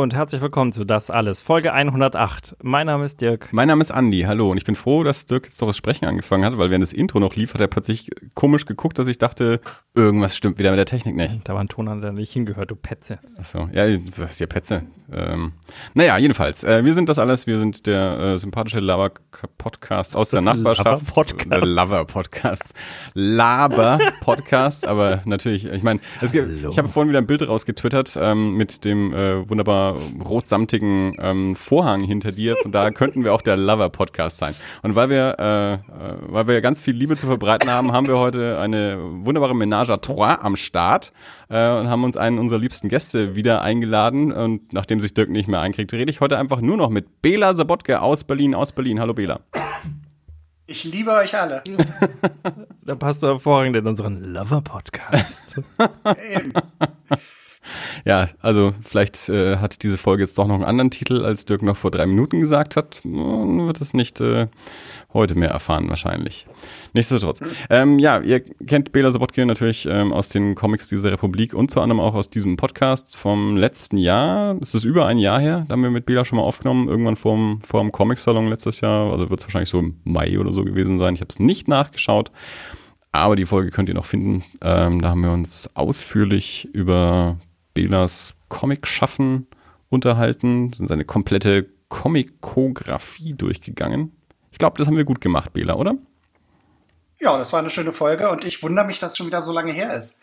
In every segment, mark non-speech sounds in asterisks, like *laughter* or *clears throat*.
Hallo und herzlich willkommen zu Das Alles, Folge 108. Mein Name ist Dirk. Mein Name ist Andi, hallo. Und ich bin froh, dass Dirk jetzt doch das Sprechen angefangen hat, weil während das Intro noch lief, hat er plötzlich komisch geguckt, dass ich dachte, irgendwas stimmt wieder mit der Technik nicht. Da war ein Ton an, der nicht hingehört, du Petze. Achso, ja, das ist ja Petze. Ähm, naja, jedenfalls, äh, wir sind das alles, wir sind der äh, sympathische Laber-Podcast aus der Nachbarschaft. Lover-Podcast. Lover-Podcast. Laber-Podcast, aber natürlich, ich meine, ich habe vorhin wieder ein Bild rausgetwittert ähm, mit dem äh, wunderbar rotsamtigen ähm, Vorhang hinter dir. Von daher könnten wir auch der Lover-Podcast sein. Und weil wir, äh, äh, weil wir ganz viel Liebe zu verbreiten haben, haben wir heute eine wunderbare Ménage à trois am Start äh, und haben uns einen unserer liebsten Gäste wieder eingeladen. Und nachdem sich Dirk nicht mehr einkriegt, rede ich heute einfach nur noch mit Bela Sabotke aus Berlin, aus Berlin. Hallo Bela. Ich liebe euch alle. Da passt du hervorragend in unseren Lover-Podcast. Eben. Ja, also vielleicht äh, hat diese Folge jetzt doch noch einen anderen Titel, als Dirk noch vor drei Minuten gesagt hat. Man wird es nicht äh, heute mehr erfahren wahrscheinlich. Nichtsdestotrotz. Ähm, ja, ihr kennt Bela Sobotkin natürlich ähm, aus den Comics dieser Republik und zu anderem auch aus diesem Podcast vom letzten Jahr. Das ist über ein Jahr her. Da haben wir mit Bela schon mal aufgenommen, irgendwann vorm, vorm Comic-Salon letztes Jahr. Also wird es wahrscheinlich so im Mai oder so gewesen sein. Ich habe es nicht nachgeschaut. Aber die Folge könnt ihr noch finden. Ähm, da haben wir uns ausführlich über Belas Comic-Schaffen unterhalten, sind seine komplette Comicografie durchgegangen. Ich glaube, das haben wir gut gemacht, Bela, oder? Ja, das war eine schöne Folge und ich wundere mich, dass es schon wieder so lange her ist.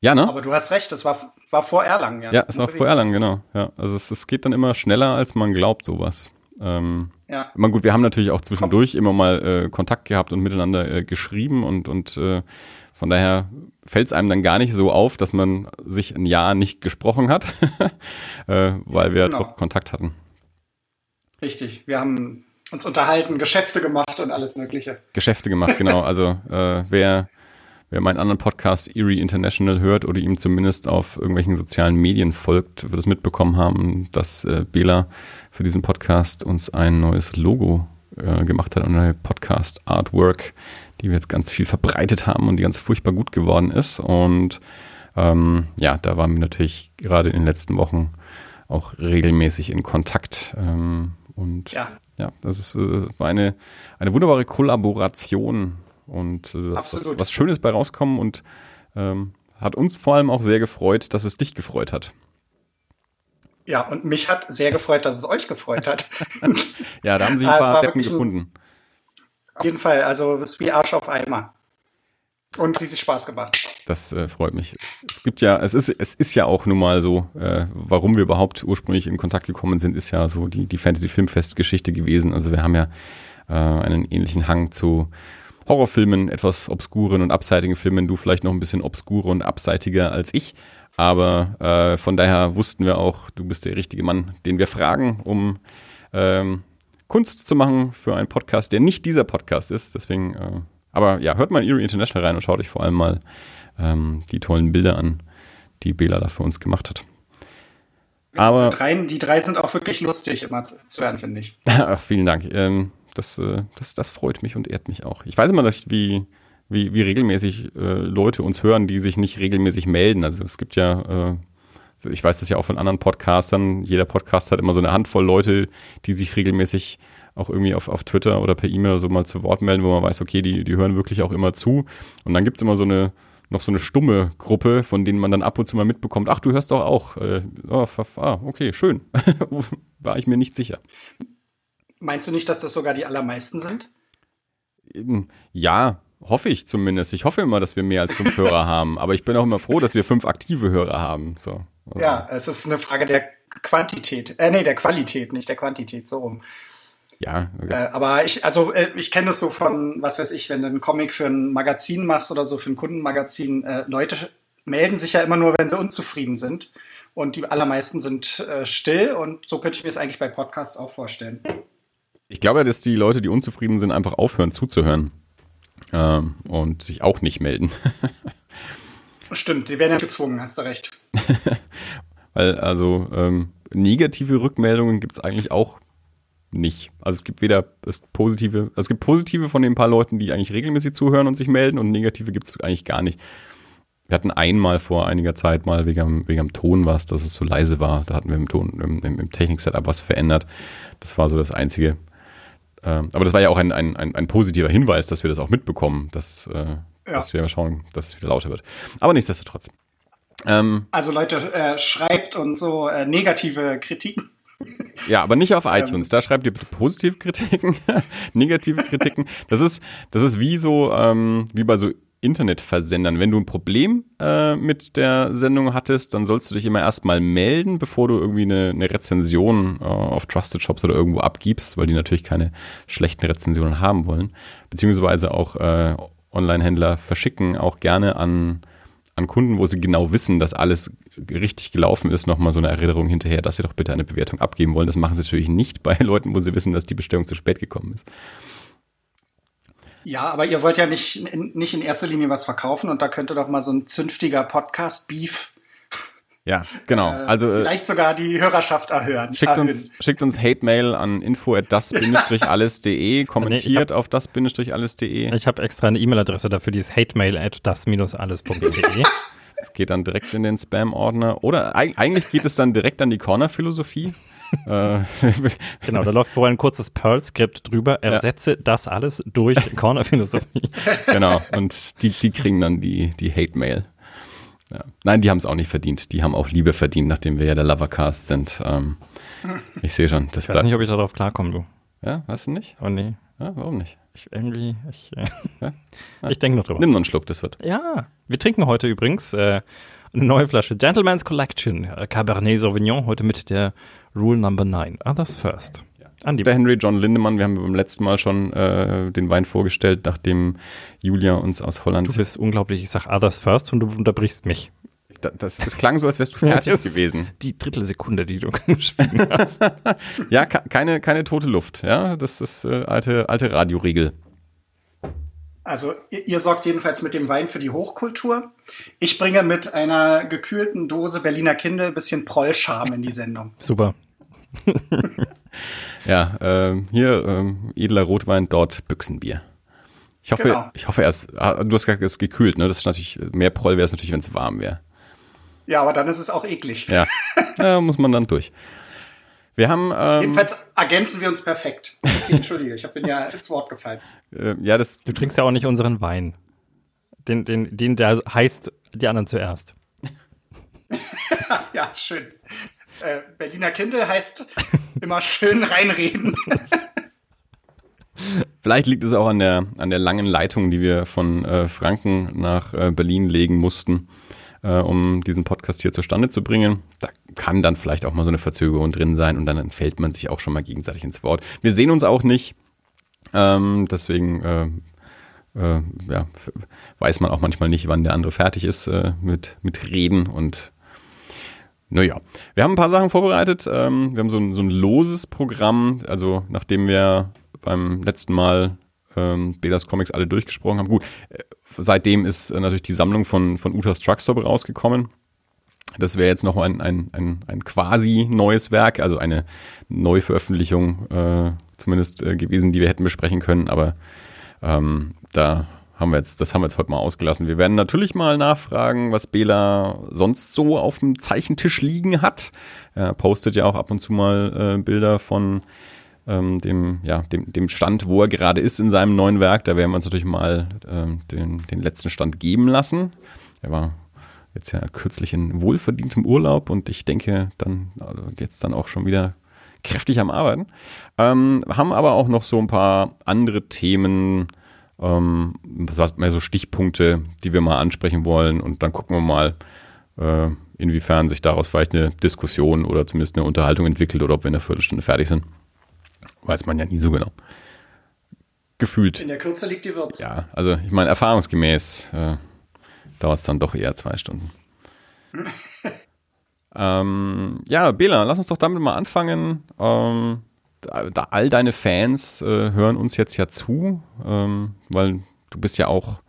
Ja, ne? Aber du hast recht, es war, war vor Erlangen, ja. Ja, es war vor Erlangen, genau. Ja, also es, es geht dann immer schneller, als man glaubt, sowas. Ähm, Ja. Meine, gut, wir haben natürlich auch zwischendurch immer mal äh, Kontakt gehabt und miteinander äh, geschrieben und, und äh, von daher fällt es einem dann gar nicht so auf, dass man sich ein Jahr nicht gesprochen hat, *laughs* äh, weil wir Genau. doch Kontakt hatten. Richtig. Wir haben uns unterhalten, Geschäfte gemacht und alles Mögliche. Geschäfte gemacht, genau. Also äh, wer, wer meinen anderen Podcast Erie International hört oder ihm zumindest auf irgendwelchen sozialen Medien folgt, wird es mitbekommen haben, dass äh, Bela für diesen Podcast uns ein neues Logo äh, gemacht hat und eine Podcast Artwork, die wir jetzt ganz viel verbreitet haben und die ganz furchtbar gut geworden ist. Und ähm, ja, da waren wir natürlich gerade in den letzten Wochen auch regelmäßig in Kontakt. Ähm, und Ja. ja, das ist, äh, war eine, eine wunderbare Kollaboration und äh, da ist was, was Schönes bei rauskommen und ähm, hat uns vor allem auch sehr gefreut, dass es dich gefreut hat. Ja, und mich hat sehr gefreut, dass es euch gefreut hat. *laughs* Ja, da haben sich ein *laughs* Ah, paar Deppen wirklich ein- gefunden. Auf jeden Fall, also es ist wie Arsch auf Eimer. Und riesig Spaß gemacht. Das äh, freut mich. Es gibt ja, es ist, es ist ja auch nun mal so, äh, warum wir überhaupt ursprünglich in Kontakt gekommen sind, ist ja so die, die Fantasy-Filmfest-Geschichte gewesen. Also wir haben ja äh, einen ähnlichen Hang zu Horrorfilmen, etwas obskuren und abseitigen Filmen. Du vielleicht noch ein bisschen obskurer und abseitiger als ich. Aber äh, von daher wussten wir auch, du bist der richtige Mann, den wir fragen, um ähm, Kunst zu machen für einen Podcast, der nicht dieser Podcast ist. Deswegen, äh, aber ja, hört mal in Erie International rein und schaut euch vor allem mal ähm, die tollen Bilder an, die Bela da für uns gemacht hat. Aber Drei, die drei sind auch wirklich lustig immer zu, zu hören, finde ich. Ach, *laughs* vielen Dank. Ähm, das, äh, das, das freut mich und ehrt mich auch. Ich weiß immer nicht, wie, wie, wie regelmäßig äh, Leute uns hören, die sich nicht regelmäßig melden. Also es gibt ja, äh, ich weiß das ja auch von anderen Podcastern, jeder Podcast hat immer so eine Handvoll Leute, die sich regelmäßig auch irgendwie auf, auf Twitter oder per E-Mail so mal zu Wort melden, wo man weiß, okay, die, die hören wirklich auch immer zu. Und dann gibt's immer so eine, noch so eine stumme Gruppe, von denen man dann ab und zu mal mitbekommt, ach, du hörst doch auch. Äh, oh, ah, okay, schön. *laughs* War ich mir nicht sicher. Meinst du nicht, dass das sogar die allermeisten sind? Ja, hoffe ich zumindest. Ich hoffe immer, dass wir mehr als fünf Hörer *laughs* haben. Aber ich bin auch immer froh, dass wir fünf aktive Hörer haben. So. Also, Ja, es ist eine Frage der Quantität. Äh, nee, der Qualität, nicht der Quantität, so rum. Ja, Äh, aber ich, also äh, ich kenne das so von, was weiß ich, wenn du einen Comic für ein Magazin machst oder so für ein Kundenmagazin, äh, Leute melden sich ja immer nur, wenn sie unzufrieden sind. Und die allermeisten sind äh, still und so könnte ich mir es eigentlich bei Podcasts auch vorstellen. ich glaube, dass die Leute, die unzufrieden sind, einfach aufhören zuzuhören. Ähm, und sich auch nicht melden. *laughs* Stimmt, sie werden ja gezwungen, hast du recht. *laughs* Weil also ähm, negative Rückmeldungen gibt es eigentlich auch nicht. Also es gibt weder das positive, also es gibt positive von den paar Leuten, die eigentlich regelmäßig zuhören und sich melden und negative gibt es eigentlich gar nicht. Wir hatten einmal vor einiger Zeit mal wegen, wegen am Ton was, dass es so leise war. Da hatten wir im Ton, im, im, im Technik-Setup was verändert. Das war so das Einzige. Ähm, aber das war ja auch ein, ein, ein, ein positiver Hinweis, dass wir das auch mitbekommen, dass, äh, dass wir schauen, dass es wieder lauter wird. Aber nichtsdestotrotz. Ähm, Also Leute, äh, schreibt und so äh, negative Kritiken. *laughs* Ja, aber nicht auf iTunes. Da schreibt ihr bitte positive Kritiken, *laughs* negative Kritiken. Das ist, das ist wie so, ähm, wie bei so Internetversendern. Wenn du ein Problem äh, mit der Sendung hattest, dann sollst du dich immer erstmal melden, bevor du irgendwie eine, eine Rezension äh, auf Trusted Shops oder irgendwo abgibst, weil die natürlich keine schlechten Rezensionen haben wollen. Beziehungsweise auch äh, Online-Händler verschicken auch gerne an an Kunden, wo sie genau wissen, dass alles richtig gelaufen ist, nochmal so eine Erinnerung hinterher, dass sie doch bitte eine Bewertung abgeben wollen. Das machen sie natürlich nicht bei *laughs* Leuten, wo sie wissen, dass die Bestellung zu spät gekommen ist. Ja, aber ihr wollt ja nicht nicht in erster Linie was verkaufen und da könnte doch mal so ein zünftiger Podcast-Beef Ja, genau. äh, also äh, vielleicht sogar die Hörerschaft erhöhen. schickt erhöhen. uns, schickt uns Hate-Mail an info@das-alles.de, *laughs* kommentiert auf das-alles.de. Ich habe extra eine E-Mail-Adresse dafür, die ist hatemail at das-alles.de. *laughs* Es geht dann direkt in den Spam-Ordner. Oder eig- eigentlich geht es dann direkt an die Corner-Philosophie. *laughs* äh, genau, da läuft vorher ein kurzes Perl-Skript drüber. Ersetze das alles durch Corner-Philosophie. genau. Und die, die kriegen dann die, die Hate-Mail. Ja. Nein, die haben es auch nicht verdient. Die haben auch Liebe verdient, nachdem wir ja der Lovercast sind. Ähm, *laughs* ich sehe schon, das Ich weiß nicht, ob ich darauf klarkomme, du. Ja, weißt du nicht? Oh nee. Ja, warum nicht? Ich irgendwie, ich, äh, *laughs* Ja? *laughs* ich denke noch drüber. Nimm noch einen Schluck, das wird. Ja, wir trinken heute übrigens äh, eine neue Flasche Gentleman's Collection äh, Cabernet Sauvignon, heute mit der Rule Number 9. Others first. Andi, Der Henry John Lindemann, wir haben beim letzten Mal schon äh, den Wein vorgestellt, nachdem Julia uns aus Holland. du bist unglaublich, ich sag Others first und du unterbrichst mich. Da- das, das klang so, als wärst du *laughs* fertig Das ist gewesen. Die Drittelsekunde, die du *laughs* geschwiegen hast. *laughs* Ja, keine, keine tote Luft. Ja, das ist äh, alte, alte Radioregel. Also ihr, ihr sorgt jedenfalls mit dem Wein für die Hochkultur. Ich bringe mit einer gekühlten Dose Berliner Kinde ein bisschen Prollscham in die Sendung. Super. *laughs* Ja, ähm, hier ähm, edler Rotwein, dort Büchsenbier. Ich hoffe, Genau. ich hoffe, er ist, ah, du hast gesagt, es ist gekühlt, ne? Das ist natürlich, mehr Proll wäre es natürlich, wenn es warm wäre. Ja, aber dann ist es auch eklig. Ja. *laughs* ja, muss man dann durch. Wir haben, ähm, Jedenfalls ergänzen wir uns perfekt. Okay, Entschuldige, ich bin ja ins Wort gefallen. äh, ja, das, Du trinkst ja auch nicht unseren Wein. Den, den, den der heißt die anderen zuerst. *laughs* Ja, schön. Äh, Berliner Kindle heißt immer schön reinreden. *laughs* vielleicht liegt es auch an der, an der langen Leitung, die wir von äh, Franken nach äh, Berlin legen mussten, äh, um diesen Podcast hier zustande zu bringen. Da kann dann vielleicht auch mal so eine Verzögerung drin sein und dann entfällt man sich auch schon mal gegenseitig ins Wort. Wir sehen uns auch nicht. Ähm, deswegen äh, äh, ja, weiß man auch manchmal nicht, wann der andere fertig ist mit, mit Reden und naja, wir haben ein paar Sachen vorbereitet. Ähm, wir haben so ein, so ein loses Programm, also nachdem wir beim letzten Mal ähm, Bedas Comics alle durchgesprochen haben. Gut, äh, seitdem ist äh, natürlich die Sammlung von, von Utas Truckstop rausgekommen. Das wäre jetzt noch ein, ein, ein, ein quasi neues Werk, also eine Neuveröffentlichung äh, zumindest äh, gewesen, die wir hätten besprechen können, aber ähm, da haben wir jetzt, das haben wir jetzt heute mal ausgelassen. Wir werden natürlich mal nachfragen, was Bela sonst so auf dem Zeichentisch liegen hat. Er postet ja auch ab und zu mal äh, Bilder von ähm, dem, ja, dem, dem Stand, wo er gerade ist in seinem neuen Werk. Da werden wir uns natürlich mal ähm, den, den letzten Stand geben lassen. Er war jetzt ja kürzlich in wohlverdientem Urlaub und ich denke dann also jetzt dann auch schon wieder kräftig am Arbeiten. Ähm, haben aber auch noch so ein paar andere Themen, ähm, was war's, mehr so Stichpunkte, die wir mal ansprechen wollen und dann gucken wir mal, äh, inwiefern sich daraus vielleicht eine Diskussion oder zumindest eine Unterhaltung entwickelt oder ob wir in einer Viertelstunde fertig sind. Weiß man ja nie so genau. Gefühlt In der Kürze liegt die Würze. ja, also ich meine, erfahrungsgemäß äh, dauert es dann doch eher zwei Stunden. *laughs* ähm, ja, Bela, lass uns doch damit mal anfangen. Ähm, da, all deine Fans äh, hören uns jetzt ja zu, ähm, weil du bist ja auch,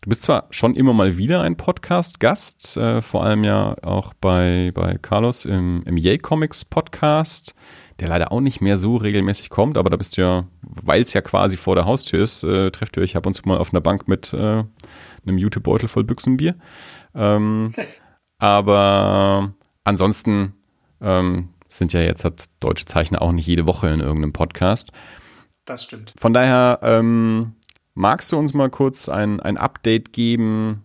du bist zwar schon immer mal wieder ein Podcast-Gast, äh, vor allem ja auch bei, bei Carlos im, im Yay Comics Podcast, der leider auch nicht mehr so regelmäßig kommt, aber da bist du ja, weil es ja quasi vor der Haustür ist, äh, trefft ihr euch ab und zu mal auf einer Bank mit äh, einem Jutebeutel voll Büchsenbier. Ähm, *laughs* aber ansonsten ähm, sind ja jetzt hat deutsche Zeichner auch nicht jede Woche in irgendeinem Podcast. Das stimmt. Von daher ähm, magst du uns mal kurz ein, ein Update geben,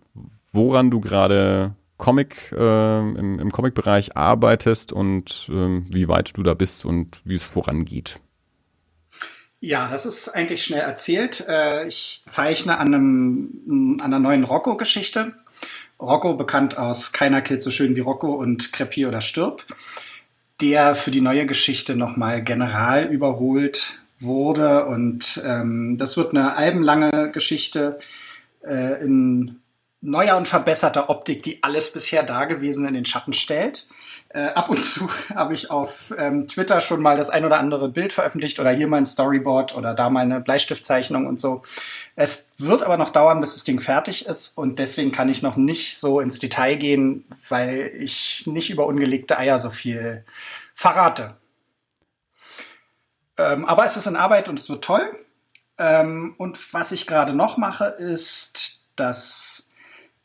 woran du gerade Comic äh, im, im Comic-Bereich arbeitest und äh, wie weit du da bist und wie es vorangeht. Ja, das ist eigentlich schnell erzählt. Äh, ich zeichne an, einem, an einer neuen Rocco-Geschichte. Rocco, bekannt aus Keiner killt so schön wie Rocco und Krepier oder stirb, der für die neue Geschichte nochmal general überholt wurde. Und ähm, das wird eine albenlange Geschichte äh, in neuer und verbesserter Optik, die alles bisher Dagewesene in den Schatten stellt. Äh, ab und zu *laughs* habe ich auf ähm, Twitter schon mal das ein oder andere Bild veröffentlicht oder hier mal ein Storyboard oder da mal eine Bleistiftzeichnung und so. Es wird aber noch dauern, bis das Ding fertig ist und deswegen kann ich noch nicht so ins Detail gehen, weil ich nicht über ungelegte Eier so viel verrate. Ähm, aber es ist in Arbeit und es wird toll. Ähm, und was ich gerade noch mache, ist das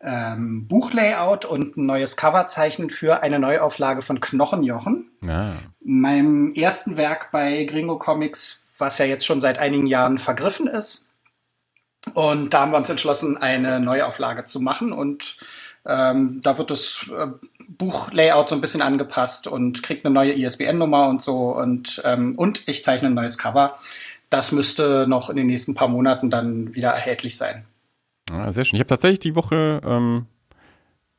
ähm, Buchlayout und ein neues Cover zeichnen für eine Neuauflage von Knochenjochen. Ah. Meinem ersten Werk bei Gringo Comics, was ja jetzt schon seit einigen Jahren vergriffen ist. Und da haben wir uns entschlossen, eine Neuauflage zu machen. Und ähm, da wird das äh, Buchlayout so ein bisschen angepasst und kriegt eine neue ISBN-Nummer und so. Und, ähm, und ich zeichne ein neues Cover. Das müsste noch in den nächsten paar Monaten dann wieder erhältlich sein. Ah, sehr schön. Ich habe tatsächlich die Woche ähm,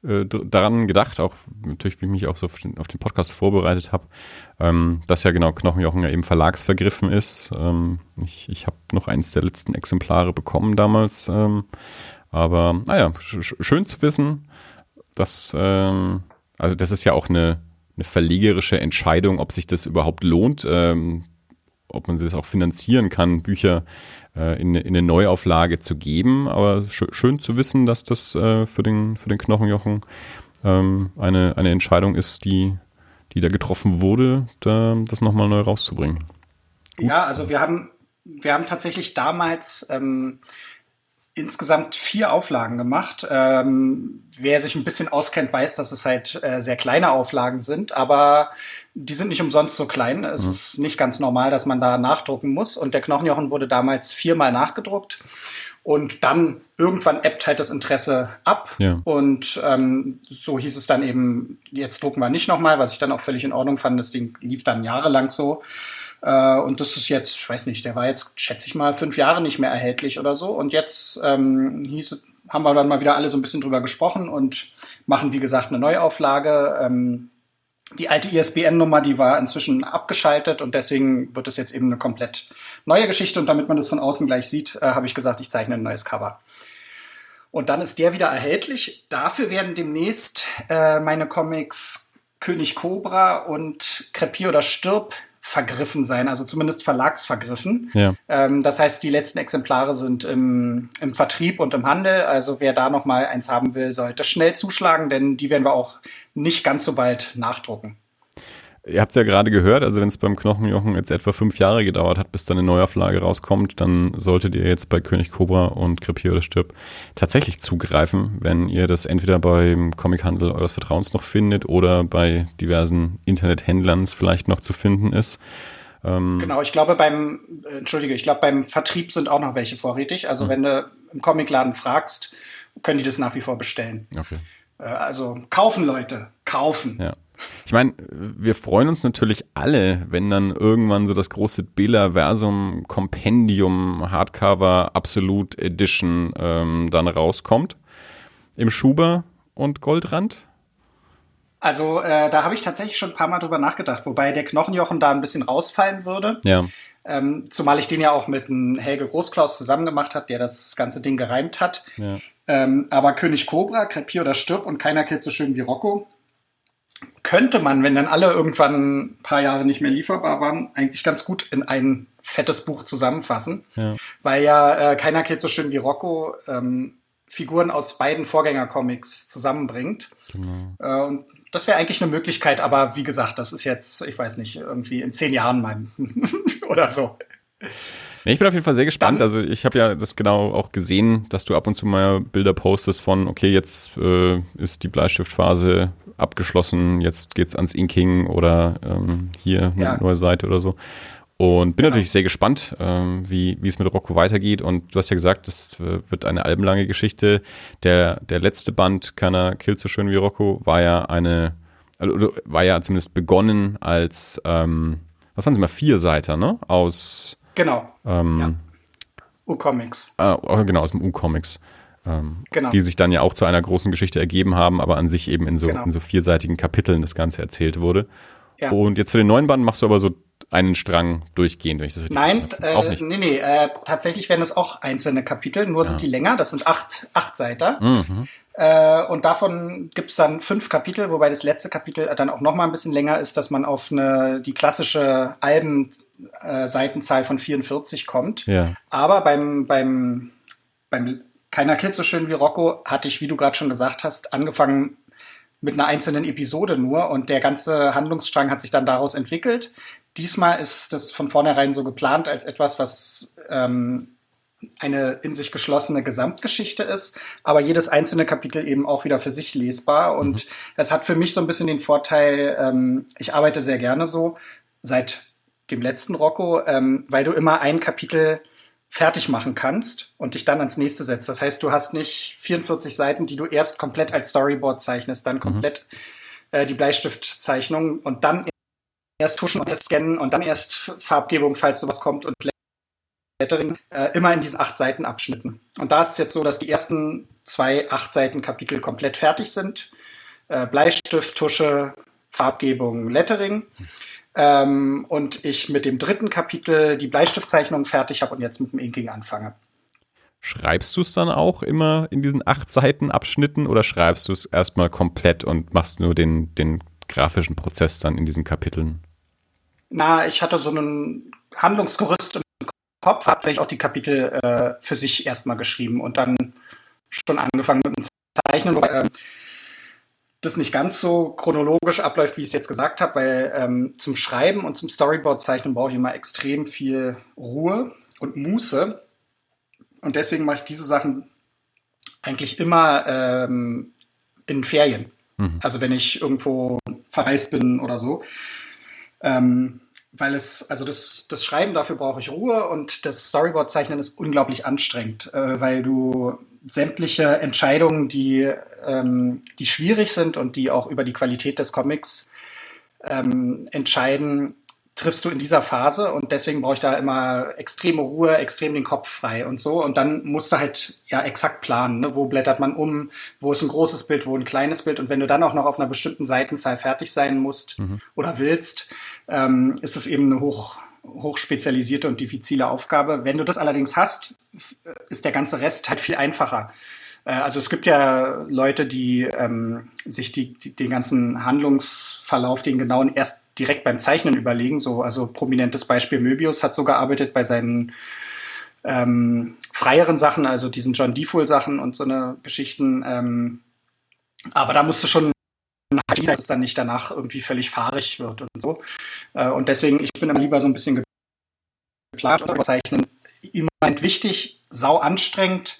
äh, daran gedacht, auch natürlich, wie ich mich auch so auf den, auf den Podcast vorbereitet habe, ähm, dass ja genau Knochenjochen ja eben verlagsvergriffen ist. Ähm, ich ich habe noch eins der letzten Exemplare bekommen damals. Ähm, aber naja, sch schön zu wissen, dass, ähm, also das ist ja auch eine, eine verlegerische Entscheidung, ob sich das überhaupt lohnt, ähm, ob man das auch finanzieren kann, Bücher äh, in, in, eine Neuauflage zu geben. Aber sch schön zu wissen, dass das äh, für, den, für den Knochenjochen ähm, eine, eine Entscheidung ist, die, die da getroffen wurde, da, das nochmal neu rauszubringen. Gut. Ja, also wir haben, wir haben tatsächlich damals ähm, insgesamt vier Auflagen gemacht. Ähm, wer sich ein bisschen auskennt, weiß, dass es halt äh, sehr kleine Auflagen sind, aber die sind nicht umsonst so klein. Es mhm. ist nicht ganz normal, dass man da nachdrucken muss. Und der Knochenjochen wurde damals viermal nachgedruckt. Und dann irgendwann ebbt halt das Interesse ab. Ja. Und ähm, so hieß es dann eben, jetzt drucken wir nicht nochmal, was ich dann auch völlig in Ordnung fand. Das Ding lief dann jahrelang so. Äh, und das ist jetzt, ich weiß nicht, der war jetzt, schätze ich mal, fünf Jahre nicht mehr erhältlich oder so. Und jetzt ähm, hieß, haben wir dann mal wieder alle so ein bisschen drüber gesprochen und machen, wie gesagt, eine Neuauflage. Ähm, die alte ISBN-Nummer, die war inzwischen abgeschaltet und deswegen wird es jetzt eben eine komplett neue Geschichte. Und damit man das von außen gleich sieht, äh, habe ich gesagt, ich zeichne ein neues Cover. Und dann ist der wieder erhältlich. Dafür werden demnächst äh, meine Comics König Cobra und Krepier oder Stirb vergriffen sein, also zumindest verlagsvergriffen. Ja. Ähm, das heißt, die letzten Exemplare sind im, im Vertrieb und im Handel. Also wer da noch mal eins haben will, sollte schnell zuschlagen, denn die werden wir auch nicht ganz so bald nachdrucken. Ihr habt es ja gerade gehört, also wenn es beim Knochenjochen jetzt etwa fünf Jahre gedauert hat, bis dann eine Neuauflage rauskommt, dann solltet ihr jetzt bei König Cobra und Krepier oder Stirb tatsächlich zugreifen, wenn ihr das entweder beim Comichandel eures Vertrauens noch findet oder bei diversen Internethändlern vielleicht noch zu finden ist. Ähm genau, ich glaube beim, äh, entschuldige, ich glaube beim Vertrieb sind auch noch welche vorrätig. Also mhm. wenn du im Comicladen fragst, können die das nach wie vor bestellen. Okay. Äh, also kaufen Leute, kaufen. Ja. Ich meine, wir freuen uns natürlich alle, wenn dann irgendwann so das große Billa-Versum Compendium Hardcover Absolute Edition ähm, dann rauskommt. Im Schuber und Goldrand. Also äh, da habe ich tatsächlich schon ein paar Mal drüber nachgedacht, wobei der Knochenjochen da ein bisschen rausfallen würde. Ja. Ähm, zumal ich den ja auch mit einem Helge Großklaus zusammen gemacht habe, der das ganze Ding gereimt hat. Ja. Ähm, aber König Cobra, Krepier oder Stirb und keiner killt so schön wie Rocco könnte man, wenn dann alle irgendwann ein paar Jahre nicht mehr lieferbar waren, eigentlich ganz gut in ein fettes Buch zusammenfassen. Ja. Weil ja äh, keiner killt so schön wie Rocco ähm, Figuren aus beiden Vorgängercomics zusammenbringt. Genau. Äh, und das wäre eigentlich eine Möglichkeit, aber wie gesagt, das ist jetzt, ich weiß nicht, irgendwie in zehn Jahren mein *laughs* oder so. Ich bin auf jeden Fall sehr gespannt. Dann, also ich habe ja das genau auch gesehen, dass du ab und zu mal Bilder postest von, okay, jetzt äh, ist die Bleistiftphase abgeschlossen, jetzt geht's ans Inking oder ähm, hier eine ja. neue Seite oder so. Und bin genau. natürlich sehr gespannt, ähm, wie, wie es mit Rocco weitergeht. Und du hast ja gesagt, das wird eine albenlange Geschichte. Der, der letzte Band, Keiner killt so schön wie Rocco, war ja eine, also war ja zumindest begonnen als, ähm, was waren es mal, vier Seiten, ne? Aus. Genau. Ähm, ja. U-Comics. Äh, genau, aus dem U-Comics. Ähm, genau. Die sich dann ja auch zu einer großen Geschichte ergeben haben, aber an sich eben in so, genau. in so vierseitigen Kapiteln das Ganze erzählt wurde. Ja. Und jetzt für den neuen Band machst du aber so einen Strang durchgehend, wenn ich das richtig Nein, äh, auch nicht. nee, nee, äh, tatsächlich werden es auch einzelne Kapitel, nur ja. sind die länger, das sind acht, acht Seiten. Mhm. Äh, und davon gibt es dann fünf Kapitel, wobei das letzte Kapitel dann auch noch mal ein bisschen länger ist, dass man auf eine, die klassische Alben-Seitenzahl äh, von 44 kommt. Ja. Aber beim, beim, beim Keiner Kind so schön wie Rocco hatte ich, wie du gerade schon gesagt hast, angefangen mit einer einzelnen Episode nur und der ganze Handlungsstrang hat sich dann daraus entwickelt. Diesmal ist das von vornherein so geplant als etwas, was ähm, eine in sich geschlossene Gesamtgeschichte ist, aber jedes einzelne Kapitel eben auch wieder für sich lesbar. Und mhm. es hat für mich so ein bisschen den Vorteil, ähm, ich arbeite sehr gerne so seit dem letzten Rocco, ähm, weil du immer ein Kapitel fertig machen kannst und dich dann ans nächste setzt. Das heißt, du hast nicht 44 Seiten, die du erst komplett als Storyboard zeichnest, dann mhm. komplett mhm. äh, die Bleistiftzeichnung und dann erst tuschen und erst scannen und dann erst Farbgebung, falls sowas kommt und Lettering, äh, immer in diesen acht Seiten Abschnitten. Und da ist es jetzt so, dass die ersten zwei acht Seiten Kapitel komplett fertig sind. Äh, Bleistift, Tusche, Farbgebung, Lettering. Ähm, und ich mit dem dritten Kapitel die Bleistiftzeichnung fertig habe und jetzt mit dem Inking anfange. Schreibst du es dann auch immer in diesen acht Seiten Abschnitten oder schreibst du es erstmal komplett und machst nur den, den grafischen Prozess dann in diesen Kapiteln? Na, ich hatte so einen Handlungsgerüst im Kopf, habe ich auch die Kapitel äh, für sich erstmal geschrieben und dann schon angefangen mit dem Zeichnen. Wobei, äh, das nicht ganz so chronologisch abläuft, wie ich es jetzt gesagt habe, weil ähm, zum Schreiben und zum Storyboard-Zeichnen brauche ich immer extrem viel Ruhe und Muße. Und deswegen mache ich diese Sachen eigentlich immer ähm, in Ferien. Mhm. Also wenn ich irgendwo verreist bin oder so. Ähm, weil es, also das, das Schreiben, dafür brauche ich Ruhe und das Storyboard-Zeichnen ist unglaublich anstrengend, äh, weil du sämtliche Entscheidungen, die, ähm, die schwierig sind und die auch über die Qualität des Comics ähm, entscheiden, triffst du in dieser Phase und deswegen brauche ich da immer extreme Ruhe, extrem den Kopf frei und so. Und dann musst du halt ja exakt planen, ne? wo blättert man um, wo ist ein großes Bild, wo ein kleines Bild. Und wenn du dann auch noch auf einer bestimmten Seitenzahl fertig sein musst mhm. oder willst, ähm, ist es eben eine hoch, hochspezialisierte und diffizile Aufgabe. Wenn du das allerdings hast, ist der ganze Rest halt viel einfacher. Äh, also es gibt ja Leute, die ähm, sich die, die, den ganzen Handlungsverlauf, den genauen, erst direkt beim Zeichnen überlegen. So, also prominentes Beispiel Möbius hat so gearbeitet bei seinen ähm, freieren Sachen, also diesen John Defool Sachen und so eine Geschichten. Ähm, aber da musst du schon dass es dann nicht danach irgendwie völlig fahrig wird und so. Äh, und deswegen, ich bin immer lieber so ein bisschen geplant und zeichnen. Im Moment wichtig, sau anstrengend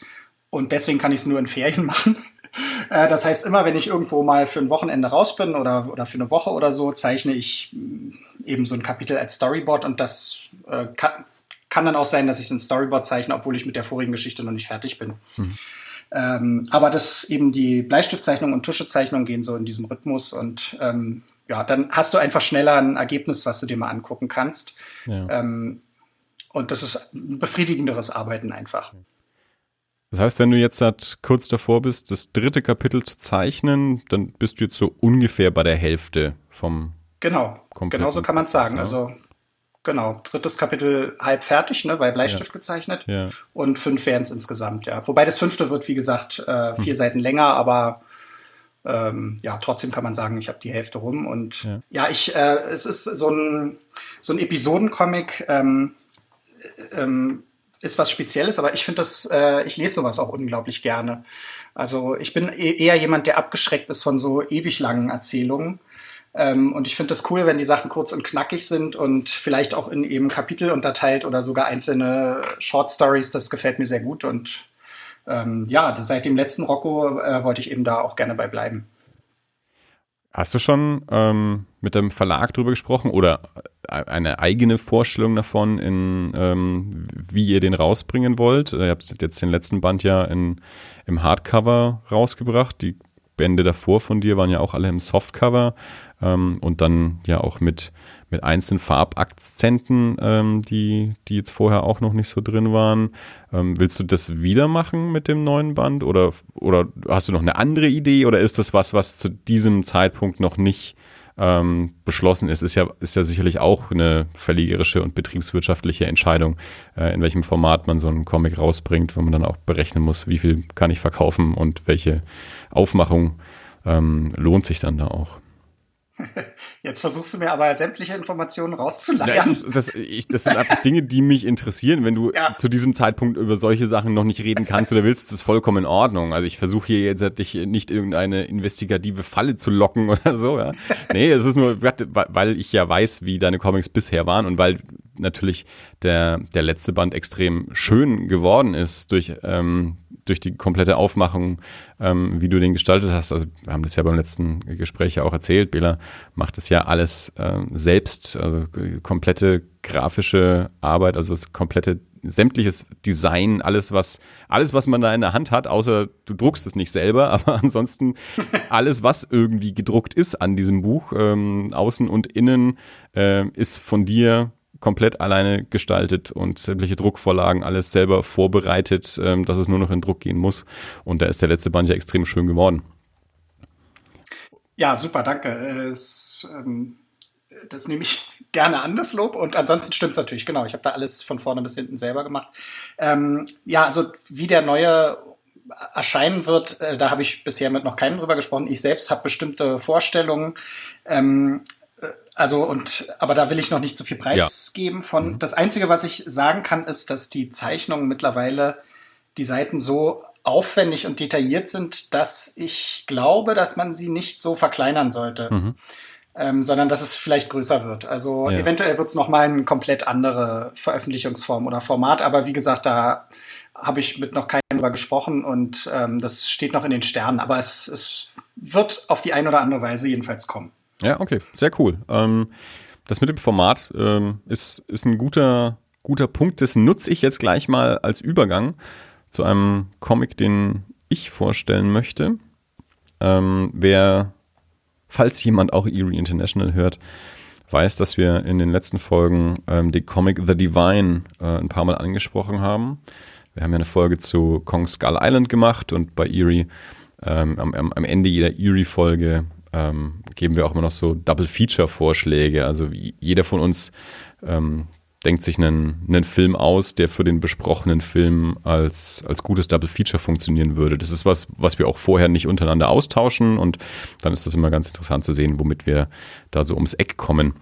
und deswegen kann ich es nur in Ferien *laughs* machen. Äh, das heißt, immer wenn ich irgendwo mal für ein Wochenende raus bin oder, oder für eine Woche oder so, zeichne ich mm, eben so ein Kapitel als Storyboard und das äh, kann, kann dann auch sein, dass ich so ein Storyboard zeichne, obwohl ich mit der vorigen Geschichte noch nicht fertig bin. Hm. Ähm, aber das eben die Bleistiftzeichnung und Tuschezeichnung gehen so in diesem Rhythmus und ähm, ja, dann hast du einfach schneller ein Ergebnis, was du dir mal angucken kannst. Ja. Ähm, und das ist ein befriedigenderes Arbeiten einfach. Das heißt, wenn du jetzt halt kurz davor bist, das dritte Kapitel zu zeichnen, dann bist du jetzt so ungefähr bei der Hälfte vom. Genau, genau so kann man es sagen. Also Genau, drittes Kapitel halb fertig, ne, weil Bleistift ja. gezeichnet. Ja. Und fünf wären es insgesamt, ja. Wobei das fünfte wird, wie gesagt, äh, vier hm. Seiten länger, aber ähm, ja, trotzdem kann man sagen, ich habe die Hälfte rum. Und ja, ja ich, äh, es ist so ein, so ein Episodencomic, ähm, ähm, ist was Spezielles, aber ich finde das, äh, ich lese sowas auch unglaublich gerne. Also ich bin e-, eher jemand, der abgeschreckt ist von so ewig langen Erzählungen Ähm, und ich finde das cool, wenn die Sachen kurz und knackig sind und vielleicht auch in eben Kapitel unterteilt oder sogar einzelne Short Stories. Das gefällt mir sehr gut. Und ähm, ja, seit dem letzten Rocco äh, wollte ich eben da auch gerne bei bleiben. Hast du schon ähm, mit dem Verlag drüber gesprochen oder eine eigene Vorstellung davon, in, ähm, wie ihr den rausbringen wollt? Ihr habt jetzt den letzten Band ja in, im Hardcover rausgebracht. Die Bände davor von dir waren ja auch alle im Softcover ähm, und dann ja auch mit, mit einzelnen Farbakzenten, ähm, die, die jetzt vorher auch noch nicht so drin waren. Ähm, willst du das wieder machen mit dem neuen Band oder, oder hast du noch eine andere Idee oder ist das was, was zu diesem Zeitpunkt noch nicht ähm, beschlossen ist, ist ja, ist ja sicherlich auch eine verlegerische und betriebswirtschaftliche Entscheidung, äh, in welchem Format man so einen Comic rausbringt, wo man dann auch berechnen muss, wie viel kann ich verkaufen und welche Aufmachung ähm, lohnt sich dann da auch. Jetzt versuchst du mir aber sämtliche Informationen rauszuleiern. Ja, das, ich, das sind einfach Dinge, die mich interessieren. Wenn du *laughs* ja. zu diesem Zeitpunkt über solche Sachen noch nicht reden kannst oder willst, ist das vollkommen in Ordnung. Also ich versuche hier jetzt dich nicht irgendeine investigative Falle zu locken *laughs* oder so. Ja. Nee, es ist nur, weil ich ja weiß, wie deine Comics bisher waren und weil natürlich der, der letzte Band extrem schön geworden ist durch ähm, durch die komplette Aufmachung, ähm, wie du den gestaltet hast. Also wir haben das ja beim letzten Gespräch ja auch erzählt. Bela macht das ja alles ähm, selbst, also komplette grafische Arbeit, also das komplette sämtliches Design, alles was alles was man da in der Hand hat, außer du druckst es nicht selber, *laughs* aber ansonsten alles was irgendwie gedruckt ist an diesem Buch, ähm, außen und innen, äh, ist von dir komplett alleine gestaltet und sämtliche Druckvorlagen, alles selber vorbereitet, ähm, dass es nur noch in Druck gehen muss. Und da ist der letzte Band ja extrem schön geworden. Ja, super, danke. Es, ähm, das nehme ich *laughs* gerne an, das Lob. Und ansonsten stimmt es natürlich, genau. Ich habe da alles von vorne bis hinten selber gemacht. Ähm, ja, also wie der neue erscheinen wird, äh, da habe ich bisher mit noch keinem drüber gesprochen. Ich selbst habe bestimmte Vorstellungen. Ähm, also und aber da will ich noch nicht zu viel preisgeben ja. von. Mhm. Das Einzige, was ich sagen kann, ist, dass die Zeichnungen mittlerweile die Seiten so aufwendig und detailliert sind, dass ich glaube, dass man sie nicht so verkleinern sollte. Mhm. Ähm, sondern dass es vielleicht größer wird. Also ja. eventuell wird es nochmal eine komplett andere Veröffentlichungsform oder Format, aber wie gesagt, da habe ich mit noch keinem drüber gesprochen und ähm, das steht noch in den Sternen, aber es, es wird auf die eine oder andere Weise jedenfalls kommen. Ja, okay, sehr cool. Ähm, das mit dem Format ähm, ist, ist ein guter, guter Punkt. Das nutze ich jetzt gleich mal als Übergang zu einem Comic, den ich vorstellen möchte. Ähm, wer, falls jemand auch Erie International hört, weiß, dass wir in den letzten Folgen ähm, den Comic The Divine äh, ein paar Mal angesprochen haben. Wir haben ja eine Folge zu Kong Skull Island gemacht und bei Erie ähm, am, am, Ende jeder Erie-Folge ähm, geben wir auch immer noch so Double-Feature-Vorschläge. Also jeder von uns ähm, denkt sich einen, einen Film aus, der für den besprochenen Film als, als gutes Double Feature funktionieren würde. Das ist was, was wir auch vorher nicht untereinander austauschen und dann ist das immer ganz interessant zu sehen, womit wir da so ums Eck kommen.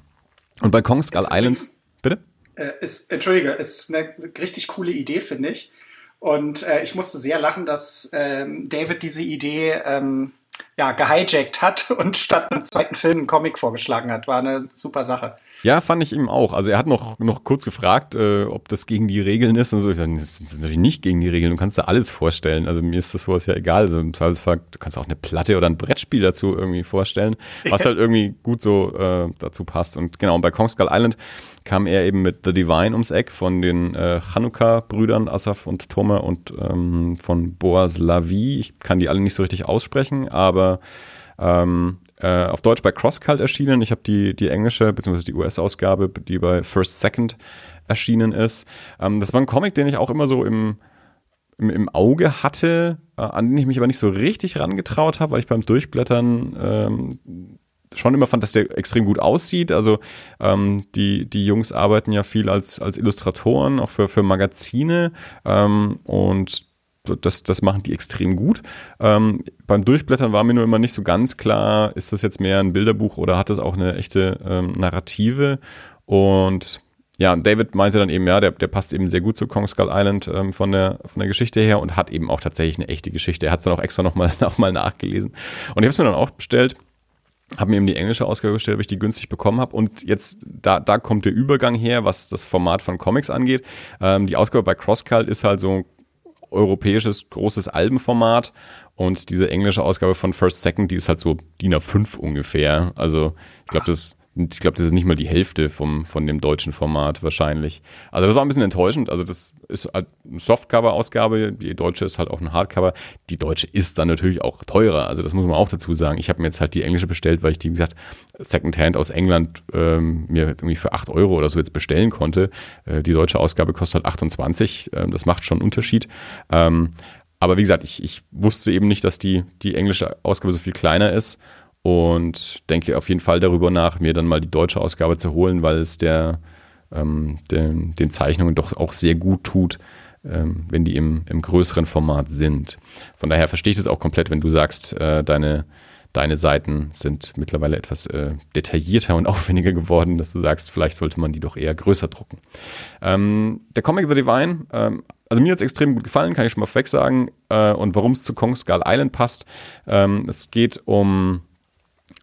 Und bei Kong Skull Island, bitte? Äh, ist, Entschuldige, ist eine richtig coole Idee, finde ich. Und äh, ich musste sehr lachen, dass ähm, David diese Idee ähm, ja, gehijackt hat *laughs* und statt einem zweiten Film einen Comic vorgeschlagen hat. War eine super Sache. Ja, fand ich ihm auch. Also er hat noch, noch kurz gefragt, äh, ob das gegen die Regeln ist und so. Ich sage, das ist natürlich nicht gegen die Regeln. Du kannst da alles vorstellen. Also mir ist das sowas ja egal. Also im Zweifelsfall, du kannst auch eine Platte oder ein Brettspiel dazu irgendwie vorstellen, was *laughs* halt irgendwie gut so äh, dazu passt. Und genau, und bei Kong Skull Island kam er eben mit The Divine ums Eck von den äh, Chanukka-Brüdern Asaf und Tome und ähm, von Boaz Lavi. Ich kann die alle nicht so richtig aussprechen, aber ähm, äh, auf Deutsch bei CrossCult erschienen. Ich habe die, die englische bzw. die US-Ausgabe, die bei First Second erschienen ist. Ähm, das war ein Comic, den ich auch immer so im, im, im Auge hatte, äh, an den ich mich aber nicht so richtig rangetraut habe, weil ich beim Durchblättern ähm, schon immer fand, dass der extrem gut aussieht. Also ähm, die, die Jungs arbeiten ja viel als, als Illustratoren, auch für, für Magazine. Ähm, und das, das machen die extrem gut. Ähm, beim Durchblättern war mir nur immer nicht so ganz klar, ist das jetzt mehr ein Bilderbuch oder hat das auch eine echte ähm, Narrative? Und ja, David meinte dann eben, ja, der, der passt eben sehr gut zu Kong Skull Island ähm, von, der, von der Geschichte her und hat eben auch tatsächlich eine echte Geschichte. Er hat es dann auch extra nochmal *laughs* noch mal nachgelesen. Und ich habe es mir dann auch bestellt. Habe mir eben die englische Ausgabe bestellt, weil ich die günstig bekommen habe. Und jetzt, da, da kommt der Übergang her, was das Format von Comics angeht. Ähm, die Ausgabe bei CrossCult ist halt so europäisches großes Albenformat und diese englische Ausgabe von First Second, die ist halt so DIN A5 ungefähr. Also ich glaube, das ich glaube, das ist nicht mal die Hälfte vom, von dem deutschen Format wahrscheinlich. Also das war ein bisschen enttäuschend. Also das ist halt eine Softcover-Ausgabe, die deutsche ist halt auch ein Hardcover. Die deutsche ist dann natürlich auch teurer. Also das muss man auch dazu sagen. Ich habe mir jetzt halt die englische bestellt, weil ich die, wie gesagt, Secondhand aus England ähm, mir irgendwie für 8 Euro oder so jetzt bestellen konnte. Äh, die deutsche Ausgabe kostet halt 28. Äh, das macht schon einen Unterschied. Ähm, aber wie gesagt, ich, ich wusste eben nicht, dass die, die englische Ausgabe so viel kleiner ist und denke auf jeden Fall darüber nach, mir dann mal die deutsche Ausgabe zu holen, weil es der, ähm, den, den Zeichnungen doch auch sehr gut tut, ähm, wenn die im, im größeren Format sind. Von daher verstehe ich das auch komplett, wenn du sagst, äh, deine, deine Seiten sind mittlerweile etwas äh, detaillierter und *laughs* aufwendiger geworden, dass du sagst, vielleicht sollte man die doch eher größer drucken. Ähm, der Comic The Divine, ähm, also mir hat es extrem gut gefallen, kann ich schon mal vorweg sagen. Äh, und warum es zu Kong Skull Island passt, ähm, es geht um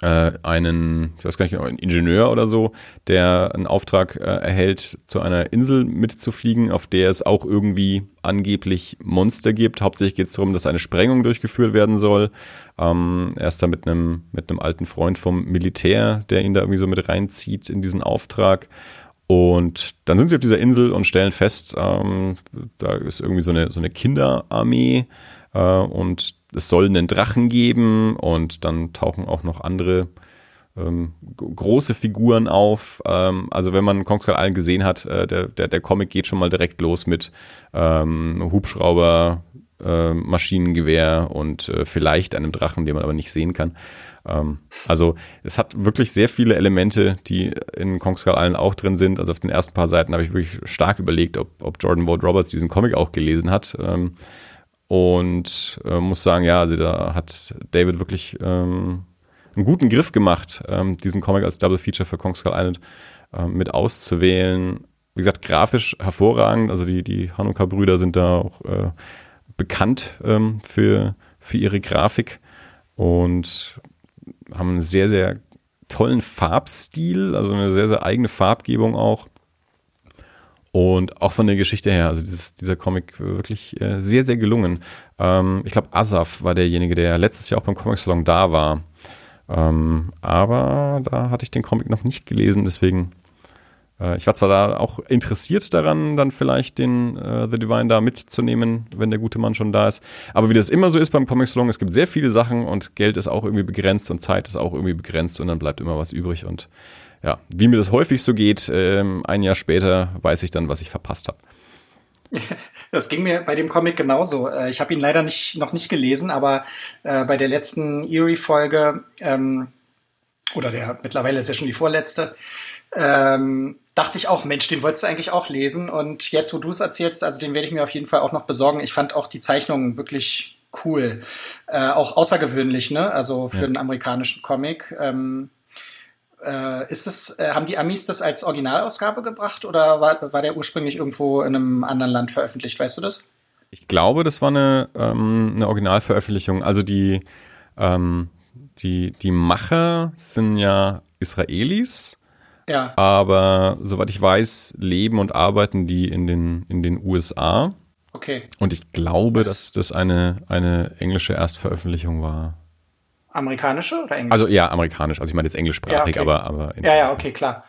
äh, einen, ich weiß gar nicht genau, einen Ingenieur oder so, der einen Auftrag äh, erhält, zu einer Insel mitzufliegen, auf der es auch irgendwie angeblich Monster gibt. Hauptsächlich geht es darum, dass eine Sprengung durchgeführt werden soll. Ähm, er ist da mit einem, mit einem alten Freund vom Militär, der ihn da irgendwie so mit reinzieht in diesen Auftrag. Und dann sind sie auf dieser Insel und stellen fest, ähm, da ist irgendwie so eine, so eine Kinderarmee äh, und es soll einen Drachen geben und dann tauchen auch noch andere ähm, große Figuren auf. Ähm, also wenn man Kong Skull Island gesehen hat, äh, der, der, der Comic geht schon mal direkt los mit ähm, Hubschrauber, äh, Maschinengewehr und äh, vielleicht einem Drachen, den man aber nicht sehen kann. Ähm, also es hat wirklich sehr viele Elemente, die in Kong Skull Island auch drin sind. Also auf den ersten paar Seiten habe ich wirklich stark überlegt, ob, ob Jordan Ward Roberts diesen Comic auch gelesen hat. Und äh, muss sagen, ja, also da hat David wirklich ähm, einen guten Griff gemacht, ähm, diesen Comic als Double Feature für Kong Skull Island ähm, mit auszuwählen. Wie gesagt, grafisch hervorragend. Also die, die Hanukkah-Brüder sind da auch äh, bekannt ähm, für, für ihre Grafik und haben einen sehr, sehr tollen Farbstil, also eine sehr, sehr eigene Farbgebung auch. Und auch von der Geschichte her, also dieses, dieser Comic wirklich äh, sehr, sehr gelungen. Ähm, ich glaube, Asaf war derjenige, der letztes Jahr auch beim Comic Salon da war. Ähm, aber da hatte ich den Comic noch nicht gelesen, deswegen. Äh, ich war zwar da auch interessiert daran, dann vielleicht den äh, The Divine da mitzunehmen, wenn der gute Mann schon da ist. Aber wie das immer so ist beim Comic Salon, es gibt sehr viele Sachen und Geld ist auch irgendwie begrenzt und Zeit ist auch irgendwie begrenzt und dann bleibt immer was übrig und ja, wie mir das häufig so geht, ähm, ein Jahr später weiß ich dann, was ich verpasst habe. *laughs* Das ging mir bei dem Comic genauso. Äh, ich habe ihn leider nicht, noch nicht gelesen, aber äh, bei der letzten Eerie-Folge, ähm, oder der mittlerweile ist ja schon die vorletzte, ähm, dachte ich auch, Mensch, den wolltest du eigentlich auch lesen. Und jetzt, wo du es erzählst, also den werde ich mir auf jeden Fall auch noch besorgen. Ich fand auch die Zeichnungen wirklich cool. Äh, auch außergewöhnlich, ne? Also für ja. einen amerikanischen Comic. Ähm, äh, ist das, äh, haben die Amis das als Originalausgabe gebracht oder war, war der ursprünglich irgendwo in einem anderen Land veröffentlicht? Weißt du das? Ich glaube, das war eine, ähm, eine Originalveröffentlichung. Also die, ähm, die, die Macher sind ja Israelis. Ja. Aber soweit ich weiß, leben und arbeiten die in den, in den USA. Okay. Und ich glaube, das dass das eine, eine englische Erstveröffentlichung war. Amerikanische oder englische? Also ja, amerikanisch. Also ich meine jetzt englischsprachig, ja, okay. aber, aber. Ja, ja, okay, klar.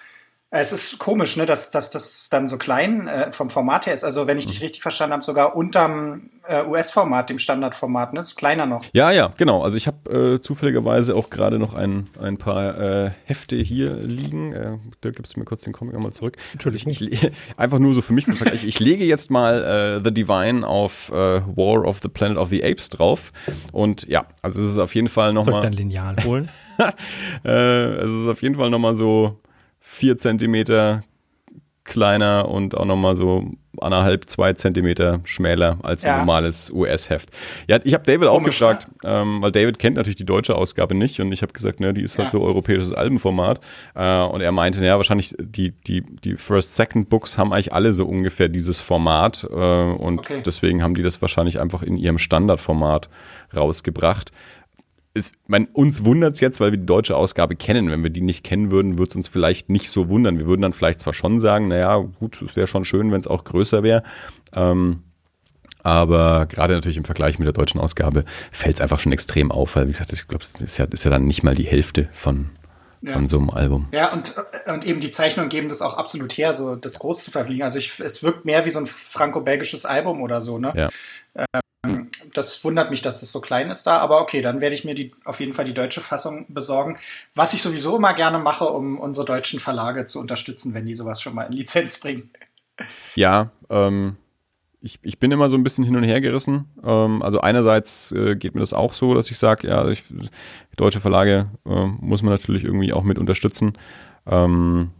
Es ist komisch, ne, dass, dass das dann so klein äh, vom Format her ist. Also, wenn ich dich mhm. richtig verstanden habe, sogar unterm äh, US-Format, dem Standardformat, ne? Ist kleiner noch. Ja, ja, genau. Also ich habe äh, zufälligerweise auch gerade noch ein, ein paar äh, Hefte hier liegen. Äh, Dirk, gibst du mir kurz den Comic nochmal zurück. Entschuldigung. Also *laughs* einfach nur so für mich. ich, ich lege jetzt mal äh, The Divine auf äh, War of the Planet of the Apes drauf. Und ja, also es ist auf jeden Fall nochmal. Soll ich dein Lineal holen? *laughs* äh, es ist auf jeden Fall nochmal so vier Zentimeter kleiner und auch nochmal so anderthalb, zwei Zentimeter schmäler als ein ja. normales US-Heft. Ja, ich habe David auch gefragt, ähm, weil David kennt natürlich die deutsche Ausgabe nicht und ich habe gesagt, ne, die ist halt ja. so europäisches Albenformat. Äh, und er meinte, ja, wahrscheinlich die, die, die First, Second Books haben eigentlich alle so ungefähr dieses Format äh, und okay. deswegen haben die das wahrscheinlich einfach in ihrem Standardformat rausgebracht ist, mein, uns wundert es jetzt, weil wir die deutsche Ausgabe kennen. Wenn wir die nicht kennen würden, würde es uns vielleicht nicht so wundern. Wir würden dann vielleicht zwar schon sagen, naja, gut, es wäre schon schön, wenn es auch größer wäre. Ähm, aber gerade natürlich im Vergleich mit der deutschen Ausgabe fällt es einfach schon extrem auf, weil, wie gesagt, ich glaube, das ist ja, ist ja dann nicht mal die Hälfte von, ja. von so einem Album. Ja, und, und eben die Zeichnungen geben das auch absolut her, so das groß zu verfliegen. Also ich, es wirkt mehr wie so ein franco-belgisches Album oder so, ne? Ja. Das wundert mich, dass das so klein ist da, aber okay, dann werde ich mir die, auf jeden Fall die deutsche Fassung besorgen. Was ich sowieso immer gerne mache, um unsere deutschen Verlage zu unterstützen, wenn die sowas schon mal in Lizenz bringen. Ja, ähm, ich, ich bin immer so ein bisschen hin und her gerissen. Ähm, also einerseits äh, geht mir das auch so, dass ich sage, ja, ich, deutsche Verlage äh, muss man natürlich irgendwie auch mit unterstützen. Ähm,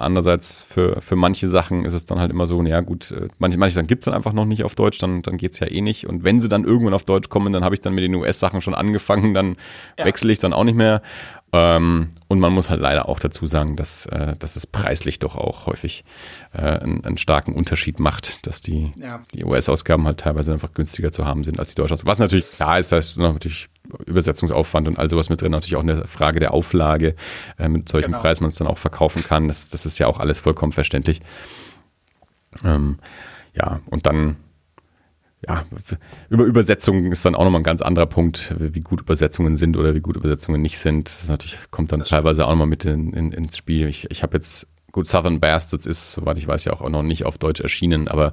andererseits für, für manche Sachen ist es dann halt immer so, naja gut, äh, manche, manche Sachen gibt es dann einfach noch nicht auf Deutsch, dann, dann geht es ja eh nicht. Und wenn sie dann irgendwann auf Deutsch kommen, dann habe ich dann mit den US-Sachen schon angefangen, dann ja. wechsle ich dann auch nicht mehr. Ähm, und man muss halt leider auch dazu sagen, dass, äh, dass es preislich doch auch häufig äh, einen, einen, starken Unterschied macht, dass die, ja. die US-Ausgaben halt teilweise einfach günstiger zu haben sind als die Deutsche. Was natürlich klar ist, da ist natürlich Übersetzungsaufwand und all sowas mit drin, natürlich auch eine Frage der Auflage, äh, mit welchem genau. Preis man es dann auch verkaufen kann. Das, das ist ja auch alles vollkommen verständlich. Ähm, ja, und dann ja, über Übersetzungen ist dann auch nochmal ein ganz anderer Punkt, wie gut Übersetzungen sind oder wie gut Übersetzungen nicht sind. Das natürlich kommt dann das teilweise auch nochmal mit in, in, ins Spiel. Ich, ich habe jetzt, gut, Southern Bastards ist, soweit ich weiß, ja auch noch nicht auf Deutsch erschienen, aber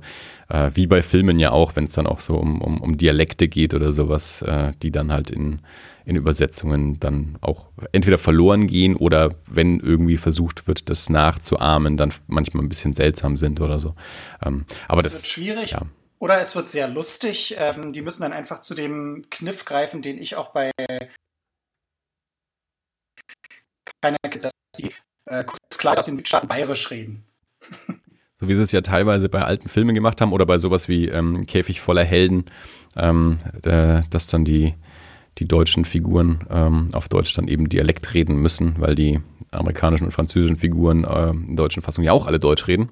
äh, wie bei Filmen ja auch, wenn es dann auch so um, um, um Dialekte geht oder sowas, äh, die dann halt in, in Übersetzungen dann auch entweder verloren gehen oder wenn irgendwie versucht wird, das nachzuahmen, dann manchmal ein bisschen seltsam sind oder so. Ähm, aber das, das wird schwierig. Ja. Oder es wird sehr lustig. Ähm, die müssen dann einfach zu dem Kniff greifen, den ich auch bei keiner äh, kurz klar aus den Mitstaaten bayerisch reden. So wie sie es ja teilweise bei alten Filmen gemacht haben oder bei sowas wie ähm, Käfig voller Helden, ähm, äh, dass dann die, die deutschen Figuren ähm, auf Deutsch dann eben Dialekt reden müssen, weil die amerikanischen und französischen Figuren äh, in der deutschen Fassung ja auch alle Deutsch reden.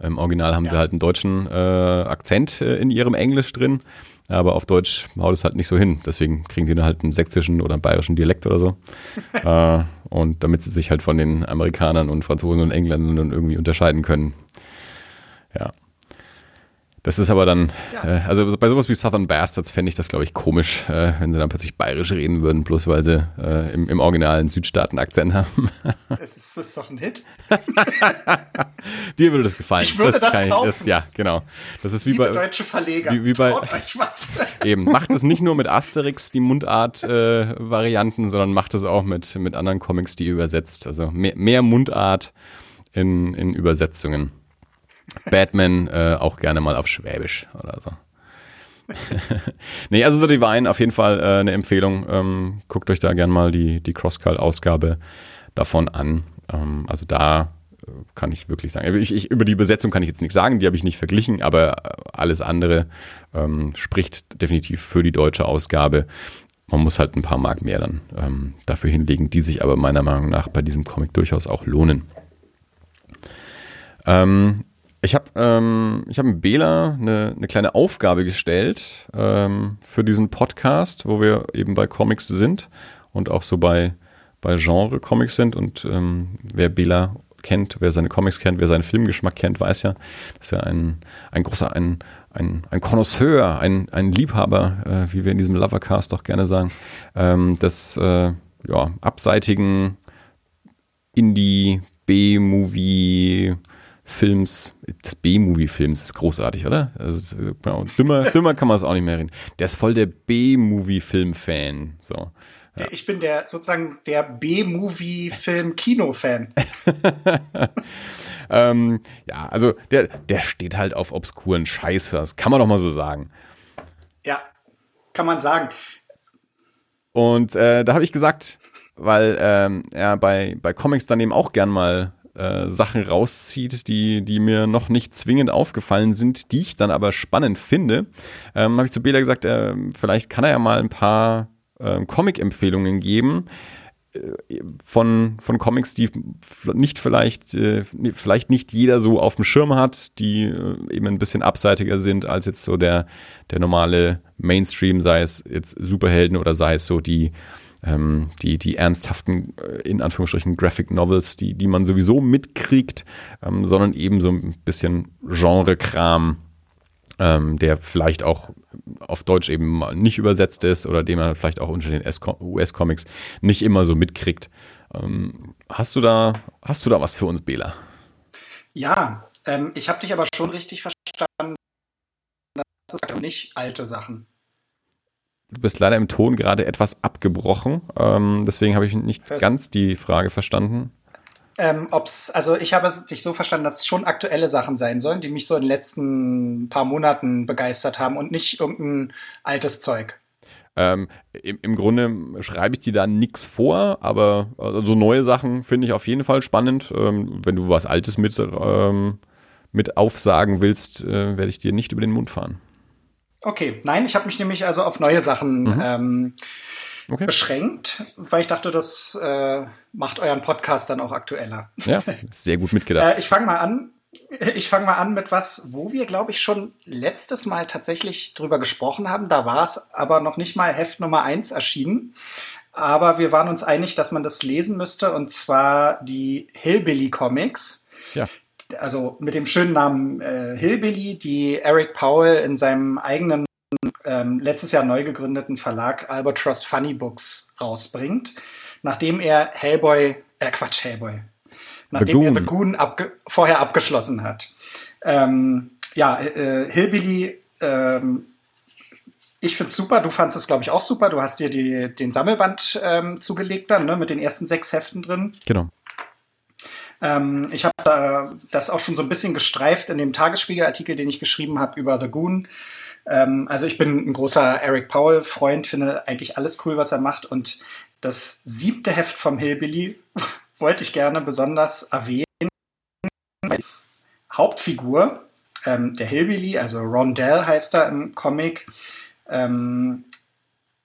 Im Original haben ja. sie halt einen deutschen äh, Akzent äh, in ihrem Englisch drin, aber auf Deutsch haut es halt nicht so hin. Deswegen kriegen die dann halt einen sächsischen oder einen bayerischen Dialekt oder so. *laughs* äh, und damit sie sich halt von den Amerikanern und Franzosen und Engländern irgendwie unterscheiden können. Ja. Das ist aber dann, ja. äh, also bei sowas wie Southern Bastards fände ich das, glaube ich, komisch, äh, wenn sie dann plötzlich bayerisch reden würden, bloß weil sie äh, im, im originalen Südstaaten-Akzent haben. *laughs* es ist, ist doch ein Hit. *laughs* Dir würde das gefallen. Ich würde das, das kaufen. Das, ja, genau. Das ist wie Liebe bei deutsche Verleger. Wie, wie bei, Traut euch was. *laughs* eben, macht es nicht nur mit Asterix die Mundart-Varianten, äh, sondern macht es auch mit, mit anderen Comics, die ihr übersetzt. Also mehr, mehr Mundart in, in Übersetzungen. Batman äh, auch gerne mal auf Schwäbisch oder so. *laughs* nee, also The Divine auf jeden Fall äh, eine Empfehlung. Ähm, guckt euch da gerne mal die, die Crosscult-Ausgabe davon an. Ähm, also da äh, kann ich wirklich sagen. Ich, ich, über die Übersetzung kann ich jetzt nichts sagen, die habe ich nicht verglichen, aber äh, alles andere ähm, spricht definitiv für die deutsche Ausgabe. Man muss halt ein paar Mark mehr dann ähm, dafür hinlegen, die sich aber meiner Meinung nach bei diesem Comic durchaus auch lohnen. Ähm, ich habe ähm, ich hab Bela eine, eine kleine Aufgabe gestellt ähm, für diesen Podcast, wo wir eben bei Comics sind und auch so bei, bei Genre-Comics sind. Und ähm, wer Bela kennt, wer seine Comics kennt, wer seinen Filmgeschmack kennt, weiß ja, dass er ein, ein großer, ein, ein, ein Connoisseur, ein, ein Liebhaber, äh, wie wir in diesem Lovercast auch gerne sagen, ähm, des äh, ja, abseitigen Indie, B-Movie, Films, des B-Movie-Films ist großartig, oder? Also, genau, dümmer, *laughs* dümmer kann man es auch nicht mehr reden. Der ist voll der B-Movie-Film-Fan. So. Ja. Ich bin der sozusagen der B-Movie-Film-Kino-Fan. *laughs* ähm, ja, also der, der steht halt auf obskuren Scheiß, das kann man doch mal so sagen. Ja, kann man sagen. Und äh, da habe ich gesagt, weil ähm, er bei, bei Comics dann eben auch gern mal äh, Sachen rauszieht, die, die mir noch nicht zwingend aufgefallen sind, die ich dann aber spannend finde, ähm, habe ich zu Bela gesagt, äh, vielleicht kann er ja mal ein paar äh, Comic-Empfehlungen geben, von, von Comics, die nicht vielleicht, äh, vielleicht nicht jeder so auf dem Schirm hat, die äh, eben ein bisschen abseitiger sind als jetzt so der, der normale Mainstream, sei es jetzt Superhelden oder sei es so die, ähm, die, die ernsthaften, äh, in Anführungsstrichen, Graphic Novels, die, die man sowieso mitkriegt, ähm, sondern eben so ein bisschen Genre-Kram, ähm, der vielleicht auch auf Deutsch eben nicht übersetzt ist oder den man vielleicht auch unter den US-Comics nicht immer so mitkriegt. Ähm, hast, du da, hast du da was für uns, Bela? Ja, ähm, ich habe dich aber schon richtig verstanden. Das ist nicht alte Sachen. Du bist leider im Ton gerade etwas abgebrochen. Ähm, deswegen habe ich nicht Fest. ganz die Frage verstanden. Ähm, ob's, also ich habe dich so verstanden, dass es schon aktuelle Sachen sein sollen, die mich so in den letzten paar Monaten begeistert haben und nicht irgendein altes Zeug. Ähm, im, im, Grunde schreibe ich dir da nichts vor, aber also neue Sachen finde ich auf jeden Fall spannend. Ähm, wenn du was Altes mit, ähm, mit aufsagen willst, äh, werde ich dir nicht über den Mund fahren. Okay, nein, ich habe mich nämlich also auf neue Sachen mhm. ähm, okay. beschränkt, weil ich dachte, das äh, macht euren Podcast dann auch aktueller. Ja, sehr gut mitgedacht. *laughs* äh, ich fange mal an. *laughs* Ich fange mal an mit was, wo wir, glaube ich, schon letztes Mal tatsächlich drüber gesprochen haben. Da war es aber noch nicht mal Heft Nummer eins erschienen. Aber wir waren uns einig, dass man das lesen müsste, und zwar die Hillbilly Comics. Ja. Also mit dem schönen Namen äh, Hillbilly, die Eric Powell in seinem eigenen ähm, letztes Jahr neu gegründeten Verlag Albatross Funny Books rausbringt, nachdem er Hellboy, äh Quatsch, Hellboy, nachdem The er The Goon abge vorher abgeschlossen hat. Ähm, ja, äh, Hillbilly, ähm, ich find's super, du fandest es, glaube ich, auch super. Du hast dir die, den Sammelband ähm, zugelegt dann, ne, mit den ersten sechs Heften drin. Genau. Ähm, ich habe da das auch schon so ein bisschen gestreift in dem Tagesspiegel-Artikel, den ich geschrieben habe über The Goon. Ähm, also ich bin ein großer Eric Powell-Freund, finde eigentlich alles cool, was er macht. Und das siebte Heft vom Hillbilly *laughs* wollte ich gerne besonders erwähnen. Hauptfigur, ähm, der Hillbilly, also Rondell heißt er im Comic. Ähm,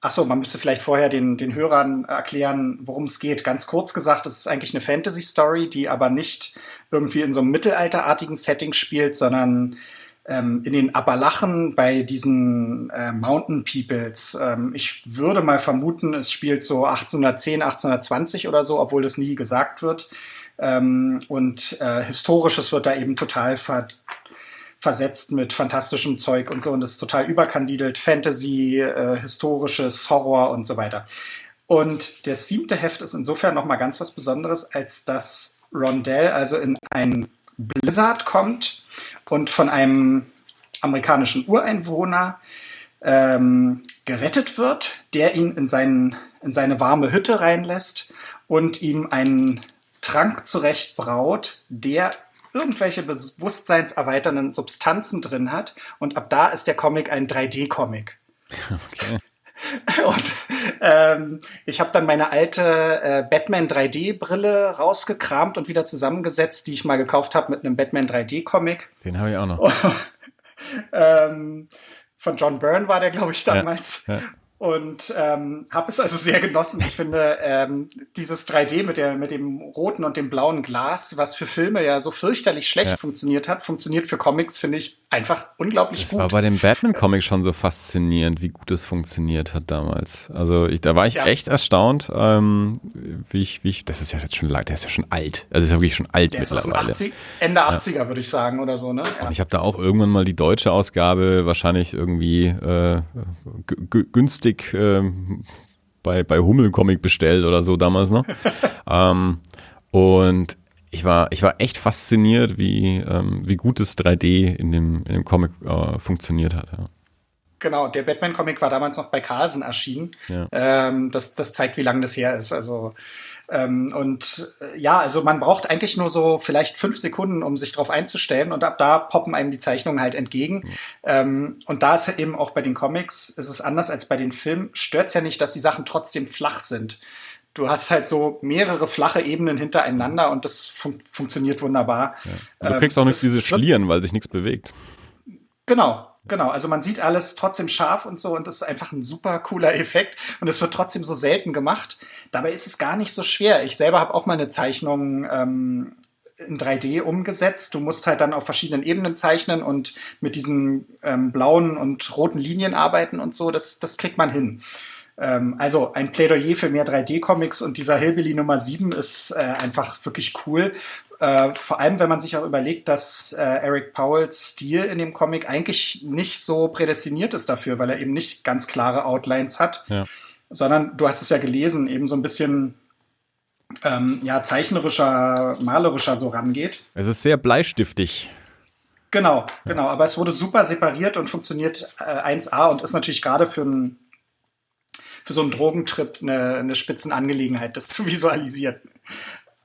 Achso, man müsste vielleicht vorher den, den Hörern erklären, worum es geht. Ganz kurz gesagt, es ist eigentlich eine Fantasy-Story, die aber nicht irgendwie in so einem mittelalterartigen Setting spielt, sondern ähm, in den Appalachen bei diesen äh, Mountain Peoples. Ähm, ich würde mal vermuten, es spielt so 1810, 1820 oder so, obwohl das nie gesagt wird. Ähm, und äh, Historisches wird da eben total ver versetzt mit fantastischem Zeug und so und ist total überkandidelt. Fantasy, äh, historisches, Horror und so weiter. Und das siebte Heft ist insofern nochmal ganz was Besonderes, als dass Rondell also in ein Blizzard kommt und von einem amerikanischen Ureinwohner ähm, gerettet wird, der ihn in, seinen, in seine warme Hütte reinlässt und ihm einen Trank zurechtbraut, der irgendwelche bewusstseinserweiternden Substanzen drin hat. Und ab da ist der Comic ein 3D-Comic. Okay. *laughs* Und ähm, ich habe dann meine alte äh, Batman 3D-Brille rausgekramt und wieder zusammengesetzt, die ich mal gekauft habe mit einem Batman 3D-Comic. Den habe ich auch noch. *laughs* ähm, von John Byrne war der, glaube ich, damals. Ja, ja und ähm, habe es also sehr genossen. Ich finde ähm, dieses 3D mit der mit dem roten und dem blauen Glas, was für Filme ja so fürchterlich schlecht ja. funktioniert hat, funktioniert für Comics finde ich einfach unglaublich das gut. Das war bei dem Batman Comic schon so faszinierend, wie gut es funktioniert hat damals. Also ich, da war ich ja. echt erstaunt, ähm, wie ich wie ich das ist ja jetzt schon der ist ja schon alt. Also ist ja wirklich schon alt der mittlerweile. Ist 80, Ende 80er ja. würde ich sagen oder so, ne? Und ich habe da auch irgendwann mal die deutsche Ausgabe wahrscheinlich irgendwie äh, günstig günstig äh, bei, bei Hummel Comic bestellt oder so damals noch. *laughs* ähm, und ich war, ich war echt fasziniert, wie, ähm, wie gut das 3D in dem, in dem Comic äh, funktioniert hat. Ja. Genau, der Batman-Comic war damals noch bei Carlsen erschienen. Ja. Ähm, das, das zeigt, wie lange das her ist. Also ähm, und äh, ja, also man braucht eigentlich nur so vielleicht fünf Sekunden, um sich darauf einzustellen und ab da poppen einem die Zeichnungen halt entgegen. Mhm. Ähm, und da ist eben auch bei den Comics, ist es anders als bei den Filmen, stört's ja nicht, dass die Sachen trotzdem flach sind. Du hast halt so mehrere flache Ebenen hintereinander und das fun funktioniert wunderbar. Ja. Du kriegst auch nicht ähm, diese Schlieren, weil sich nichts bewegt. Genau, Genau, also man sieht alles trotzdem scharf und so und das ist einfach ein super cooler Effekt und es wird trotzdem so selten gemacht. Dabei ist es gar nicht so schwer. Ich selber habe auch mal eine Zeichnung ähm, in 3D umgesetzt. Du musst halt dann auf verschiedenen Ebenen zeichnen und mit diesen ähm, blauen und roten Linien arbeiten und so. Das, das kriegt man hin. Ähm, also ein Plädoyer für mehr 3D-Comics und dieser Hillbilly Nummer 7 ist äh, einfach wirklich cool. Äh, vor allem, wenn man sich auch überlegt, dass äh, Eric Powells Stil in dem Comic eigentlich nicht so prädestiniert ist dafür, weil er eben nicht ganz klare Outlines hat, ja. sondern du hast es ja gelesen, eben so ein bisschen ähm, ja, zeichnerischer, malerischer so rangeht. Es ist sehr bleistiftig. Genau, genau. Aber es wurde super separiert und funktioniert äh, 1A und ist natürlich gerade für, ein, für so einen Drogentrip eine, eine Spitzenangelegenheit, das zu visualisieren.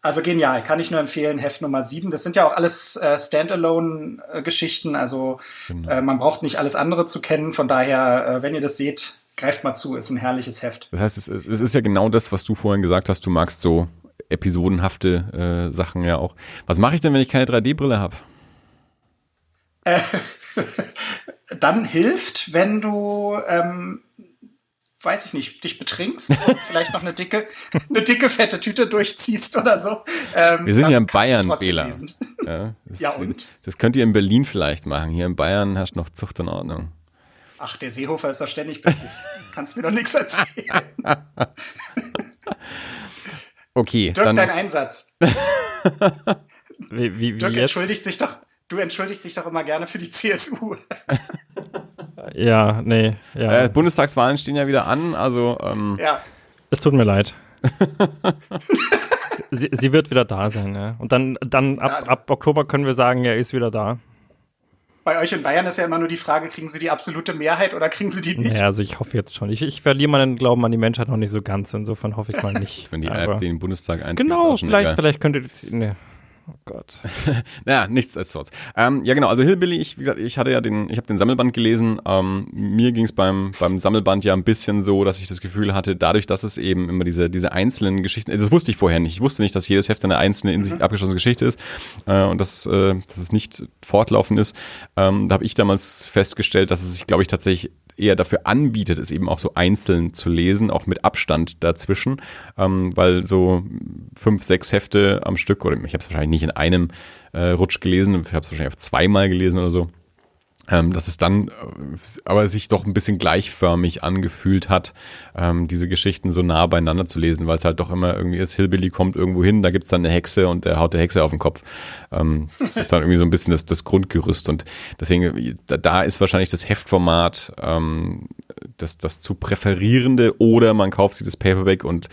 Also genial, kann ich nur empfehlen, Heft Nummer 7. Das sind ja auch alles äh, Standalone-Geschichten, also genau. äh, man braucht nicht alles andere zu kennen. Von daher, äh, wenn ihr das seht, greift mal zu, ist ein herrliches Heft. Das heißt, es, es ist ja genau das, was du vorhin gesagt hast, du magst so episodenhafte äh, Sachen ja auch. Was mache ich denn, wenn ich keine 3D-Brille habe? Äh, *laughs* dann hilft, wenn du ähm, weiß ich nicht, dich betrinkst und *laughs* vielleicht noch eine dicke, eine dicke, fette Tüte durchziehst oder so. Ähm, Wir sind ja in Bayern, Bela. Ja, das, *laughs* ja, und? Das könnt ihr in Berlin vielleicht machen. Hier in Bayern hast du noch Zucht und Ordnung. Ach, der Seehofer ist da ständig bekifft. Kannst mir doch nichts erzählen. *laughs* okay. Dirk, dann dein Einsatz. wie, wie, wie Dirk jetzt? entschuldigt sich doch, du entschuldigst dich doch immer gerne für die CSU. Ja, nee. Ja. Äh, Bundestagswahlen stehen ja wieder an, also. Ähm, ja. Es tut mir leid. *laughs* sie, sie, wird wieder da sein, ja. Und dann, dann ab, ab Oktober können wir sagen, er ist wieder da. Bei euch in Bayern ist ja immer nur die Frage, kriegen sie die absolute Mehrheit oder kriegen sie die nicht? Ja, also ich hoffe jetzt schon. Ich, ich verliere meinen Glauben an die Menschheit noch nicht so ganz. Insofern hoffe ich mal nicht. Wenn die App den Bundestag einzieht. Genau, vielleicht, vielleicht könnte die. Nee. Oh Gott. *laughs* naja, nichts als sonst. Ähm, ja, genau. Also Hillbilly, ich, wie gesagt, ich hatte ja den, ich habe den Sammelband gelesen. Ähm, mir ging es beim, beim Sammelband ja ein bisschen so, dass ich das Gefühl hatte, dadurch, dass es eben immer diese, diese einzelnen Geschichten, das wusste ich vorher nicht. Ich wusste nicht, dass jedes Heft eine einzelne in sich mhm. abgeschlossene Geschichte ist äh, und dass, äh, dass es nicht fortlaufend ist. Ähm, da habe ich damals festgestellt, dass es sich, glaube ich, tatsächlich eher dafür anbietet, es eben auch so einzeln zu lesen, auch mit Abstand dazwischen, ähm, weil so fünf, sechs Hefte am Stück, oder ich habe es wahrscheinlich nicht in einem äh, Rutsch gelesen, ich habe es wahrscheinlich auf zweimal gelesen oder so, ähm, dass es dann äh, aber sich doch ein bisschen gleichförmig angefühlt hat, ähm, diese Geschichten so nah beieinander zu lesen, weil es halt doch immer irgendwie ist, Hillbilly kommt irgendwo hin, da gibt's dann eine Hexe und der haut der Hexe auf den Kopf. Ähm, das ist dann irgendwie so ein bisschen das, das Grundgerüst und deswegen, da, da ist wahrscheinlich das Heftformat ähm, das, das zu präferierende oder man kauft sich das Paperback und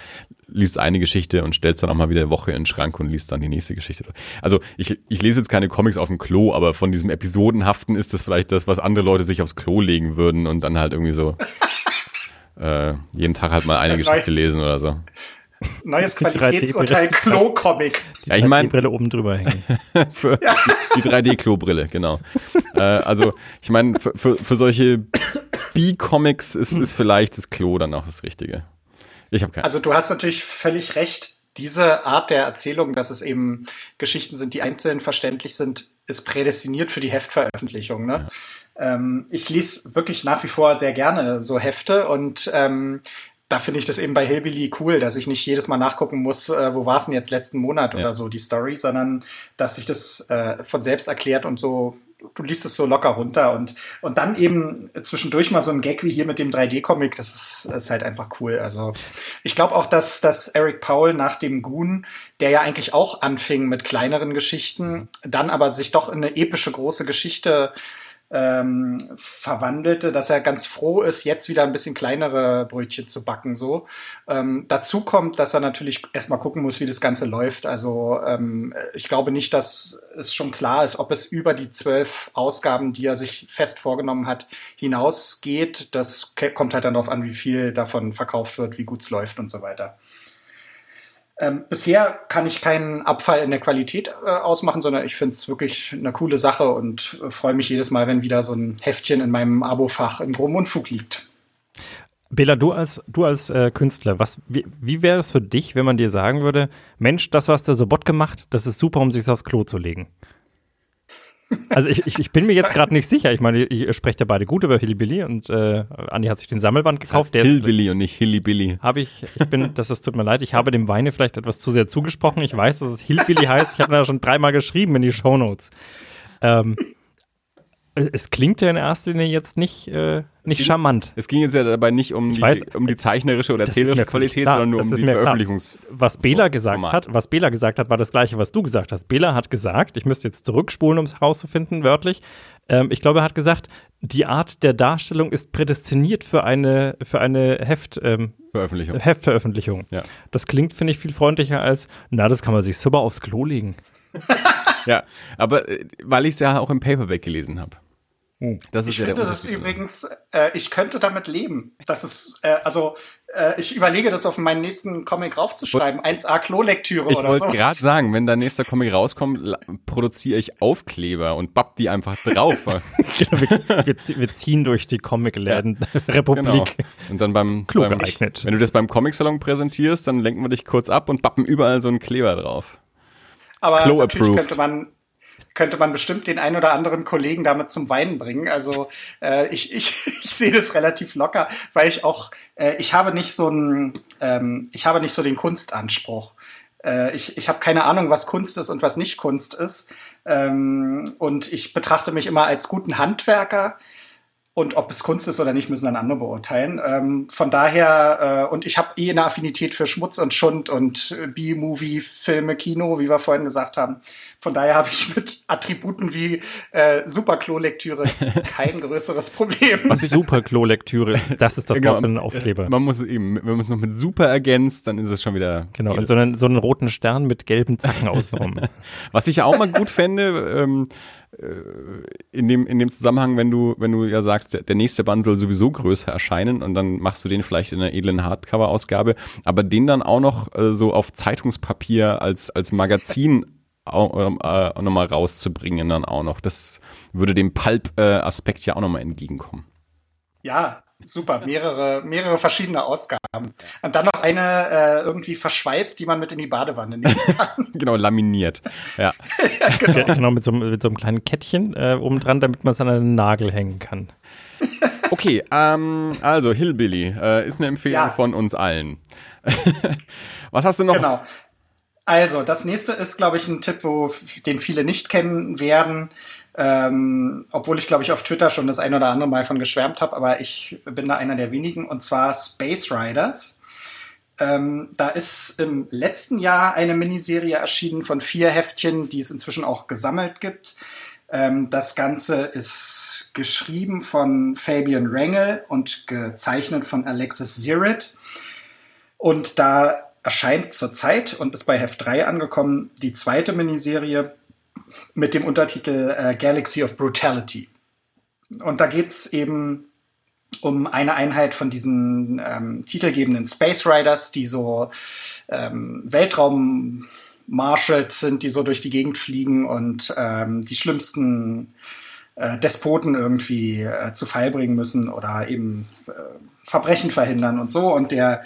liest eine Geschichte und stellt es dann auch mal wieder eine Woche in den Schrank und liest dann die nächste Geschichte. Also ich, ich lese jetzt keine Comics auf dem Klo, aber von diesem Episodenhaften ist das vielleicht das, was andere Leute sich aufs Klo legen würden und dann halt irgendwie so *laughs* äh, jeden Tag halt mal eine Geschichte lesen oder so. Neues *laughs* Qualitätsurteil Klo-Comic. Ja, ich meine. Die Brille oben drüber hängen. *laughs* für ja. Die 3D-Klo-Brille, genau. äh, also, ich meine, für, für, für solche B-Comics ist, ist vielleicht das Klo dann auch das Richtige. Ich habe keine. Also du hast natürlich völlig recht. Diese Art der Erzählung, dass es eben Geschichten sind, die einzeln verständlich sind, ist prädestiniert für die Heftveröffentlichung. Ne? Ja. Ähm, ich lese wirklich nach wie vor sehr gerne so Hefte und ähm, da finde ich das eben bei Hillbilly cool, dass ich nicht jedes Mal nachgucken muss, äh, wo war es denn jetzt letzten Monat ja. oder so, die Story, sondern dass sich das äh, von selbst erklärt und so du liest es so locker runter und, und dann eben zwischendurch mal so ein Gag wie hier mit dem 3D-Comic, das ist, ist halt einfach cool. Also ich glaube auch, dass, dass Eric Powell nach dem Goon, der ja eigentlich auch anfing mit kleineren Geschichten, dann aber sich doch in eine epische große Geschichte ähm, verwandelte, dass er ganz froh ist, jetzt wieder ein bisschen kleinere Brötchen zu backen. So ähm, dazu kommt, dass er natürlich erstmal gucken muss, wie das Ganze läuft. Also ähm, ich glaube nicht, dass es schon klar ist, ob es über die zwölf Ausgaben, die er sich fest vorgenommen hat, hinausgeht. Das kommt halt dann darauf an, wie viel davon verkauft wird, wie gut es läuft und so weiter. Ähm, bisher kann ich keinen Abfall in der Qualität äh, ausmachen, sondern ich finde es wirklich eine coole Sache und äh, freue mich jedes Mal, wenn wieder so ein Heftchen in meinem Abofach im groben Unfug liegt. Bela, du als, du als äh, Künstler, was, wie, wie wäre es für dich, wenn man dir sagen würde, Mensch, das, was der Sobot gemacht, das ist super, um sich aufs Klo zu legen? Also ich, ich, ich bin mir jetzt gerade nicht sicher. Ich meine, ihr sprecht ja beide gut über Hillbilly und äh, Andi hat sich den Sammelband gekauft. Der Hillbilly und nicht Hillybilly. Habe ich, ich bin, das ist, tut mir leid, ich habe dem Weine vielleicht etwas zu sehr zugesprochen. Ich weiß, dass es Hillbilly heißt. Ich habe da schon dreimal geschrieben in die Shownotes. Ähm, es klingt ja in erster Linie jetzt nicht, äh, nicht charmant. Es ging jetzt ja dabei nicht um, die, weiß, um die zeichnerische oder erzählerische Qualität, klar, sondern nur um die Veröffentlichungs. Was Bela gesagt Format. hat, was Bela gesagt hat, war das gleiche, was du gesagt hast. Bela hat gesagt, ich müsste jetzt zurückspulen, um es herauszufinden, wörtlich. Ähm, ich glaube, er hat gesagt, die Art der Darstellung ist prädestiniert für eine, für eine Heft, ähm, Veröffentlichung. Heftveröffentlichung. Ja. Das klingt, finde ich, viel freundlicher als, na, das kann man sich super aufs Klo legen. *laughs* ja, aber äh, weil ich es ja auch im Paperback gelesen habe. Hm. Das ist ich ja finde das übrigens, äh, ich könnte damit leben. Das ist, äh, also äh, ich überlege, das auf meinen nächsten Comic raufzuschreiben. 1A Klo-Lektüre oder so. Ich wollte gerade sagen, wenn dein nächster Comic rauskommt, produziere ich Aufkleber und bapp die einfach drauf. *laughs* genau, wir, wir, wir, ziehen durch die Comicläden ja. Republik. Genau. Und dann beim, beim wenn du das beim Comic-Salon präsentierst, dann lenken wir dich kurz ab und bappen überall so einen Kleber drauf. Aber Klo natürlich approved. könnte man könnte man bestimmt den ein oder anderen Kollegen damit zum Weinen bringen. Also äh, ich, ich, *laughs* ich sehe das relativ locker, weil ich auch, äh, ich habe nicht so ein, ähm, ich habe nicht so den Kunstanspruch. Äh, ich ich habe keine Ahnung, was Kunst ist und was nicht Kunst ist. Ähm, und ich betrachte mich immer als guten Handwerker und ob es Kunst ist oder nicht, müssen dann andere beurteilen. Ähm, von daher, äh, und ich habe eh eine Affinität für Schmutz und Schund und äh, B-Movie, Filme, Kino, wie wir vorhin gesagt haben. Von daher habe ich mit Attributen wie äh, Superklo-Lektüre *laughs* kein größeres Problem. Was Superklo-Lektüre ist, das ist das genau. Wort für einen Aufkleber. Man muss eben, wenn man es noch mit Super ergänzt, dann ist es schon wieder. Genau, und so einen, so einen roten Stern mit gelben Zacken außenrum. *laughs* Was ich ja auch mal gut fände, ähm, äh, in dem, in dem Zusammenhang, wenn du, wenn du ja sagst, der, nächste Band soll sowieso größer erscheinen und dann machst du den vielleicht in einer edlen Hardcover-Ausgabe, aber den dann auch noch äh, so auf Zeitungspapier als, als Magazin *laughs* auch, äh, nochmal rauszubringen, dann auch noch. Das würde dem Pulp-Aspekt ja auch nochmal entgegenkommen. Ja, Super, mehrere, mehrere verschiedene Ausgaben. Und dann noch eine äh, irgendwie verschweißt, die man mit in die Badewanne nehmen *laughs* kann. genau, laminiert. Ja. *laughs* ja genau. genau, mit so, mit so einem kleinen Kettchen äh, oben dran, damit man es an einen Nagel hängen kann. *laughs* Okay, ähm, also Hillbilly äh, ist eine Empfehlung ja. von uns allen. Was hast du noch? Genau. Also, das nächste ist, glaube ich, ein Tipp, wo, den viele nicht kennen werden. Ähm, obwohl ich, glaube ich, auf Twitter schon das ein oder andere Mal von geschwärmt habe, aber ich bin da einer der wenigen, und zwar Space Riders. Ähm, da ist im letzten Jahr eine Miniserie erschienen von vier Heftchen, die es inzwischen auch gesammelt gibt. Ähm, das Ganze ist geschrieben von Fabian Rangel und gezeichnet von Alexis Zirit. Und da erscheint zurzeit und ist bei Heft 3 angekommen die zweite Miniserie mit dem Untertitel äh, Galaxy of Brutality. Und da geht es eben um eine Einheit von diesen ähm, titelgebenden Space Riders, die so ähm, Weltraum Marshals sind, die so durch die Gegend fliegen und ähm, die schlimmsten äh, Despoten irgendwie äh, zu Fall bringen müssen oder eben äh, Verbrechen verhindern und so. Und der,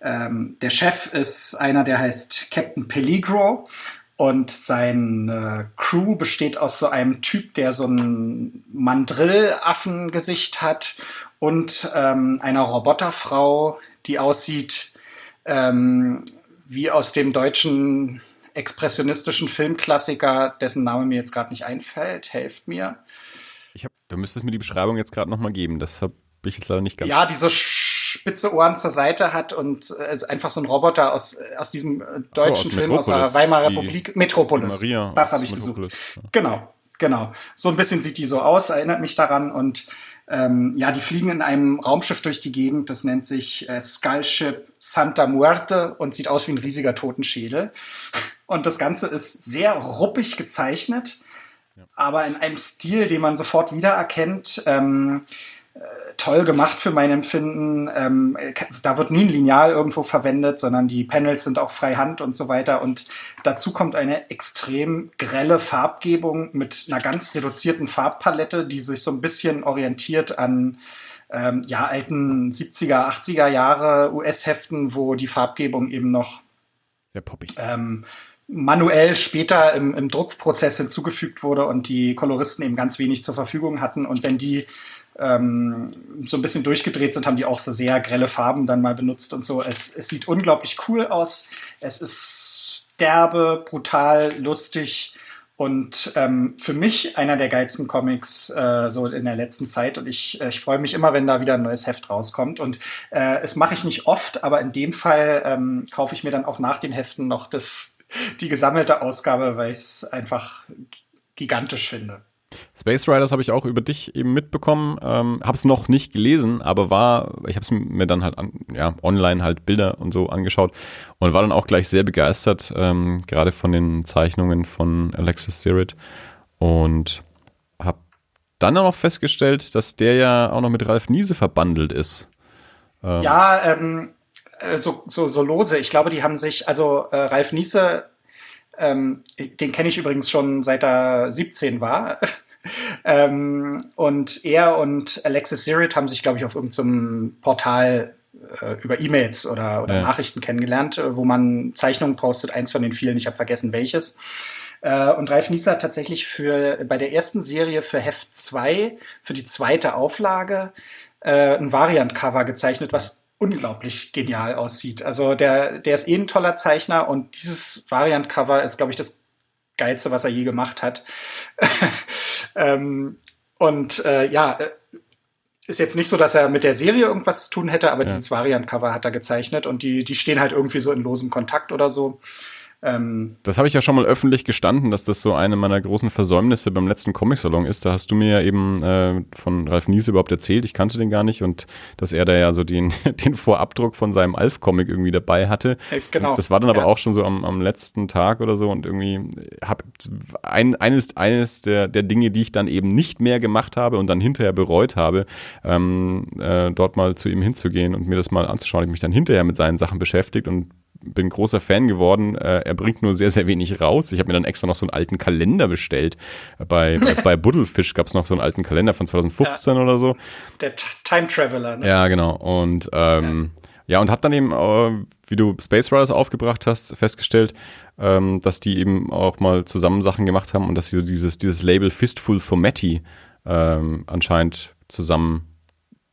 ähm, der Chef ist einer, der heißt Captain Peligro und seine Crew besteht aus so einem Typ, der so ein Mandrillaffengesicht hat und ähm, einer Roboterfrau, die aussieht ähm, wie aus dem deutschen expressionistischen Filmklassiker, dessen Name mir jetzt gerade nicht einfällt. Helft mir. Ich hab, du müsstest mir die Beschreibung jetzt gerade nochmal geben. Das habe ich jetzt leider nicht ganz. Ja, diese spitze Ohren zur Seite hat und äh, einfach so ein Roboter aus, aus diesem äh, deutschen oh, aus Film aus der Weimarer Republik, Metropolis. Maria das habe ich gesucht. Ja. Genau, genau. So ein bisschen sieht die so aus, erinnert mich daran und ähm, ja, die fliegen in einem Raumschiff durch die Gegend, das nennt sich äh, Skullship Santa Muerte und sieht aus wie ein riesiger Totenschädel. Und das Ganze ist sehr ruppig gezeichnet, ja. aber in einem Stil, den man sofort wiedererkennt. Ähm, toll gemacht für mein Empfinden. Ähm, da wird nie ein Lineal irgendwo verwendet, sondern die Panels sind auch freihand und so weiter. Und dazu kommt eine extrem grelle Farbgebung mit einer ganz reduzierten Farbpalette, die sich so ein bisschen orientiert an ähm, ja, alten 70er, 80er Jahre US-Heften, wo die Farbgebung eben noch sehr poppig. Ähm, manuell später im, im Druckprozess hinzugefügt wurde und die Koloristen eben ganz wenig zur Verfügung hatten. Und wenn die ähm, so ein bisschen durchgedreht sind, haben die auch so sehr grelle Farben dann mal benutzt und so. Es, es sieht unglaublich cool aus. Es ist derbe, brutal, lustig und ähm, für mich einer der geilsten Comics äh, so in der letzten Zeit. Und ich, äh, ich freue mich immer, wenn da wieder ein neues Heft rauskommt. Und äh, es mache ich nicht oft, aber in dem Fall ähm, kaufe ich mir dann auch nach den Heften noch das, die gesammelte Ausgabe, weil ich es einfach gigantisch finde. Space Riders habe ich auch über dich eben mitbekommen. Ähm, habe es noch nicht gelesen, aber war, ich habe es mir dann halt an, ja, online halt Bilder und so angeschaut und war dann auch gleich sehr begeistert, ähm, gerade von den Zeichnungen von Alexis Sirit und habe dann auch noch festgestellt, dass der ja auch noch mit Ralf Niese verbandelt ist. Ähm, ja, ähm, äh, so, so, so lose. Ich glaube, die haben sich, also äh, Ralf Niese ähm, den kenne ich übrigens schon seit er 17 war. *laughs* ähm, und er und Alexis Sirit haben sich, glaube ich, auf irgendeinem Portal äh, über E-Mails oder, oder ja. Nachrichten kennengelernt, äh, wo man Zeichnungen postet, eins von den vielen, ich habe vergessen welches. Äh, und Ralf Nieser hat tatsächlich für, bei der ersten Serie für Heft 2, für die zweite Auflage, äh, ein Variant-Cover gezeichnet, was unglaublich genial aussieht. Also der, der ist eh ein toller Zeichner und dieses Variant-Cover ist, glaube ich, das geilste, was er je gemacht hat. *laughs* ähm, und äh, ja, äh, ist jetzt nicht so, dass er mit der Serie irgendwas zu tun hätte, aber ja. dieses Variant-Cover hat er gezeichnet und die, die stehen halt irgendwie so in losem Kontakt oder so. Ähm, das habe ich ja schon mal öffentlich gestanden, dass das so eine meiner großen Versäumnisse beim letzten Comic-Salon ist. Da hast du mir ja eben äh, von Ralf Niese überhaupt erzählt, ich kannte den gar nicht und dass er da ja so den, *laughs* den Vorabdruck von seinem Alf-Comic irgendwie dabei hatte. Äh, genau. Das war dann aber ja. auch schon so am, am letzten Tag oder so und irgendwie habe ein, eines, eines der, der Dinge, die ich dann eben nicht mehr gemacht habe und dann hinterher bereut habe, ähm, äh, dort mal zu ihm hinzugehen und mir das mal anzuschauen. Ich mich dann hinterher mit seinen Sachen beschäftigt und bin großer Fan geworden. Äh, er bringt nur sehr, sehr wenig raus. Ich habe mir dann extra noch so einen alten Kalender bestellt. Bei, bei, *laughs* bei Buddelfisch gab es noch so einen alten Kalender von 2015 ja. oder so. Der Time Traveler, ne? Ja, genau. Und ähm, ja. ja. und habe dann eben, äh, wie du Space Riders aufgebracht hast, festgestellt, ähm, dass die eben auch mal zusammen Sachen gemacht haben und dass sie so dieses, dieses Label Fistful for Matty ähm, anscheinend zusammen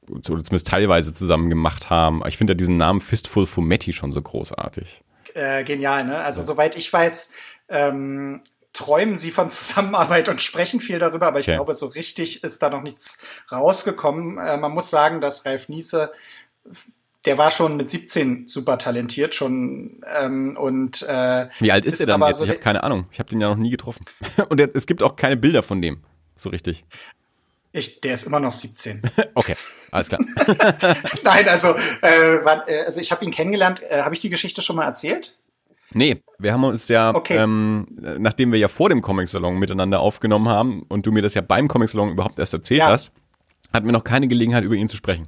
oder zumindest teilweise zusammen gemacht haben. Ich finde ja diesen Namen Fistful Fumetti schon so großartig. Äh, genial, ne? Also ja. soweit ich weiß, ähm, träumen sie von *laughs* Zusammenarbeit und sprechen viel darüber, aber ich okay. glaube, so richtig ist da noch nichts rausgekommen. Äh, man muss sagen, dass Ralf Niese der war schon mit 17 super talentiert schon ähm, und äh, wie alt ist, ist er dann jetzt? So ich habe keine Ahnung. Ich habe den ja noch nie getroffen *laughs* und es gibt auch keine Bilder von dem so richtig. Ich, der ist immer noch 17. *laughs* okay, alles klar. *laughs* Nein, also, äh, äh, also ich habe ihn kennengelernt. Äh, habe ich die Geschichte schon mal erzählt? Nee, wir haben uns ja, okay. ähm, nachdem wir ja vor dem Comic-Salon miteinander aufgenommen haben und du mir das ja beim Comic-Salon überhaupt erst erzählt ja. hast, hatten wir noch keine Gelegenheit, über ihn zu sprechen.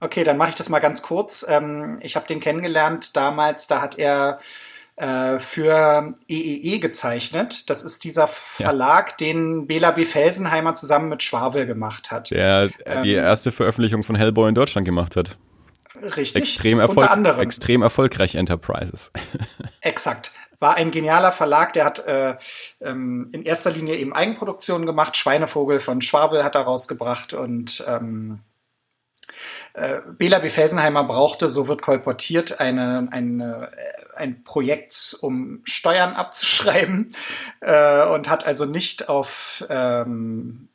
Okay, dann mache ich das mal ganz kurz. Ähm, ich habe den kennengelernt damals, da hat er äh, für EEE e gezeichnet. Das ist dieser Verlag, ja. den Bela B. Felsenheimer zusammen mit Schwabel gemacht hat. Der ähm, die erste Veröffentlichung von Hellboy in Deutschland gemacht hat. Richtig. Extrem, Erfolg, extrem erfolgreich Enterprises. *laughs* Exakt. War ein genialer Verlag, der hat äh, ähm, in erster Linie eben Eigenproduktionen gemacht. Schweinevogel von Schwabel hat er rausgebracht und ähm, äh, Bela B. Felsenheimer brauchte, so wird kolportiert, eine, eine, ein Projekt, um Steuern abzuschreiben äh, und hat also nicht auf, ähm,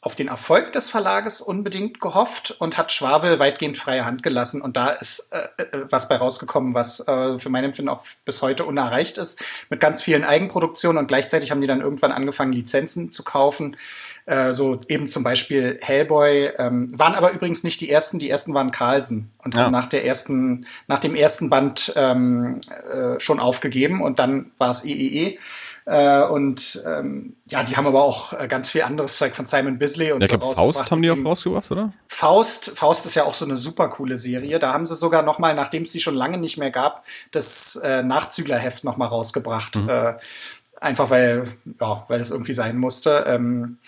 auf den Erfolg des Verlages unbedingt gehofft und hat Schwabel weitgehend freie Hand gelassen. Und da ist äh, äh was bei rausgekommen, was äh, für mein Empfinden auch bis heute unerreicht ist, mit ganz vielen Eigenproduktionen. Und gleichzeitig haben die dann irgendwann angefangen, Lizenzen zu kaufen äh, so eben zum Beispiel Hellboy, ähm, waren aber übrigens nicht die ersten, die ersten waren Carlsen und ja. haben nach der ersten, nach dem ersten Band ähm, äh, schon aufgegeben und dann war es EEE. Äh, und ähm, ja, die haben aber auch äh, ganz viel anderes Zeug von Simon Bisley und ja, so glaub, Faust haben die auch rausgebracht, oder? Faust, Faust ist ja auch so eine super coole Serie. Da haben sie sogar noch mal, nachdem es sie schon lange nicht mehr gab, das äh, Nachzüglerheft noch mal rausgebracht. Mhm. Äh, einfach weil, ja, weil es irgendwie sein musste. Ähm,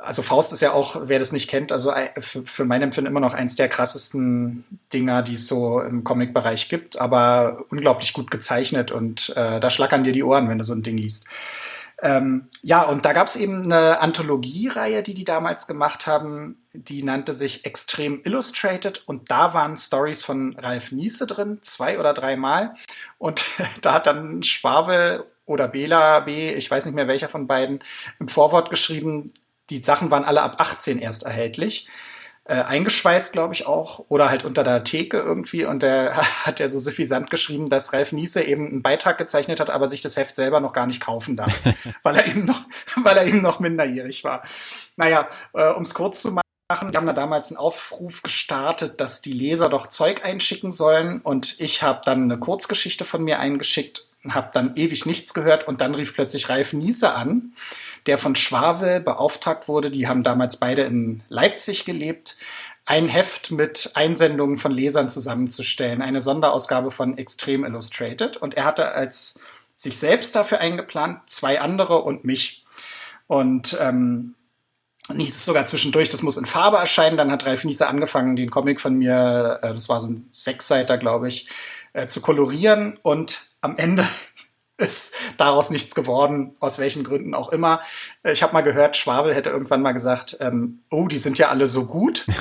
also Faust ist ja auch, wer das nicht kennt, also für, mein Empfinden immer noch eins der krassesten Dinger, die es so im Comic-Bereich gibt, aber unglaublich gut gezeichnet und äh, da schlackern dir die Ohren, wenn du so ein Ding liest. Ähm, ja, und da gab es eben eine Anthologiereihe, die die damals gemacht haben, die nannte sich Extrem Illustrated und da waren Stories von Ralf Niese drin, zwei oder dreimal. Und *laughs* da hat dann Schwabe oder Bela B, ich weiß nicht mehr welcher von beiden, im Vorwort geschrieben, die Sachen waren alle ab 18 erst erhältlich. Äh, eingeschweißt, glaube ich auch, oder halt unter der Theke irgendwie. Und der *laughs* hat ja so suffisant geschrieben, dass Ralf Niese eben einen Beitrag gezeichnet hat, aber sich das Heft selber noch gar nicht kaufen darf, *laughs* weil er eben noch, *laughs* weil er eben noch minderjährig war. Naja, äh, um es kurz zu machen, wir haben da damals einen Aufruf gestartet, dass die Leser doch Zeug einschicken sollen. Und ich habe dann eine Kurzgeschichte von mir eingeschickt, habe dann ewig nichts gehört und dann rief plötzlich Ralf Niese an der von Schwavel beauftragt wurde. Die haben damals beide in Leipzig gelebt. Ein Heft mit Einsendungen von Lesern zusammenzustellen, eine Sonderausgabe von Extrem Illustrated. Und er hatte als sich selbst dafür eingeplant, zwei andere und mich. Und ähm, hieß es sogar zwischendurch, das muss in Farbe erscheinen. Dann hat Ralf Niese angefangen, den Comic von mir, äh, das war so ein Sechsseiter, glaube ich, äh, zu kolorieren. Und am Ende ist daraus nichts geworden, aus welchen Gründen auch immer. Ich habe mal gehört, Schwabel hätte irgendwann mal gesagt, ähm, oh, die sind ja alle so gut. *laughs*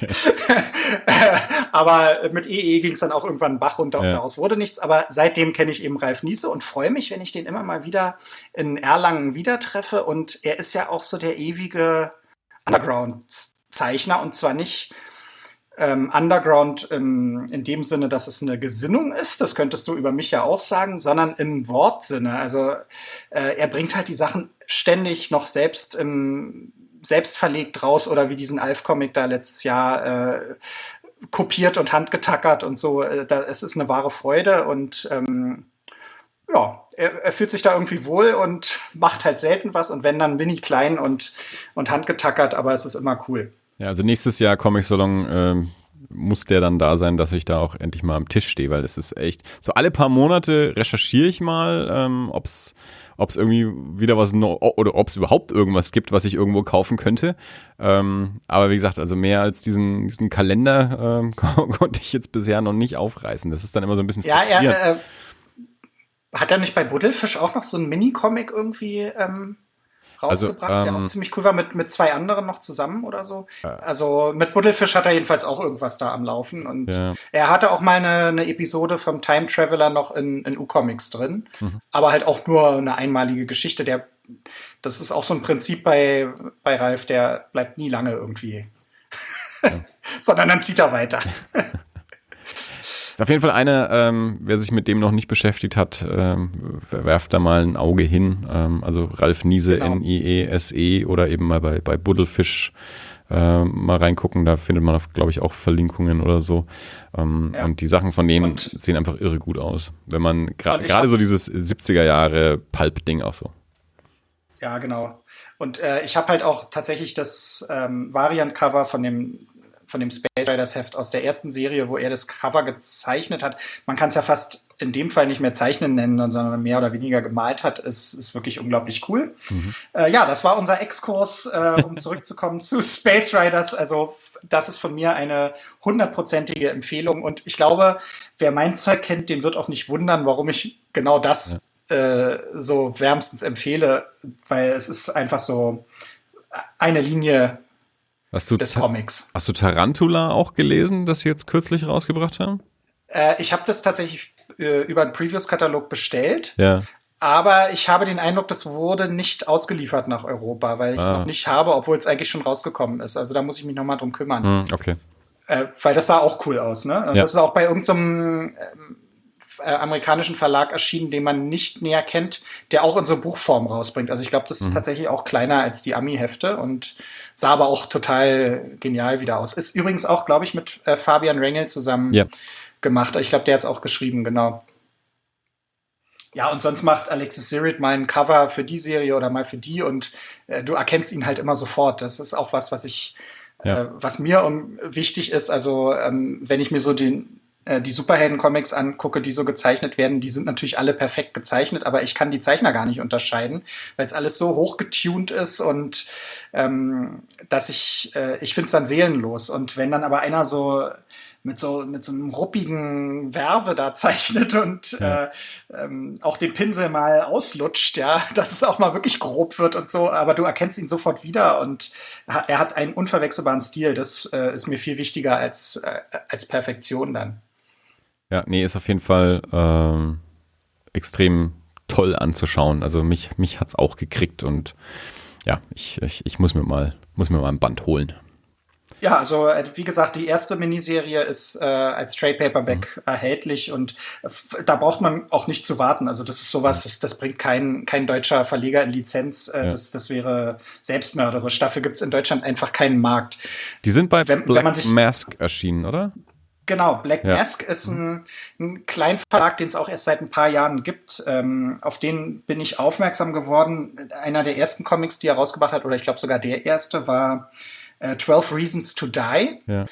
*laughs* aber mit EE ging es dann auch irgendwann Bach runter und ja. daraus wurde nichts. Aber seitdem kenne ich eben Ralf Niese und freue mich, wenn ich den immer mal wieder in Erlangen wieder treffe. Und er ist ja auch so der ewige Underground-Zeichner und zwar nicht ähm, Underground im, in dem Sinne, dass es eine Gesinnung ist, das könntest du über mich ja auch sagen, sondern im Wortsinne. Also äh, er bringt halt die Sachen ständig noch selbst im selbst verlegt raus oder wie diesen Alf-Comic da letztes Jahr äh, kopiert und handgetackert und so. Äh, da, es ist eine wahre Freude und ähm, ja, er, er, fühlt sich da irgendwie wohl und macht halt selten was und wenn dann mini klein und, und handgetackert, aber es ist immer cool. Ja, also nächstes Jahr Comic Salon ähm, muss der dann da sein, dass ich da auch endlich mal am Tisch stehe, weil es ist echt, so alle paar Monate recherchiere ich mal, ähm, ob es ob es irgendwie wieder was no oder ob es überhaupt irgendwas gibt, was ich irgendwo kaufen könnte. Ähm, aber wie gesagt, also mehr als diesen, diesen Kalender ähm, *laughs* konnte ich jetzt bisher noch nicht aufreißen. Das ist dann immer so ein bisschen Ja, er, äh, hat er nicht bei Buddelfisch auch noch so ein Mini-Comic irgendwie ähm, rausgebracht, also, ähm, der auch ähm, ziemlich cool war, mit, mit zwei anderen noch zusammen oder so. Äh, also mit Buddelfisch hat er jedenfalls auch irgendwas da am Laufen. Und ja. er hatte auch mal eine, eine Episode vom Time Traveler noch in, in U-Comics drin. Mhm. Aber halt auch nur eine einmalige Geschichte. Der, das ist auch so ein Prinzip bei, bei Ralf, der bleibt nie lange irgendwie. Ja. *laughs* Sondern dann zieht er weiter. *laughs* Ist auf jeden Fall eine, ähm, wer sich mit dem noch nicht beschäftigt hat, ähm, werft da mal ein Auge hin. Ähm, also Ralf Niese, genau. N-I-E-S-E oder eben mal bei, bei Buddelfisch äh, mal reingucken. Da findet man, glaube ich, auch Verlinkungen oder so. Ähm, ja. Und die Sachen von denen und sehen einfach irre gut aus. Wenn man gerade gra so dieses 70er Jahre Pulp-Ding auch so. Ja, genau. Und äh, ich habe halt auch tatsächlich das ähm, Variant-Cover von dem von dem Space Riders Heft aus der ersten Serie, wo er das Cover gezeichnet hat. Man kann es ja fast in dem Fall nicht mehr zeichnen nennen, sondern mehr oder weniger gemalt hat, ist, ist wirklich unglaublich cool. Mhm. Äh, ja, das war unser Exkurs, äh, um zurückzukommen *laughs* zu Space Riders. Also das ist von mir eine hundertprozentige Empfehlung und ich glaube, wer mein Zeug kennt, den wird auch nicht wundern, warum ich genau das ja. äh, so wärmstens empfehle, weil es ist einfach so eine Linie Hast du des Comics. Hast du Tarantula auch gelesen, das sie jetzt kürzlich rausgebracht haben? Äh, ich habe das tatsächlich äh, über einen Previous-Katalog bestellt. Ja. Aber ich habe den Eindruck, das wurde nicht ausgeliefert nach Europa, weil ich es ah. noch nicht habe, obwohl es eigentlich schon rausgekommen ist. Also da muss ich mich nochmal drum kümmern. Hm, okay. Äh, weil das sah auch cool aus, ne? Ja. Das ist auch bei irgendeinem ähm, äh, amerikanischen Verlag erschienen, den man nicht näher kennt, der auch in so Buchform rausbringt. Also ich glaube, das ist mhm. tatsächlich auch kleiner als die Ami-Hefte und sah aber auch total genial wieder aus. Ist übrigens auch, glaube ich, mit äh, Fabian Rengel zusammen ja. gemacht. Ich glaube, der hat es auch geschrieben, genau. Ja, und sonst macht Alexis Sirit mal ein Cover für die Serie oder mal für die und äh, du erkennst ihn halt immer sofort. Das ist auch was, was ich, ja. äh, was mir um, wichtig ist. Also, ähm, wenn ich mir so den, die Superhelden-Comics angucke, die so gezeichnet werden, die sind natürlich alle perfekt gezeichnet, aber ich kann die Zeichner gar nicht unterscheiden, weil es alles so hochgetuned ist und ähm, dass ich, äh, ich finde es dann seelenlos. Und wenn dann aber einer so mit so mit so einem ruppigen Werve da zeichnet und ja. äh, ähm, auch den Pinsel mal auslutscht, ja, *laughs* dass es auch mal wirklich grob wird und so, aber du erkennst ihn sofort wieder und er hat einen unverwechselbaren Stil. Das äh, ist mir viel wichtiger als, äh, als Perfektion dann. Ja, nee, ist auf jeden Fall ähm, extrem toll anzuschauen. Also mich, mich hat's auch gekriegt und ja, ich, ich, ich muss mir mal, muss mir mal ein Band holen. Ja, also äh, wie gesagt, die erste Miniserie ist äh, als Trade Paperback mhm. erhältlich und da braucht man auch nicht zu warten. Also das ist sowas, das, das bringt kein, kein deutscher Verleger in Lizenz. Äh, ja. das, das wäre selbstmörderisch. Dafür gibt's in Deutschland einfach keinen Markt. Die sind bei wenn, Black wenn man sich, Mask erschienen, oder? Genau, Black ja. Mask ist ein, ein Kleinverlag, den es auch erst seit ein paar Jahren gibt. Ähm, auf den bin ich aufmerksam geworden. Einer der ersten Comics, die er rausgebracht hat, oder ich glaube sogar der erste, war äh, 12 Reasons to Die. Ja.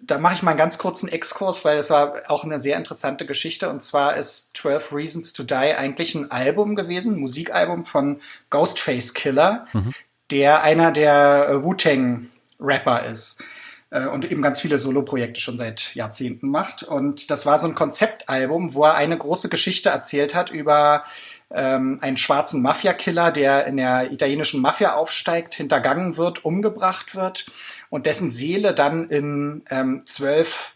Da mache ich mal einen ganz kurzen Exkurs, weil es war auch eine sehr interessante Geschichte. Und zwar ist 12 Reasons to Die eigentlich ein Album gewesen, ein Musikalbum von Ghostface Killer, mhm. der einer der Wu-Tang-Rapper ist äh, und eben ganz viele Soloprojekte schon seit Jahrzehnten macht. Und das war so ein Konzeptalbum, wo er eine große Geschichte erzählt hat über ähm, einen schwarzen Mafia-Killer, der in der italienischen Mafia aufsteigt, hintergangen wird, umgebracht wird und dessen Seele dann in ähm, zwölf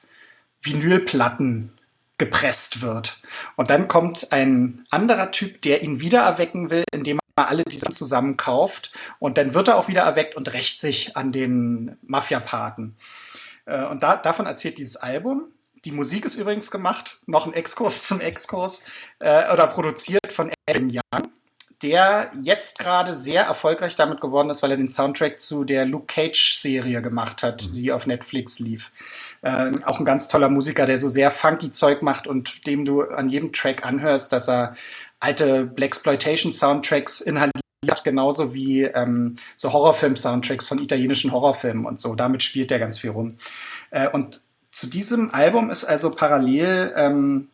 Vinylplatten gepresst wird. Und dann kommt ein anderer Typ, der ihn wiedererwecken will, indem er alle diese zusammen kauft. Und dann wird er auch wieder erweckt und rächt sich an den Mafia-Paten. Äh, und da, davon erzählt dieses Album. Die Musik ist übrigens gemacht, noch ein Exkurs zum Exkurs, äh, oder produziert von Evan Young, der jetzt gerade sehr erfolgreich damit geworden ist, weil er den Soundtrack zu der Luke Cage-Serie gemacht hat, mhm. die auf Netflix lief. Äh, auch ein ganz toller Musiker, der so sehr funky Zeug macht und dem du an jedem Track anhörst, dass er alte Blaxploitation-Soundtracks inhaliert, genauso wie ähm, so Horrorfilm-Soundtracks von italienischen Horrorfilmen und so. Damit spielt er ganz viel rum. Äh, und zu diesem Album ist also parallel ähm,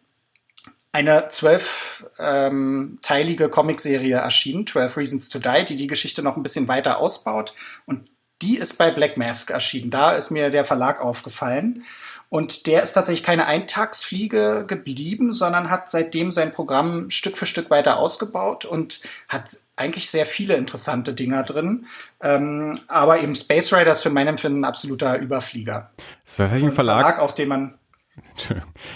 eine zwölfteilige ähm, Comicserie erschienen, 12 Reasons to Die, die die Geschichte noch ein bisschen weiter ausbaut. Und die ist bei Black Mask erschienen. Da ist mir der Verlag aufgefallen. Und der ist tatsächlich keine Eintagsfliege geblieben, sondern hat seitdem sein Programm Stück für Stück weiter ausgebaut und hat eigentlich sehr viele interessante Dinger drin. Ähm, aber eben Space Riders für mein Empfinden ein absoluter Überflieger. Das war ein Verlag, Verlag, auf den man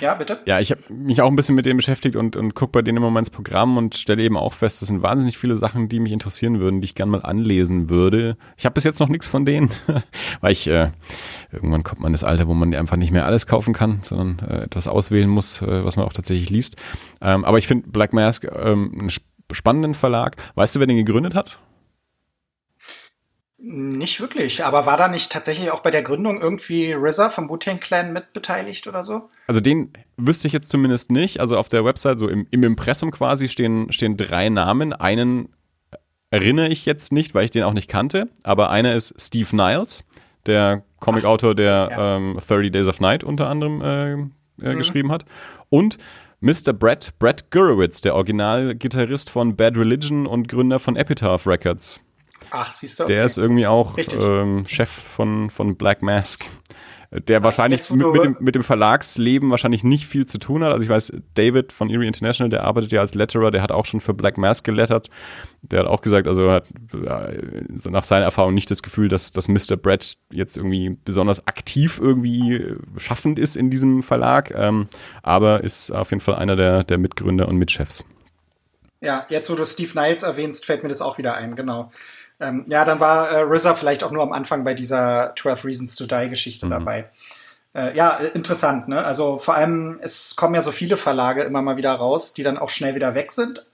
ja, bitte? Ja, ich habe mich auch ein bisschen mit dem beschäftigt und, und gucke bei denen immer mal ins Programm und stelle eben auch fest, das sind wahnsinnig viele Sachen, die mich interessieren würden, die ich gerne mal anlesen würde. Ich habe bis jetzt noch nichts von denen, *laughs* weil ich äh, irgendwann kommt man das Alter, wo man einfach nicht mehr alles kaufen kann, sondern äh, etwas auswählen muss, äh, was man auch tatsächlich liest. Ähm, aber ich finde Black Mask ähm, einen spannenden Verlag. Weißt du, wer den gegründet hat? Nicht wirklich, aber war da nicht tatsächlich auch bei der Gründung irgendwie RZA vom Wu-Tang Clan mitbeteiligt oder so? Also den wüsste ich jetzt zumindest nicht. Also auf der Website, so im, im Impressum quasi, stehen, stehen drei Namen. Einen erinnere ich jetzt nicht, weil ich den auch nicht kannte, aber einer ist Steve Niles, der Comicautor, der ja. ähm, 30 Days of Night unter anderem äh, äh, mhm. geschrieben hat. Und Mr. Brett, Brett Gurewitz, der Originalgitarrist von Bad Religion und Gründer von Epitaph Records. Ach, siehst du. Okay. Der ist irgendwie auch ähm, Chef von, von Black Mask. Der Was, wahrscheinlich mit, mit, dem, mit dem Verlagsleben wahrscheinlich nicht viel zu tun hat. Also ich weiß, David von Erie International, der arbeitet ja als Letterer, der hat auch schon für Black Mask gelettert. Der hat auch gesagt, also er hat so nach seiner Erfahrung nicht das Gefühl, dass, dass Mr. Brett jetzt irgendwie besonders aktiv irgendwie schaffend ist in diesem Verlag, ähm, aber ist auf jeden Fall einer der, der Mitgründer und Mitchefs. Ja, jetzt wo du Steve Niles erwähnst, fällt mir das auch wieder ein, genau. Ähm, ja, dann war äh, RZA vielleicht auch nur am Anfang bei dieser 12 Reasons to Die Geschichte mhm. dabei. Äh, ja, äh, interessant, ne? Also vor allem, es kommen ja so viele Verlage immer mal wieder raus, die dann auch schnell wieder weg sind.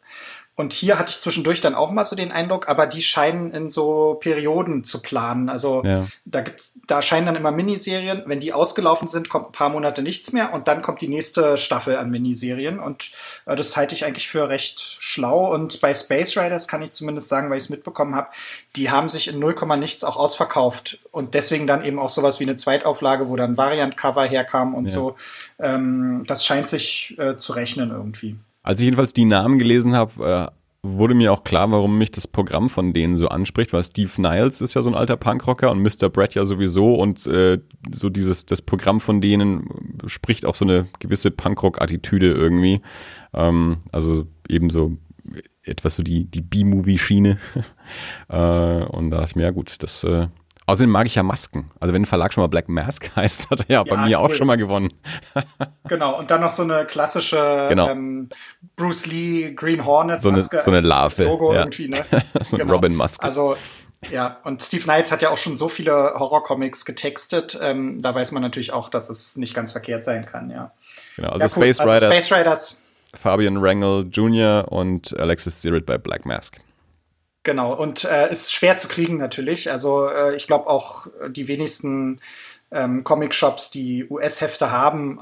Und hier hatte ich zwischendurch dann auch mal so den Eindruck, aber die scheinen in so Perioden zu planen. Also ja. da gibt's, da scheinen dann immer Miniserien. Wenn die ausgelaufen sind, kommt ein paar Monate nichts mehr und dann kommt die nächste Staffel an Miniserien. Und äh, das halte ich eigentlich für recht schlau. Und bei Space Riders kann ich zumindest sagen, weil ich es mitbekommen habe, die haben sich in 0, nichts auch ausverkauft. Und deswegen dann eben auch sowas wie eine Zweitauflage, wo dann Variant-Cover herkam und ja. so. Ähm, das scheint sich äh, zu rechnen irgendwie. Als ich jedenfalls die Namen gelesen habe, äh, wurde mir auch klar, warum mich das Programm von denen so anspricht, weil Steve Niles ist ja so ein alter Punkrocker und Mr. Brett ja sowieso und äh, so dieses, das Programm von denen spricht auch so eine gewisse Punkrock-Attitüde irgendwie. Ähm, also ebenso etwas so die, die B-Movie-Schiene. *laughs* äh, und da dachte ich mir, ja gut, das äh, Außerdem mag ich ja Masken. Also wenn ein Verlag schon mal Black Mask *laughs* heißt, hat er ja, ja bei mir cool. auch schon mal gewonnen. *laughs* genau, und dann noch so eine klassische genau. ähm, Bruce Lee Green Hornet so Maske. Eine, so eine Larve. Logo ja. irgendwie, ne? *laughs* so ein genau. Robin Maske. Also ja, und Steve Knights hat ja auch schon so viele Horrorcomics getextet. Ähm, da weiß man natürlich auch, dass es nicht ganz verkehrt sein kann, ja. Genau, also, ja, cool. Space, also Riders, Space Riders. Fabian Wrangel Jr. und Alexis Sirrit bei Black Mask. Genau, und äh, ist schwer zu kriegen natürlich. Also äh, ich glaube auch die wenigsten ähm, Comic-Shops, die US-Hefte haben,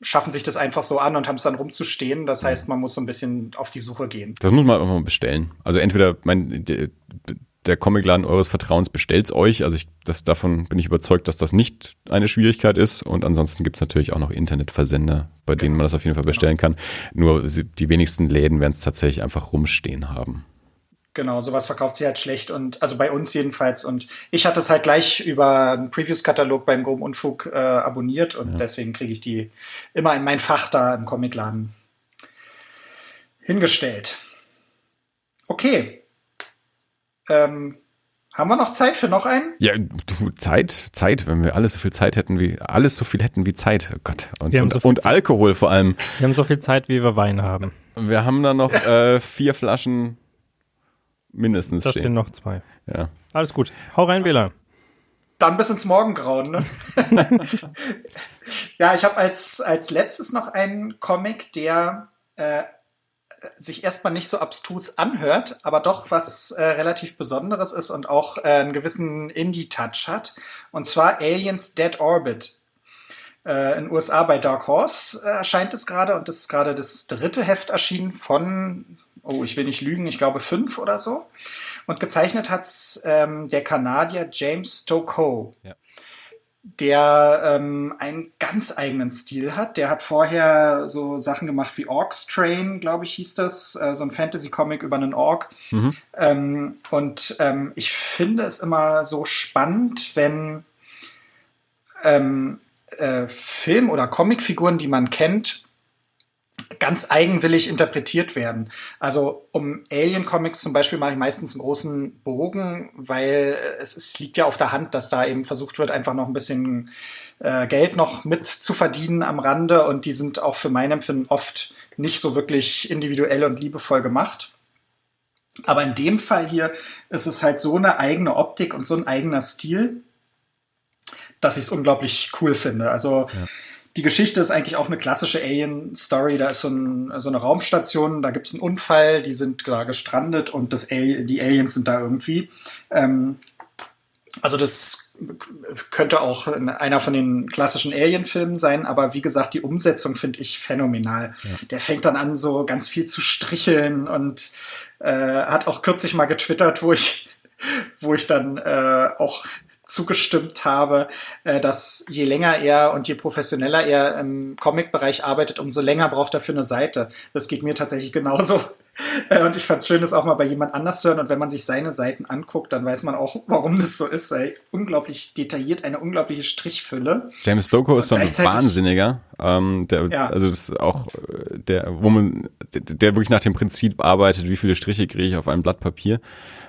schaffen sich das einfach so an und haben es dann rumzustehen. Das heißt, man muss so ein bisschen auf die Suche gehen. Das muss man einfach mal bestellen. Also entweder mein, der, Comicladen eures Vertrauens bestellt es euch. Also ich, das, davon bin ich überzeugt, dass das nicht eine Schwierigkeit ist. Und ansonsten gibt es natürlich auch noch Internetversender, bei denen man das auf jeden Fall bestellen genau. kann. Nur die wenigsten Läden werden es tatsächlich einfach rumstehen haben. Genau, sowas verkauft sie halt schlecht und also bei uns jedenfalls. Und ich hatte es halt gleich über einen Previews-Katalog beim Groben Unfug äh, abonniert und ja. deswegen kriege ich die immer in mein Fach da im Comicladen hingestellt. Okay. Ähm, haben wir noch Zeit für noch einen? Ja, du, Zeit, Zeit, wenn wir alles so viel Zeit hätten wie, alles so viel hätten wie Zeit, oh Gott. Und, und, so und Alkohol vor allem. Wir haben so viel Zeit, wie wir Wein haben. Wir haben da noch *laughs* äh, vier Flaschen mindestens da stehen. stehen noch zwei. Ja. Alles gut. Hau rein, Wähler. Dann bis ins Morgengrauen, ne? *laughs* ja, ich habe als, als letztes noch einen Comic, der äh, sich erstmal nicht so abstrus anhört, aber doch was äh, relativ Besonderes ist und auch äh, einen gewissen Indie-Touch hat. Und zwar Aliens Dead Orbit. Äh, in den USA bei Dark Horse äh, erscheint es gerade und das ist gerade das dritte Heft erschienen von oh, ich will nicht lügen, ich glaube fünf oder so. Und gezeichnet hat es ähm, der Kanadier James Stokoe. Ja. Der ähm, einen ganz eigenen Stil hat. Der hat vorher so Sachen gemacht wie Orcs Train, glaube ich, hieß das. Äh, so ein Fantasy-Comic über einen Ork. Mhm. Ähm, und ähm, ich finde es immer so spannend, wenn ähm, äh, Film- oder Comicfiguren, die man kennt, ganz eigenwillig interpretiert werden. Also um Alien-Comics zum Beispiel mache ich meistens einen großen Bogen, weil es, es liegt ja auf der Hand, dass da eben versucht wird, einfach noch ein bisschen äh, Geld noch mit zu verdienen am Rande und die sind auch für mein Empfinden oft nicht so wirklich individuell und liebevoll gemacht. Aber in dem Fall hier ist es halt so eine eigene Optik und so ein eigener Stil, dass ich es unglaublich cool finde. Also ja die Geschichte ist eigentlich auch eine klassische Alien-Story. Da ist so, ein, so, eine Raumstation, da gibt es einen Unfall, die sind da gestrandet und das Al die Aliens sind da irgendwie. Ähm, also das könnte auch einer von den klassischen Alien-Filmen sein, aber wie gesagt, die Umsetzung finde ich phänomenal. Ja. Der fängt dann an, so ganz viel zu stricheln und äh, hat auch kürzlich mal getwittert, wo ich, wo ich dann äh, auch zugestimmt habe, äh, dass je länger er und je professioneller er im Comic-Bereich arbeitet, umso länger braucht er für eine Seite. Das geht mir tatsächlich genauso. *laughs* Äh, und ich fand es schön, das auch mal bei jemand anders zu hören. Und wenn man sich seine Seiten anguckt, dann weiß man auch, warum das so ist. Weil unglaublich detailliert, eine unglaubliche Strichfülle. James Stokoe ist so ein Wahnsinniger. Ähm, der, ja. Also das ist auch äh, der, wo man, der, der wirklich nach dem Prinzip arbeitet, wie viele Striche kriege ich auf einem Blatt Papier.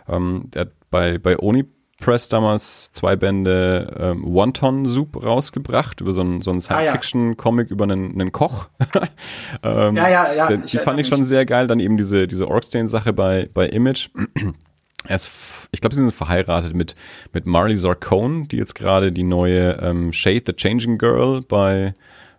Ähm, der hat bei, bei Oni Press damals zwei Bände ähm, Wonton Soup rausgebracht, über so einen, so einen Science-Fiction-Comic ah, ja. über einen, einen Koch. *laughs* ähm, ja, ja, ja. Die fand ich schon sehr geil. Dann eben diese, diese Orkstein-Sache bei, bei Image. *clears throat* Er ist, ich glaube, sie sind verheiratet mit, mit Marley Zarcone, die jetzt gerade die neue ähm, Shade the Changing Girl bei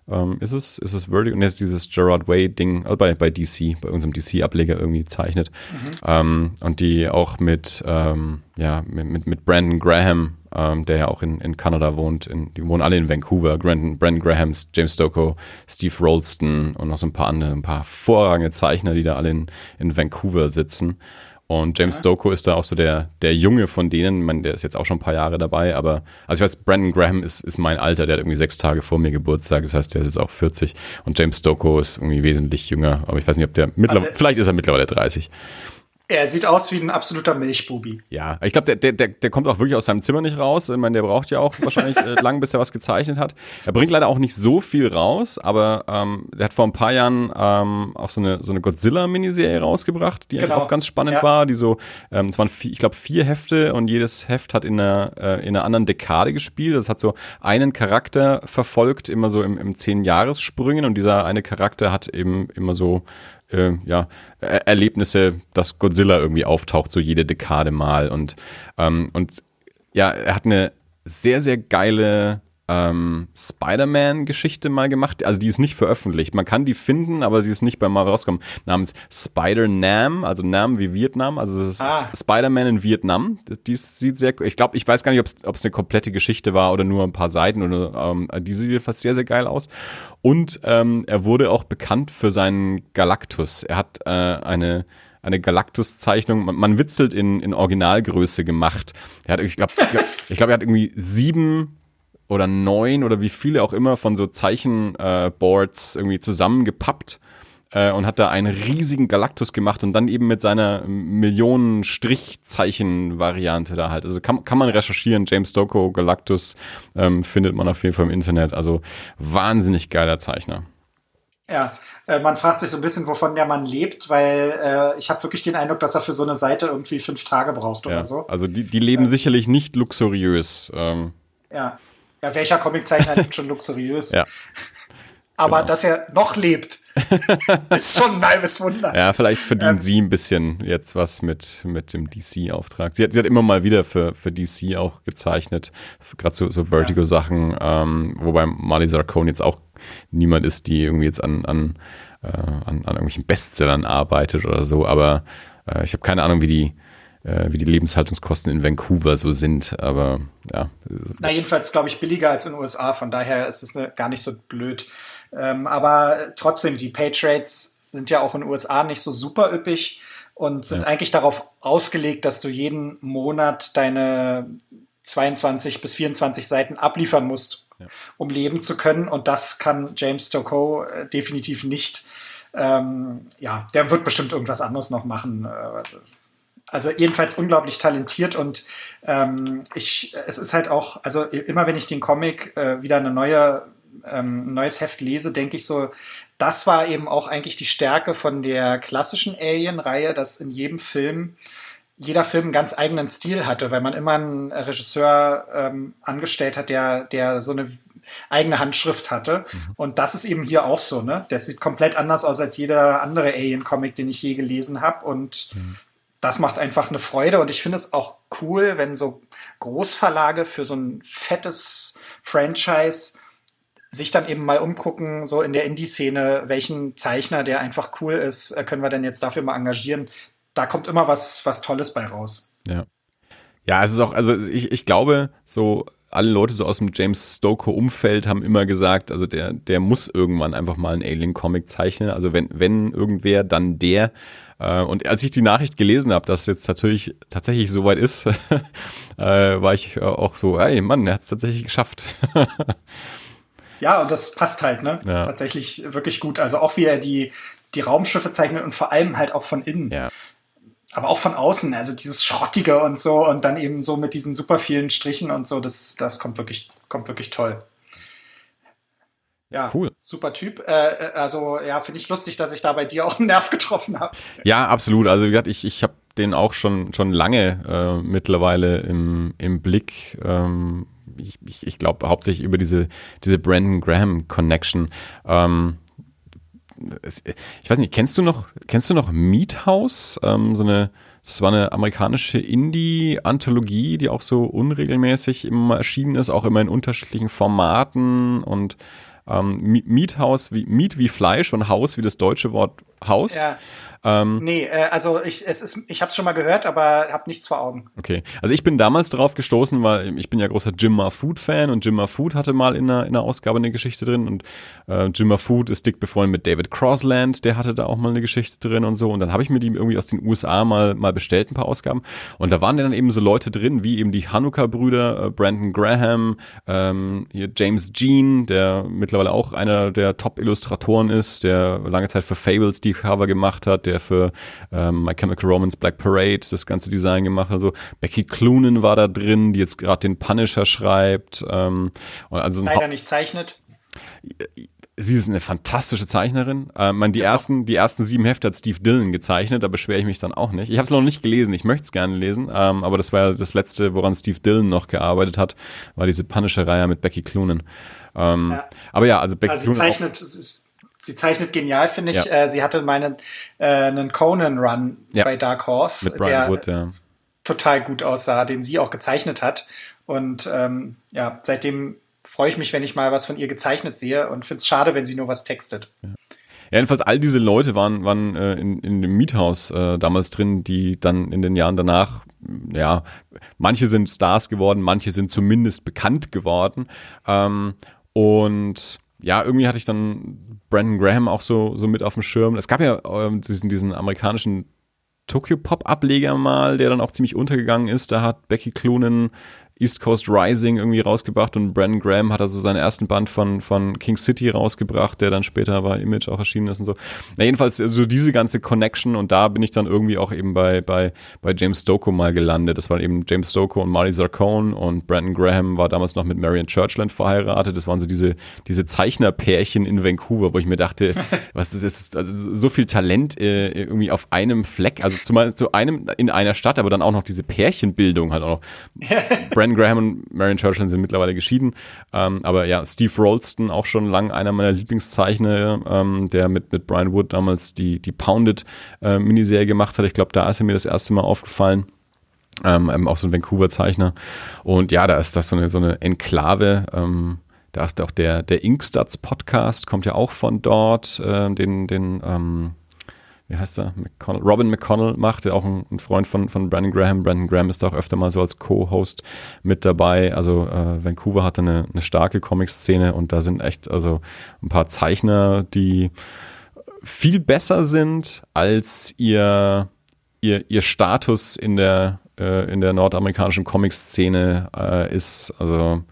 ähm, ist es, ist es Vertigo? Und jetzt dieses Gerard Way-Ding also bei, bei DC, bei unserem DC-Ableger irgendwie zeichnet. Mhm. Ähm, und die auch mit, ähm, ja, mit, mit Brandon Graham, ähm, der ja auch in, in Kanada wohnt, in, die wohnen alle in Vancouver. Brandon, Brandon Graham, James Stocco, Steve Rolston und noch so ein paar andere, ein paar vorrangige Zeichner, die da alle in, in Vancouver sitzen. Und James ja. Stoko ist da auch so der, der Junge von denen. Ich meine, der ist jetzt auch schon ein paar Jahre dabei, aber also ich weiß, Brandon Graham ist, ist mein Alter, der hat irgendwie sechs Tage vor mir Geburtstag, das heißt, der ist jetzt auch 40. Und James Stoko ist irgendwie wesentlich jünger, aber ich weiß nicht, ob der mittlerweile, also, vielleicht ist er mittlerweile 30. Er sieht aus wie ein absoluter Milchbubi. Ja, ich glaube, der, der, der kommt auch wirklich aus seinem Zimmer nicht raus. Ich meine, der braucht ja auch wahrscheinlich *laughs* äh, lang, bis er was gezeichnet hat. Er bringt leider auch nicht so viel raus, aber ähm, der hat vor ein paar Jahren ähm, auch so eine, so eine Godzilla-Miniserie rausgebracht, die genau. auch ganz spannend ja. war. Die so, ähm, es waren, ich glaube, vier Hefte und jedes Heft hat in einer, äh, in einer anderen Dekade gespielt. Das hat so einen Charakter verfolgt, immer so im, im Zehn-Jahressprüngen und dieser eine Charakter hat eben immer so äh, ja, er Erlebnisse, dass Godzilla irgendwie auftaucht, so jede Dekade mal. Und, ähm, und ja, er hat eine sehr, sehr geile ähm, Spider-Man-Geschichte mal gemacht. Also die ist nicht veröffentlicht. Man kann die finden, aber sie ist nicht bei Marvel rausgekommen. Namens Spider-Nam, also Nam wie Vietnam. Also ah. Spider-Man in Vietnam. Die sieht sehr, ich glaube, ich weiß gar nicht, ob es eine komplette Geschichte war oder nur ein paar Seiten. Oder, ähm, die sieht fast sehr, sehr geil aus. Und ähm, er wurde auch bekannt für seinen Galactus. Er hat äh, eine eine Galactus-Zeichnung, man, man, witzelt in, in Originalgröße gemacht. Er hat, ich glaube, ich glaube, *laughs* er hat irgendwie sieben oder neun oder wie viele auch immer von so Zeichenboards äh, irgendwie zusammengepappt äh, und hat da einen riesigen Galactus gemacht und dann eben mit seiner Millionen Strichzeichen-Variante da halt. Also kann, kann man recherchieren, James Stocco, Galactus ähm, findet man auf jeden Fall im Internet. Also wahnsinnig geiler Zeichner. Ja, äh, man fragt sich so ein bisschen, wovon der Mann lebt, weil äh, ich habe wirklich den Eindruck, dass er für so eine Seite irgendwie fünf Tage braucht ja, oder so. Also die, die leben äh, sicherlich nicht luxuriös. Ähm. Ja. Ja, welcher Comiczeichner lebt schon luxuriös? Ja. Aber genau. dass er noch lebt, *laughs* ist schon ein halbes Wunder. Ja, vielleicht verdient ähm, sie ein bisschen jetzt was mit, mit dem DC-Auftrag. Sie hat, sie hat immer mal wieder für, für DC auch gezeichnet, gerade so, so Vertigo-Sachen, ähm, wobei Marley Zarkone jetzt auch niemand ist, die irgendwie jetzt an, an, äh, an, an irgendwelchen Bestsellern arbeitet oder so, aber äh, ich habe keine Ahnung, wie die, äh, wie die Lebenshaltungskosten in Vancouver so sind, aber ja. Na, jedenfalls, glaube ich, billiger als in den USA, von daher ist es ne, gar nicht so blöd. Ähm, aber trotzdem, die Page Rates sind ja auch in den USA nicht so super üppig und sind ja. eigentlich darauf ausgelegt, dass du jeden Monat deine 22 bis 24 Seiten abliefern musst, ja. um leben zu können. Und das kann James Stocco äh, definitiv nicht. Ähm, ja, der wird bestimmt irgendwas anderes noch machen. Also jedenfalls unglaublich talentiert und ähm, ich, es ist halt auch, also immer wenn ich den Comic äh, wieder eine neue, ähm, ein neues Heft lese, denke ich so, das war eben auch eigentlich die Stärke von der klassischen Alien-Reihe, dass in jedem Film jeder Film einen ganz eigenen Stil hatte, weil man immer einen Regisseur ähm, angestellt hat, der, der so eine eigene Handschrift hatte. Mhm. Und das ist eben hier auch so, ne? Der sieht komplett anders aus als jeder andere Alien-Comic, den ich je gelesen habe. Und mhm das macht einfach eine Freude und ich finde es auch cool, wenn so Großverlage für so ein fettes Franchise sich dann eben mal umgucken, so in der Indie-Szene, welchen Zeichner, der einfach cool ist, äh, können wir denn jetzt dafür mal engagieren. Da kommt immer was, was Tolles bei raus. Ja. Ja, es ist auch, also ich, ich glaube, so alle Leute so aus dem James Stoker-Umfeld haben immer gesagt, also der, der muss irgendwann einfach mal einen Alien-Comic zeichnen. Also wenn, wenn irgendwer, dann der. Äh, und als ich die Nachricht gelesen habe, dass es jetzt natürlich tatsächlich soweit ist, *laughs* äh, war ich auch so, ey Mann, er hat es tatsächlich geschafft. ja, und das passt halt, ne? Ja. Tatsächlich wirklich gut. Also auch wie er die, die Raumschiffe zeichnet und vor allem halt auch von innen. Ja. Aber auch von außen, also dieses Schrottige und so und dann eben so mit diesen super vielen Strichen und so, das, das kommt wirklich, kommt wirklich toll. Ja, cool. super Typ. Äh, äh, also ja, finde ich lustig, dass ich da bei dir auch einen Nerv getroffen habe. Ja, absolut. Also wie gesagt, ich, ich habe den auch schon, schon lange äh, mittlerweile im, im Blick. Ähm, ich ich, ich glaube hauptsächlich über diese, diese Brandon Graham Connection. Ähm, ich weiß nicht, kennst du noch, kennst du noch Meat House? Ähm, so eine, das war eine amerikanische Indie-Anthologie, die auch so unregelmäßig immer erschienen ist, auch immer in unterschiedlichen Formaten und Ähm, Meat House wie Meat wie Fleisch und Haus wie das deutsche Wort Haus. Ja. Ähm, nee, äh, also ich, es ist, ich habe es schon mal gehört, aber habe nichts vor Augen. Okay, also ich bin damals darauf gestoßen, weil ich bin ja großer Jim Food Fan und Jim Food hatte mal in einer, in einer Ausgabe eine Geschichte drin und äh, Jim Food ist dick befreundet mit David Crossland, der hatte da auch mal eine Geschichte drin und so und dann habe ich mir die irgendwie aus den USA mal mal bestellt, ein paar Ausgaben und da waren dann eben so Leute drin, wie eben die Hanukkah-Brüder, äh, Brandon Graham, ähm, hier James Jean, der mittlerweile auch einer der Top-Illustratoren ist, der lange Zeit für Fables die Cover gemacht hat, der für ähm, My Chemical Romance Black Parade das ganze Design gemacht hat. Also Becky Cloonan war da drin, die jetzt gerade den Punisher schreibt. Ähm, also Leider nicht zeichnet. Sie ist eine fantastische Zeichnerin. Äh, man, die, ja. ersten, die ersten sieben Hefte hat Steve Dillon gezeichnet, da beschwere ich mich dann auch nicht. Ich habe es noch nicht gelesen, ich möchte es gerne lesen, ähm, aber das war ja das letzte, woran Steve Dillon noch gearbeitet hat, war diese Punisher-Reihe mit Becky Cloonan. Ähm, ja. Aber ja, also Becky also Cloonan. Zeichnet, es ist Sie zeichnet genial, finde ich. Ja. Äh, sie hatte meinen äh, einen Conan-Run ja. bei Dark Horse, Mit Brian der Wood, ja. total gut aussah, den sie auch gezeichnet hat. Und ähm, ja, seitdem freue ich mich, wenn ich mal was von ihr gezeichnet sehe und finde es schade, wenn sie nur was textet. Ja. Jedenfalls all diese Leute waren, waren äh, in, in dem Miethaus äh, damals drin, die dann in den Jahren danach, ja, manche sind Stars geworden, manche sind zumindest bekannt geworden. Ähm, und ja, irgendwie hatte ich dann Brandon Graham auch so, so mit auf dem Schirm. Es gab ja ähm, diesen, diesen amerikanischen Tokyo Pop Ableger mal, der dann auch ziemlich untergegangen ist. Da hat Becky Cloonan East Coast Rising irgendwie rausgebracht und Brandon Graham hat also seinen ersten Band von, von King City rausgebracht, der dann später bei Image auch erschienen ist und so. Na, jedenfalls so also diese ganze Connection und da bin ich dann irgendwie auch eben bei, bei, bei James Stoko mal gelandet. Das waren eben James Stoko und Marty Zarcone und Brandon Graham war damals noch mit Marion Churchland verheiratet. Das waren so diese, diese Zeichnerpärchen in Vancouver, wo ich mir dachte, *laughs* was ist das? Also so viel Talent äh, irgendwie auf einem Fleck, also zumal zu einem in einer Stadt, aber dann auch noch diese Pärchenbildung halt auch noch. *laughs* Brandon Graham und Marion Churchill sind mittlerweile geschieden. Ähm, aber ja, Steve Rolston, auch schon lang einer meiner Lieblingszeichner, ähm, der mit, mit Brian Wood damals die, die Pounded-Miniserie äh, gemacht hat. Ich glaube, da ist er mir das erste Mal aufgefallen. Ähm, auch so ein Vancouver-Zeichner. Und ja, da ist das so eine, so eine Enklave. Ähm, da ist auch der, der Inkstats-Podcast, kommt ja auch von dort, äh, den, den ähm, wie heißt er, McConnell, Robin McConnell macht, der auch ein, ein, Freund von, von Brandon Graham. Brandon Graham ist auch öfter mal so als Co-Host mit dabei. Also äh, Vancouver hatte eine, eine starke Comic-Szene und da sind echt also ein paar Zeichner, die viel besser sind als ihr, ihr, ihr Status in der, äh, in der nordamerikanischen Comic-Szene äh, ist. Also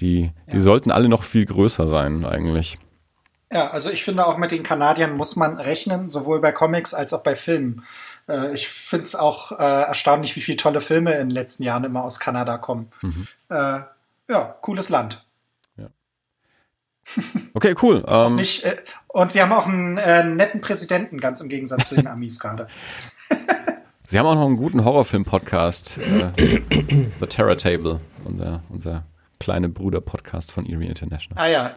die, die ja. sollten alle noch viel größer sein eigentlich. Ja, also ich finde auch mit den Kanadiern muss man rechnen, sowohl bei Comics als auch bei Filmen. Äh, ich finde es auch äh, erstaunlich, wie viele tolle Filme in den letzten Jahren immer aus Kanada kommen. Mhm. Äh, ja, cooles Land. Ja. *laughs* Okay, cool. Ähm, nicht, äh, und sie haben auch einen äh, netten Präsidenten, ganz im Gegensatz zu den *laughs* Amis gerade. Sie haben auch noch einen guten Horrorfilm-Podcast, äh, The Terror Table, unser, unser kleine Bruder-Podcast von Erie International. Ah ja,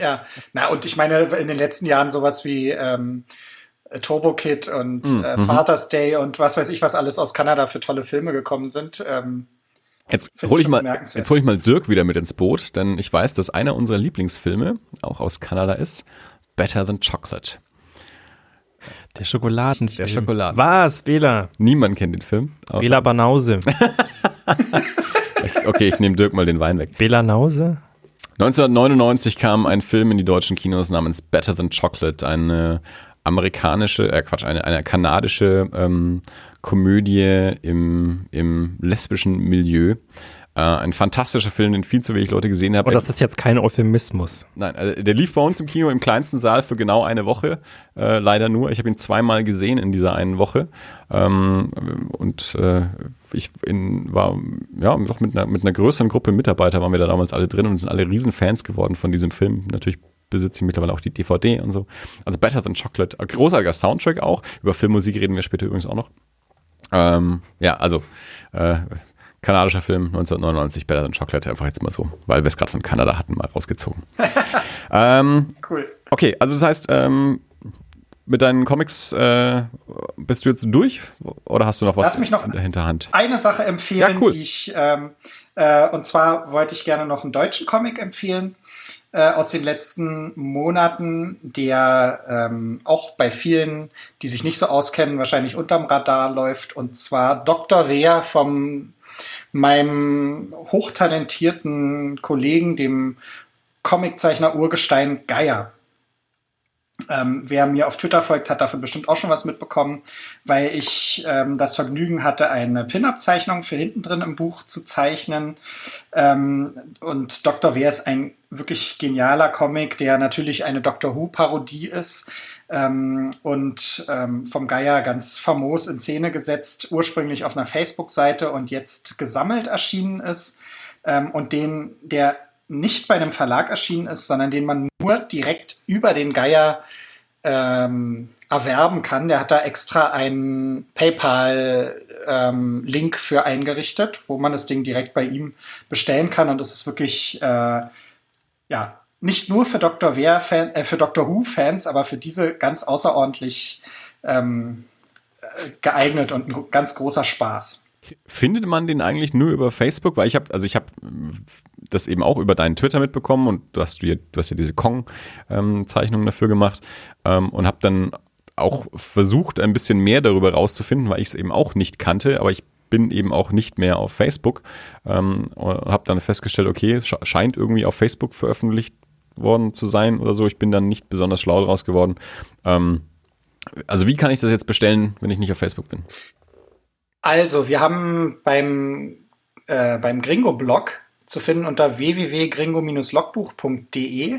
ja, na und ich meine, in den letzten Jahren sowas wie ähm, Turbo Kid und mhm. äh, Father's Day und was weiß ich, was alles aus Kanada für tolle Filme gekommen sind. Ähm, Jetzt hole ich, mal, jetzt hol ich mal Dirk wieder mit ins Boot, denn ich weiß, dass einer unserer Lieblingsfilme auch aus Kanada ist, Better Than Chocolate. Der Schokoladenfilm. Der Schokoladen. Was, Bela? Niemand kennt den Film. Bela Banause. *laughs* okay, ich nehme Dirk mal den Wein weg. Bela Nause? 1999 kam ein Film in die deutschen Kinos namens Better Than Chocolate, eine amerikanische, äh Quatsch, eine, eine kanadische ähm, Komödie im, im lesbischen Milieu. Äh, ein fantastischer Film, den viel zu wenig Leute gesehen haben. Und das ist jetzt kein Euphemismus. Nein, also der lief bei uns im Kino im kleinsten Saal für genau eine Woche. Äh, leider nur. Ich habe ihn zweimal gesehen in dieser einen Woche. Ähm, und äh, ich in, war ja doch mit einer, mit einer größeren Gruppe Mitarbeiter waren wir da damals alle drin und sind alle Riesenfans geworden von diesem Film. Natürlich besitze ich mittlerweile auch die DVD und so. Also Better Than Chocolate. Großartiger Soundtrack auch. Über Filmmusik reden wir später übrigens auch noch. Ähm, ja, also äh, Kanadischer Film, 1999, Better Than Chocolate, einfach jetzt mal so, weil wir es gerade von Kanada hatten, mal rausgezogen. *laughs* ähm, cool. Okay, also das heißt, ähm, mit deinen Comics äh, bist du jetzt durch oder hast du noch was Lass mich noch in der Hinterhand? Eine Sache empfehlen, ja, cool. die ich, ähm, äh, und zwar wollte ich gerne noch einen deutschen Comic empfehlen. äh, aus den letzten Monaten, der ähm, auch bei vielen, die sich nicht so auskennen, wahrscheinlich unterm Radar läuft. Und zwar Dr. Wehr vom meinem hochtalentierten Kollegen, dem Comiczeichner Urgestein Geier. Ähm, wer mir auf Twitter folgt, hat davon bestimmt auch schon was mitbekommen, weil ich ähm, das Vergnügen hatte, eine Pin-Up-Zeichnung für hinten drin im Buch zu zeichnen. Ähm, und Dr. Wer ist ein wirklich genialer Comic, der natürlich eine Doctor Who-Parodie ist. Ähm, und ähm, vom Geier ganz famos in Szene gesetzt, ursprünglich auf einer Facebook-Seite und jetzt gesammelt erschienen ist. Ähm, und den, der nicht bei einem Verlag erschienen ist, sondern den man nur direkt über den Geier ähm, erwerben kann. Der hat da extra einen PayPal-Link ähm, für eingerichtet, wo man das Ding direkt bei ihm bestellen kann. Und es ist wirklich, äh, ja, nicht nur für Dr. Wer Fan, äh, für Doctor Who Fans, aber für diese ganz außerordentlich ähm, geeignet und ein ganz großer Spaß. Findet man den eigentlich nur über Facebook? Weil ich habe, also ich habe das eben auch über deinen Twitter mitbekommen und du hast, du hast ja diese Kong-Zeichnung ähm, dafür gemacht ähm, und habe dann auch versucht, ein bisschen mehr darüber rauszufinden, weil ich es eben auch nicht kannte, aber ich bin eben auch nicht mehr auf Facebook ähm, und habe dann festgestellt, okay, es scheint irgendwie auf Facebook veröffentlicht worden zu sein oder so. Ich bin dann nicht besonders schlau draus geworden. Ähm, also wie kann ich das jetzt bestellen, wenn ich nicht auf Facebook bin? Also, wir haben beim, äh, beim Gringo-Blog zu finden unter www.gringo-logbuch.de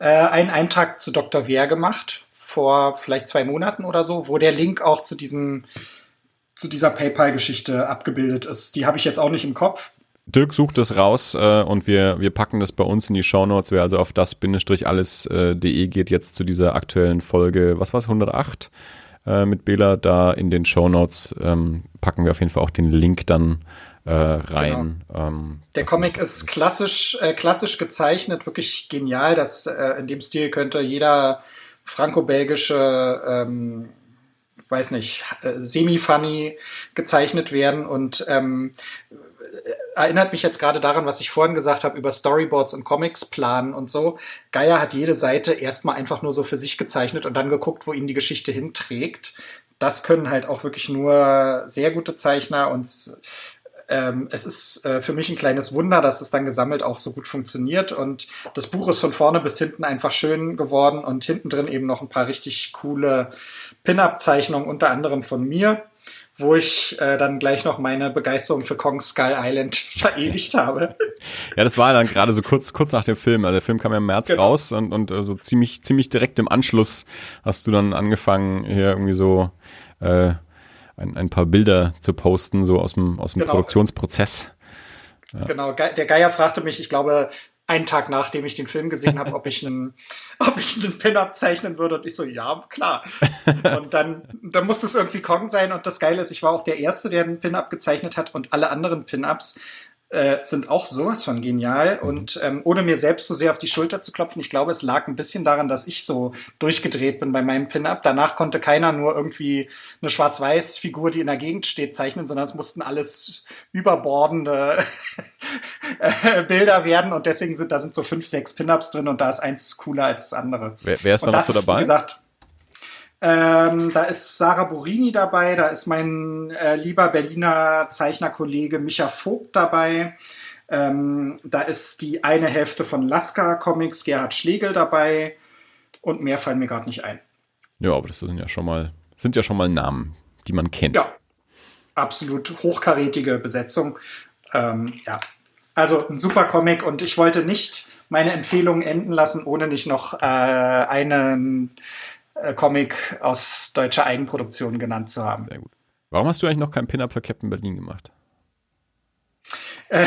äh, einen Eintrag zu Dr. Wehr gemacht, vor vielleicht zwei Monaten oder so, wo der Link auch zu diesem zu dieser PayPal-Geschichte abgebildet ist. Die habe ich jetzt auch nicht im Kopf. Dirk sucht das raus äh, und wir, wir packen das bei uns in die Shownotes. Wer also auf das-alles.de geht jetzt zu dieser aktuellen Folge, was war es, 108 äh, mit Bela, da in den Shownotes ähm, packen wir auf jeden Fall auch den Link dann äh, rein. Genau. Ähm, der Comic ist klassisch, äh, klassisch gezeichnet, wirklich genial. Das äh, in dem Stil könnte jeder franco-belgische, ähm, weiß nicht, äh, semi-funny gezeichnet werden und ähm, erinnert mich jetzt gerade daran, was ich vorhin gesagt habe über Storyboards und Comics planen und so. Geier hat jede Seite erstmal einfach nur so für sich gezeichnet und dann geguckt, wo ihn die Geschichte hinträgt. Das können halt auch wirklich nur sehr gute Zeichner und ähm, es ist äh, für mich ein kleines Wunder, dass es dann gesammelt auch so gut funktioniert. Und das Buch ist von vorne bis hinten einfach schön geworden und hinten drin eben noch ein paar richtig coole Pin-Up-Zeichnungen, unter anderem von mir, wo ich äh, dann gleich noch meine Begeisterung für Kong Skull Island *laughs* verewigt habe. Ja, das war dann gerade so kurz, kurz nach dem Film. Also der Film kam ja im März genau. raus und, und äh, so ziemlich, ziemlich direkt im Anschluss hast du dann angefangen, hier irgendwie so äh, ein, ein paar Bilder zu posten, so aus dem, aus dem genau. Produktionsprozess. Ja. Genau, der Geier fragte mich, ich glaube, einen Tag nachdem ich den Film gesehen habe, ob ich einen, *laughs* ob ich einen Pin-Up zeichnen würde. Und ich so, ja, klar. Und dann, dann muss es irgendwie Kong sein. Und das Geile ist, ich war auch der Erste, der einen Pin-Up gezeichnet hat. Und alle anderen Pin-Ups äh, sind auch sowas von genial. Mhm. Und ähm, ohne mir selbst so sehr auf die Schulter zu klopfen, ich glaube, es lag ein bisschen daran, dass ich so durchgedreht bin bei meinem Pin-Up. Danach konnte keiner nur irgendwie eine Schwarz-Weiß-Figur, die in der Gegend steht, zeichnen, sondern es mussten alles überbordende *laughs* äh, Bilder werden. Und deswegen sind da sind so fünf, sechs Pin-Ups drin und da ist eins cooler als das andere. Wer, wer ist da noch so dabei? Wie gesagt, ähm, da ist Sarah Borini dabei, da ist mein äh, lieber Berliner Zeichnerkollege Micha Vogt dabei. Ähm, da ist die eine Hälfte von Lasker Comics, Gerhard Schlegel dabei und mehr fallen mir gerade nicht ein. Ja, aber das sind ja schon mal, sind ja schon mal Namen, die man kennt. Ja, absolut hochkarätige Besetzung. Ähm, ja, also ein super Comic und ich wollte nicht meine Empfehlungen enden lassen, ohne nicht noch äh, einen Comic aus deutscher Eigenproduktion genannt zu haben. Sehr gut. Warum hast du eigentlich noch kein Pin-Up für Captain Berlin gemacht? Äh,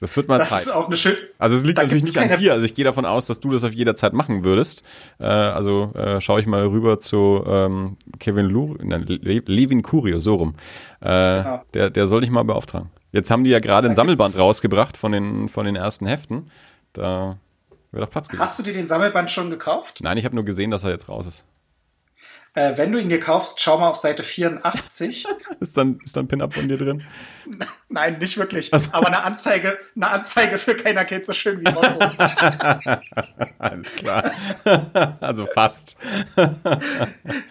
das wird mal das Zeit. Ist auch eine schön also es liegt natürlich nicht an dir. Also ich gehe davon aus, dass du das auf jeder Zeit machen würdest. Äh, also äh, schaue ich mal rüber zu ähm, Kevin Lu, nein, Le Levin Curio, so rum. Äh, genau. der, der soll dich mal beauftragen. Jetzt haben die ja gerade ein Sammelband rausgebracht von den, von den ersten Heften. Da Wäre doch Platz gewesen. Hast du dir den Sammelband schon gekauft? Nein, ich habe nur gesehen, dass er jetzt raus ist. Äh, wenn du ihn dir kaufst, schau mal auf Seite 84. *laughs* ist dann, ist dann Pin-Up von dir drin? *laughs* Nein, nicht wirklich. Also. Aber eine Anzeige, eine Anzeige für keiner geht so schön wie Rocco. *laughs* Alles klar. also fast.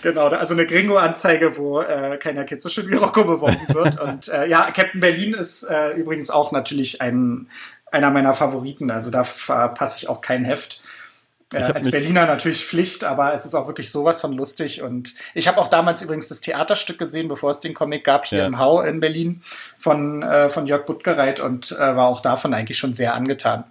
genau, also eine Gringo-Anzeige, wo äh, keiner geht so schön wie Rocco beworben wird. Und äh, ja, Captain Berlin ist äh, übrigens auch natürlich ein, einer meiner Favoriten. Also da verpasse ich auch kein Heft. Äh, als Berliner natürlich Pflicht, aber es ist auch wirklich sowas von lustig. Und ich habe auch damals übrigens das Theaterstück gesehen, bevor es den Comic gab, hier ja. im Hau in Berlin von, äh, von Jörg Buttgereit und äh, war auch davon eigentlich schon sehr angetan.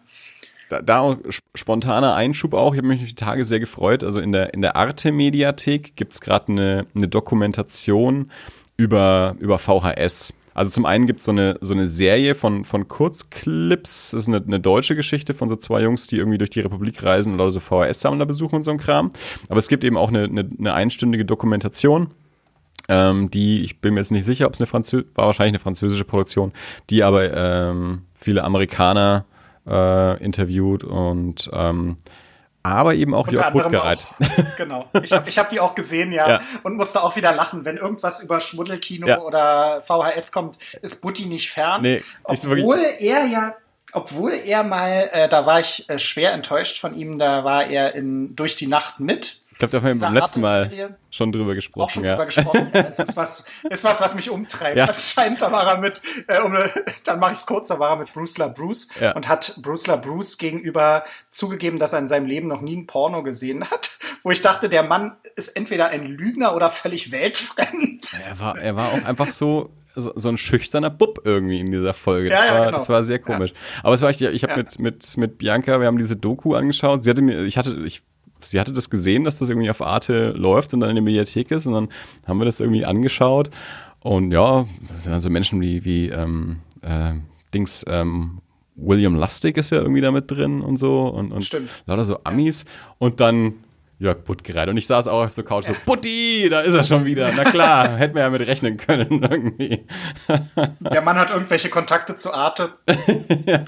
Da, da auch spontaner Einschub auch, ich habe mich die Tage sehr gefreut. Also in der, in der Arte-Mediathek gibt es gerade eine, eine Dokumentation über, über VHS. Also zum einen gibt so es eine, so eine Serie von, von Kurzclips, das ist eine, eine deutsche Geschichte von so zwei Jungs, die irgendwie durch die Republik reisen oder so VHS-Sammler besuchen und so ein Kram. Aber es gibt eben auch eine, eine, eine einstündige Dokumentation, ähm, die, ich bin mir jetzt nicht sicher, ob es eine Französische, war wahrscheinlich eine französische Produktion, die aber ähm, viele Amerikaner äh, interviewt und ähm, aber eben auch Jörg Buttgereit. Genau. Ich habe ich hab die auch gesehen, ja, *laughs* ja, und musste auch wieder lachen. Wenn irgendwas über Schmuddelkino ja. oder VHS kommt, ist Butti nicht fern. Nee, obwohl er ja, obwohl er mal, äh, da war ich äh, schwer enttäuscht von ihm, da war er in Durch die Nacht mit. Ich glaube, da haben wir beim letzten Mal schon drüber gesprochen. Auch schon ja. drüber gesprochen. Ja, es ist was, *laughs* ist was, was mich umtreibt. Ja. Anscheinend, da war er mit, äh, um, dann mache ich es kurz, da war er mit Bruce LaBruce ja. und hat Bruce LaBruce gegenüber zugegeben, dass er in seinem Leben noch nie ein Porno gesehen hat. Wo ich dachte, der Mann ist entweder ein Lügner oder völlig weltfremd. Er war, er war auch einfach so, so, so, ein schüchterner Bub irgendwie in dieser Folge. Das, ja, ja, war, genau. das war sehr komisch. Ja. Aber es war echt, ich habe mit, mit, mit Bianca, wir haben diese Doku angeschaut. Sie hatte mir, ich hatte, ich sie hatte das gesehen, dass das irgendwie auf Arte läuft und dann in der Mediathek ist und dann haben wir das irgendwie angeschaut. Und ja, das sind dann so Menschen wie, wie ähm, äh, Dings, ähm, William Lustig ist ja irgendwie da mit drin und so und, und Stimmt. lauter so Amis. Und dann Jörg Buttgereit. Und ich saß auch auf der Couch so, Butti, da ist er schon wieder. Na klar, *laughs* hätten wir ja mit rechnen können *laughs* irgendwie. Der Mann hat irgendwelche Kontakte zu Arte. *laughs*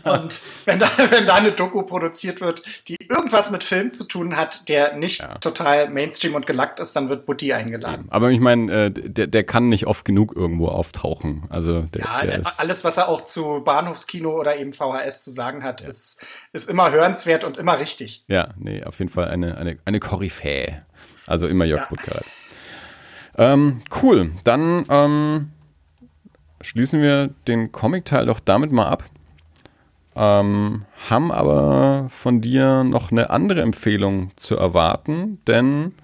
Und wenn da, wenn da eine Doku produziert wird, die irgendwas mit Film zu tun hat, der nicht ja. total Mainstream und gelackt ist, dann wird Butti eingeladen. Aber ich meine, äh, der, der kann nicht oft genug irgendwo auftauchen. Also der, ja, der alles, was er auch zu Bahnhofskino oder eben VHS zu sagen hat, ja. ist, ist immer hörenswert und immer richtig. Ja, nee, auf jeden Fall eine, eine, eine Koryphäe. Also immer Jörg ja. Buttgereit. Ähm, cool, dann ähm, schließen wir den Comic-Teil doch damit mal ab. Ähm, haben aber von dir noch eine andere Empfehlung zu erwarten, denn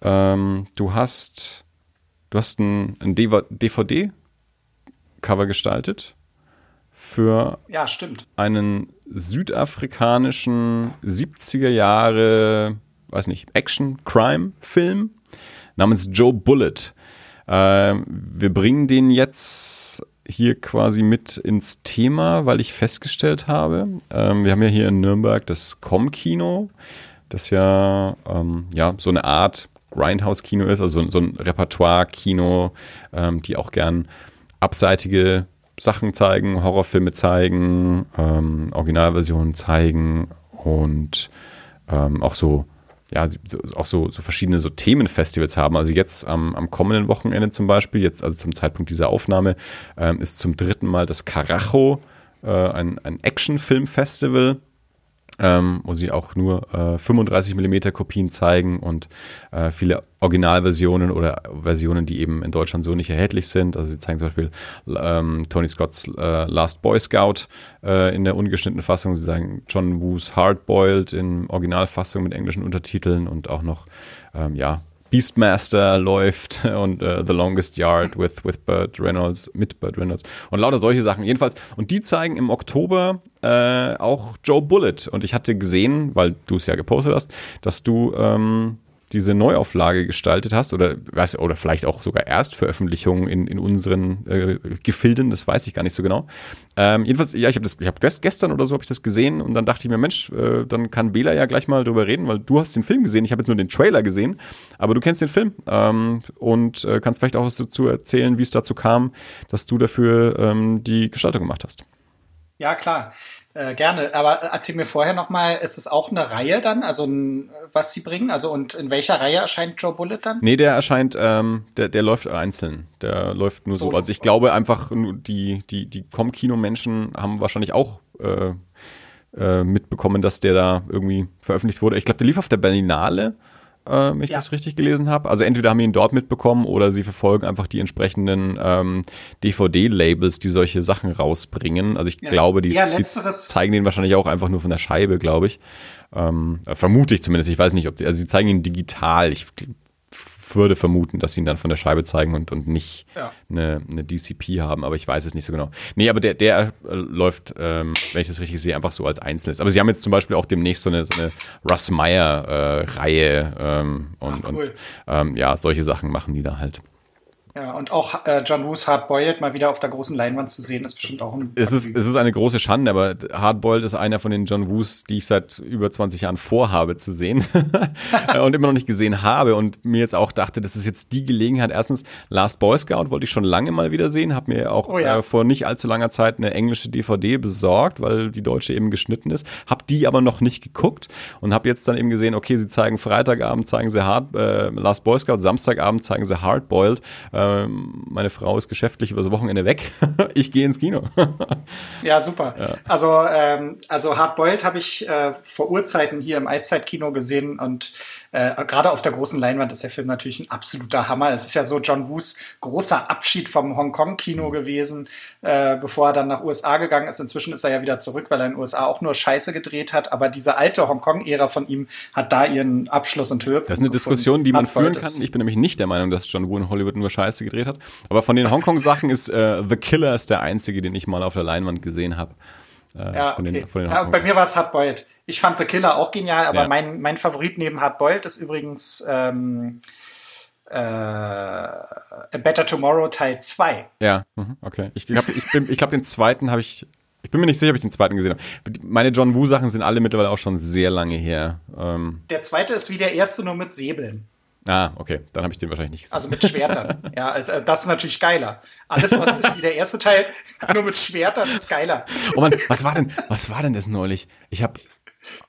ähm, du hast, du hast ein, ein DVD-Cover gestaltet für ja, stimmt. einen südafrikanischen 70er Jahre weiß nicht, Action-Crime-Film namens Joe Bullet. Äh, wir bringen den jetzt hier quasi mit ins Thema, weil ich festgestellt habe, ähm, wir haben ja hier in Nürnberg das Com-Kino, das ja, ähm, ja so eine Art Grindhouse-Kino ist, also so ein Repertoire-Kino, ähm, die auch gern abseitige Sachen zeigen, Horrorfilme zeigen, ähm, Originalversionen zeigen und ähm, auch so ja, auch so, so verschiedene so Themenfestivals haben. Also jetzt am, am kommenden Wochenende zum Beispiel, jetzt also zum Zeitpunkt dieser Aufnahme, ähm, ist zum dritten Mal das Carajo, äh, ein, ein Action-Film-Festival. Ähm, wo sie auch nur äh, 35 mm Kopien zeigen und äh, viele Originalversionen oder Versionen, die eben in Deutschland so nicht erhältlich sind. Also sie zeigen zum Beispiel ähm, Tony Scotts äh, Last Boy Scout äh, in der ungeschnittenen Fassung. Sie zeigen John Woos Hardboiled in Originalfassung mit englischen Untertiteln und auch noch, ähm, ja, Beastmaster läuft *laughs* und uh, The Longest Yard with, with Burt Reynolds, mit Burt Reynolds und lauter solche Sachen. Jedenfalls, und die zeigen im Oktober äh, auch Joe Bullet. Und ich hatte gesehen, weil du es ja gepostet hast, dass du ähm, diese Neuauflage gestaltet hast oder, weiß, oder vielleicht auch sogar Erstveröffentlichungen in, in unseren äh, Gefilden, das weiß ich gar nicht so genau. Ähm, jedenfalls, ja, ich habe das, ich habe gestern oder so habe ich das gesehen und dann dachte ich mir, Mensch, äh, dann kann Bela ja gleich mal drüber reden, weil du hast den Film gesehen, ich habe jetzt nur den Trailer gesehen, aber du kennst den Film ähm, und äh, kannst vielleicht auch was dazu erzählen, wie es dazu kam, dass du dafür ähm, die Gestaltung gemacht hast. Ja, klar. Äh, gerne, aber erzähl mir vorher nochmal, ist es auch eine Reihe dann, also was sie bringen? Also und in welcher Reihe erscheint Joe Bullet dann? Nee, der erscheint, ähm, der, der läuft einzeln. Der läuft nur so. so. Also ich glaube einfach, die, die, die Com-Kino-Menschen haben wahrscheinlich auch äh, äh, mitbekommen, dass der da irgendwie veröffentlicht wurde. Ich glaube, der lief auf der Berlinale äh, wenn ich ja. das richtig gelesen habe. Also entweder haben wir ihn dort mitbekommen oder sie verfolgen einfach die entsprechenden ähm, DVD-Labels, die solche Sachen rausbringen. Also ich ja. glaube, die, die, zeigen den wahrscheinlich auch einfach nur von der Scheibe, glaube ich. Ähm, vermute ich zumindest. Ich weiß nicht, ob die, also sie zeigen ihn digital. Ich würde vermuten, dass sie ihn dann von der Scheibe zeigen und, und nicht ja. eine, eine DCP haben, aber ich weiß es nicht so genau. Nee, aber der, der äh, läuft, ähm, wenn ich das richtig sehe, einfach so als Einzelnes. Aber sie haben jetzt zum Beispiel auch demnächst so eine, so eine Russ Meyer-Reihe äh, ähm, und, Ach, cool. und ähm, ja, solche Sachen machen die da halt. Ja, und auch äh, John Woos Hardboiled mal wieder auf der großen Leinwand zu sehen, ist bestimmt auch ein. Es ist, es ist eine große Schande, aber Hardboiled ist einer von den John Woos, die ich seit über 20 Jahren vorhabe zu sehen *laughs* und immer noch nicht gesehen habe und mir jetzt auch dachte, das ist jetzt die Gelegenheit. Erstens, Last Boy Scout wollte ich schon lange mal wieder sehen, habe mir auch oh ja. äh, vor nicht allzu langer Zeit eine englische DVD besorgt, weil die deutsche eben geschnitten ist, habe die aber noch nicht geguckt und habe jetzt dann eben gesehen, okay, sie zeigen Freitagabend, zeigen sie Hard, äh, Last Boy Scout, Samstagabend zeigen sie Hardboiled. Äh, ähm, meine Frau ist geschäftlich übers Wochenende weg. *laughs* ich gehe ins Kino. *laughs* ja, super. Ja. Also, ähm, also Hardboiled habe ich äh, vor Urzeiten hier im Eiszeitkino gesehen und äh, Gerade auf der großen Leinwand ist der Film natürlich ein absoluter Hammer. Es ist ja so John Woos großer Abschied vom Hongkong-Kino mhm. gewesen, äh, bevor er dann nach USA gegangen ist. Inzwischen ist er ja wieder zurück, weil er in den USA auch nur Scheiße gedreht hat. Aber diese alte Hongkong-Ära von ihm hat da ihren Abschluss und Höhepunkt. Das ist eine Diskussion, die man führen kann. Ich bin nämlich nicht der Meinung, dass John Woo in Hollywood nur Scheiße gedreht hat. Aber von den Hongkong-Sachen ist äh, The Killer ist der einzige, den ich mal auf der Leinwand gesehen habe. Äh, ja, okay. Den, ja, bei mir war es Hardboiled. Ich fand The Killer auch genial, aber ja. mein, mein Favorit neben Hardboiled ist übrigens ähm, äh, A Better Tomorrow Teil 2. Ja, mhm, okay. Ich glaube, ich, ich glaub, den zweiten habe ich. Ich bin mir nicht sicher, ob ich den zweiten gesehen habe. Meine John Woo-Sachen sind alle mittlerweile auch schon sehr lange her. Ähm der zweite ist wie der erste, nur mit Säbeln. Ah, okay, dann habe ich den wahrscheinlich nicht gesehen. Also mit Schwertern. *laughs* ja, also das ist natürlich geiler. Alles, was ist wie der erste Teil, *laughs* nur mit Schwertern ist geiler. Oh Mann, was war denn, was war denn das neulich? Ich habe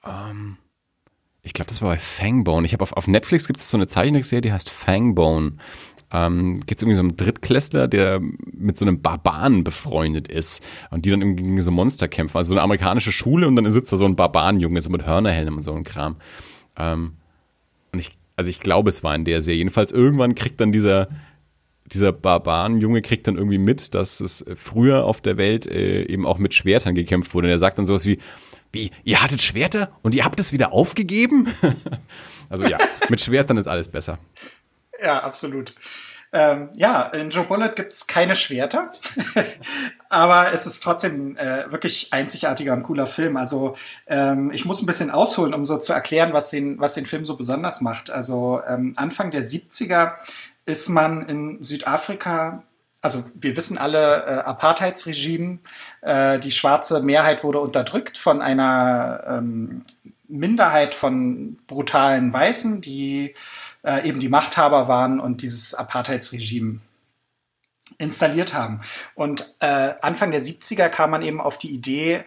ähm, ich glaube, das war bei Fangbone. Ich habe auf, auf Netflix gibt es so eine Zeichentrickserie, die heißt Fangbone. Ähm, geht es irgendwie so um einen Drittklässler, der mit so einem Barbaren befreundet ist und die dann irgendwie gegen so Monster kämpfen. Also so eine amerikanische Schule und dann sitzt da so ein Barbarenjunge, so mit Hörnerhelm und so ein Kram. Ähm, und ich, also ich glaube, es war in der Serie. Jedenfalls irgendwann kriegt dann dieser, dieser Barbarenjunge kriegt dann irgendwie mit, dass es früher auf der Welt äh, eben auch mit Schwertern gekämpft wurde. Und er sagt dann sowas wie, wie, ihr hattet Schwerter und ihr habt es wieder aufgegeben? *laughs* also ja, mit Schwertern ist alles besser. Ja, absolut. Ähm, ja, in Joe Bullet gibt es keine Schwerter, *laughs* aber es ist trotzdem äh, wirklich einzigartiger und cooler Film. Also ähm, ich muss ein bisschen ausholen, um so zu erklären, was den, was den Film so besonders macht. Also ähm, Anfang der 70er ist man in Südafrika also wir wissen alle, äh, Apartheidsregime, äh, die schwarze Mehrheit wurde unterdrückt von einer ähm, Minderheit von brutalen Weißen, die äh, eben die Machthaber waren und dieses Apartheidsregime installiert haben. Und äh, Anfang der 70er kam man eben auf die Idee,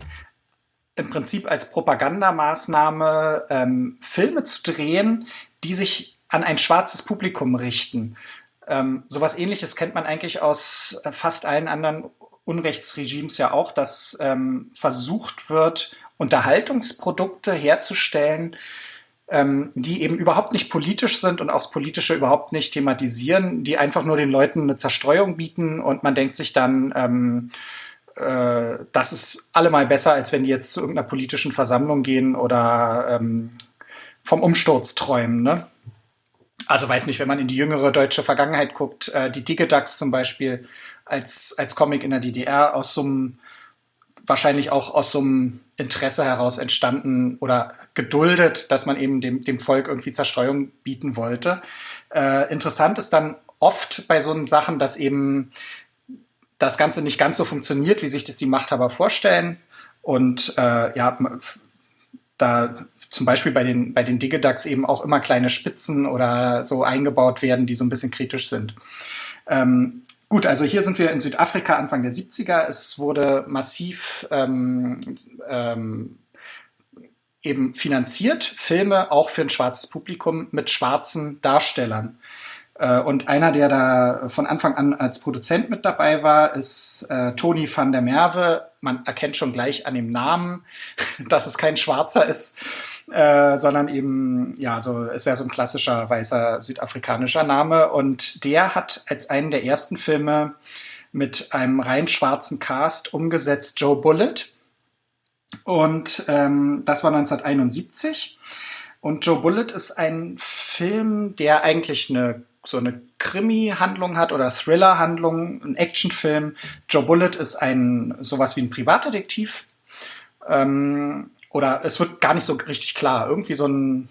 im Prinzip als Propagandamaßnahme ähm, Filme zu drehen, die sich an ein schwarzes Publikum richten. Ähm, sowas ähnliches kennt man eigentlich aus äh, fast allen anderen Unrechtsregimes ja auch, dass ähm, versucht wird, Unterhaltungsprodukte herzustellen, ähm, die eben überhaupt nicht politisch sind und auch das Politische überhaupt nicht thematisieren, die einfach nur den Leuten eine Zerstreuung bieten und man denkt sich dann, ähm, äh, das ist allemal besser, als wenn die jetzt zu irgendeiner politischen Versammlung gehen oder ähm, vom Umsturz träumen. Ne? Also weiß nicht, wenn man in die jüngere deutsche Vergangenheit guckt, äh, die Digedax zum Beispiel als, als Comic in der DDR aus so einem, wahrscheinlich auch aus so einem Interesse heraus entstanden oder geduldet, dass man eben dem, dem Volk irgendwie Zerstreuung bieten wollte. Äh, interessant ist dann oft bei so Sachen, dass eben das Ganze nicht ganz so funktioniert, wie sich das die Machthaber vorstellen. Und äh, ja, da zum Beispiel bei den, bei den Digidax eben auch immer kleine Spitzen oder so eingebaut werden, die so ein bisschen kritisch sind. Ähm, Gut, also hier sind wir in Südafrika Anfang der 70er. Es wurde massiv ähm, ähm, eben finanziert, Filme auch für ein schwarzes Publikum mit schwarzen Darstellern. Äh, und einer, der da von Anfang an als Produzent mit dabei war, ist äh, Tony van der Merwe. Man erkennt schon gleich an dem Namen, *laughs* dass es kein Schwarzer ist, äh, sondern eben, ja, so ist ja so ein klassischer weißer südafrikanischer Name. Und der hat als einen der ersten Filme mit einem rein schwarzen Cast umgesetzt Joe Bullet. Und ähm, das war 1971. Und Joe Bullet ist ein Film, der eigentlich eine so eine Krimi-Handlung hat oder Thriller-Handlung, ein Actionfilm. Joe Bullet ist ein sowas wie ein Privatdetektiv. Ähm, oder es wird gar nicht so richtig klar. Irgendwie so ein,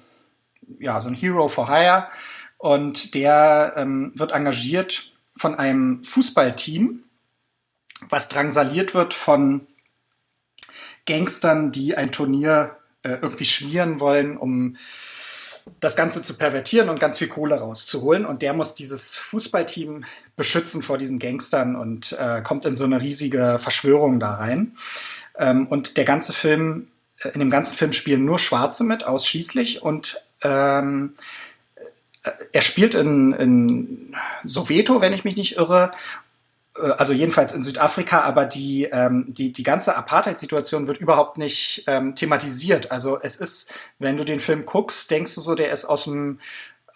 ja, so ein Hero for Hire. Und der ähm, wird engagiert von einem Fußballteam, was drangsaliert wird von Gangstern, die ein Turnier äh, irgendwie schmieren wollen, um das Ganze zu pervertieren und ganz viel Kohle rauszuholen. Und der muss dieses Fußballteam beschützen vor diesen Gangstern und äh, kommt in so eine riesige Verschwörung da rein. Ähm, und der ganze Film, in dem ganzen Film spielen nur Schwarze mit, ausschließlich. Und ähm, äh, er spielt in, in Soweto, wenn ich mich nicht irre, äh, also jedenfalls in Südafrika, aber die, ähm, die, die ganze Apartheid-Situation wird überhaupt nicht ähm, thematisiert. Also es ist, wenn du den Film guckst, denkst du so, der ist aus dem,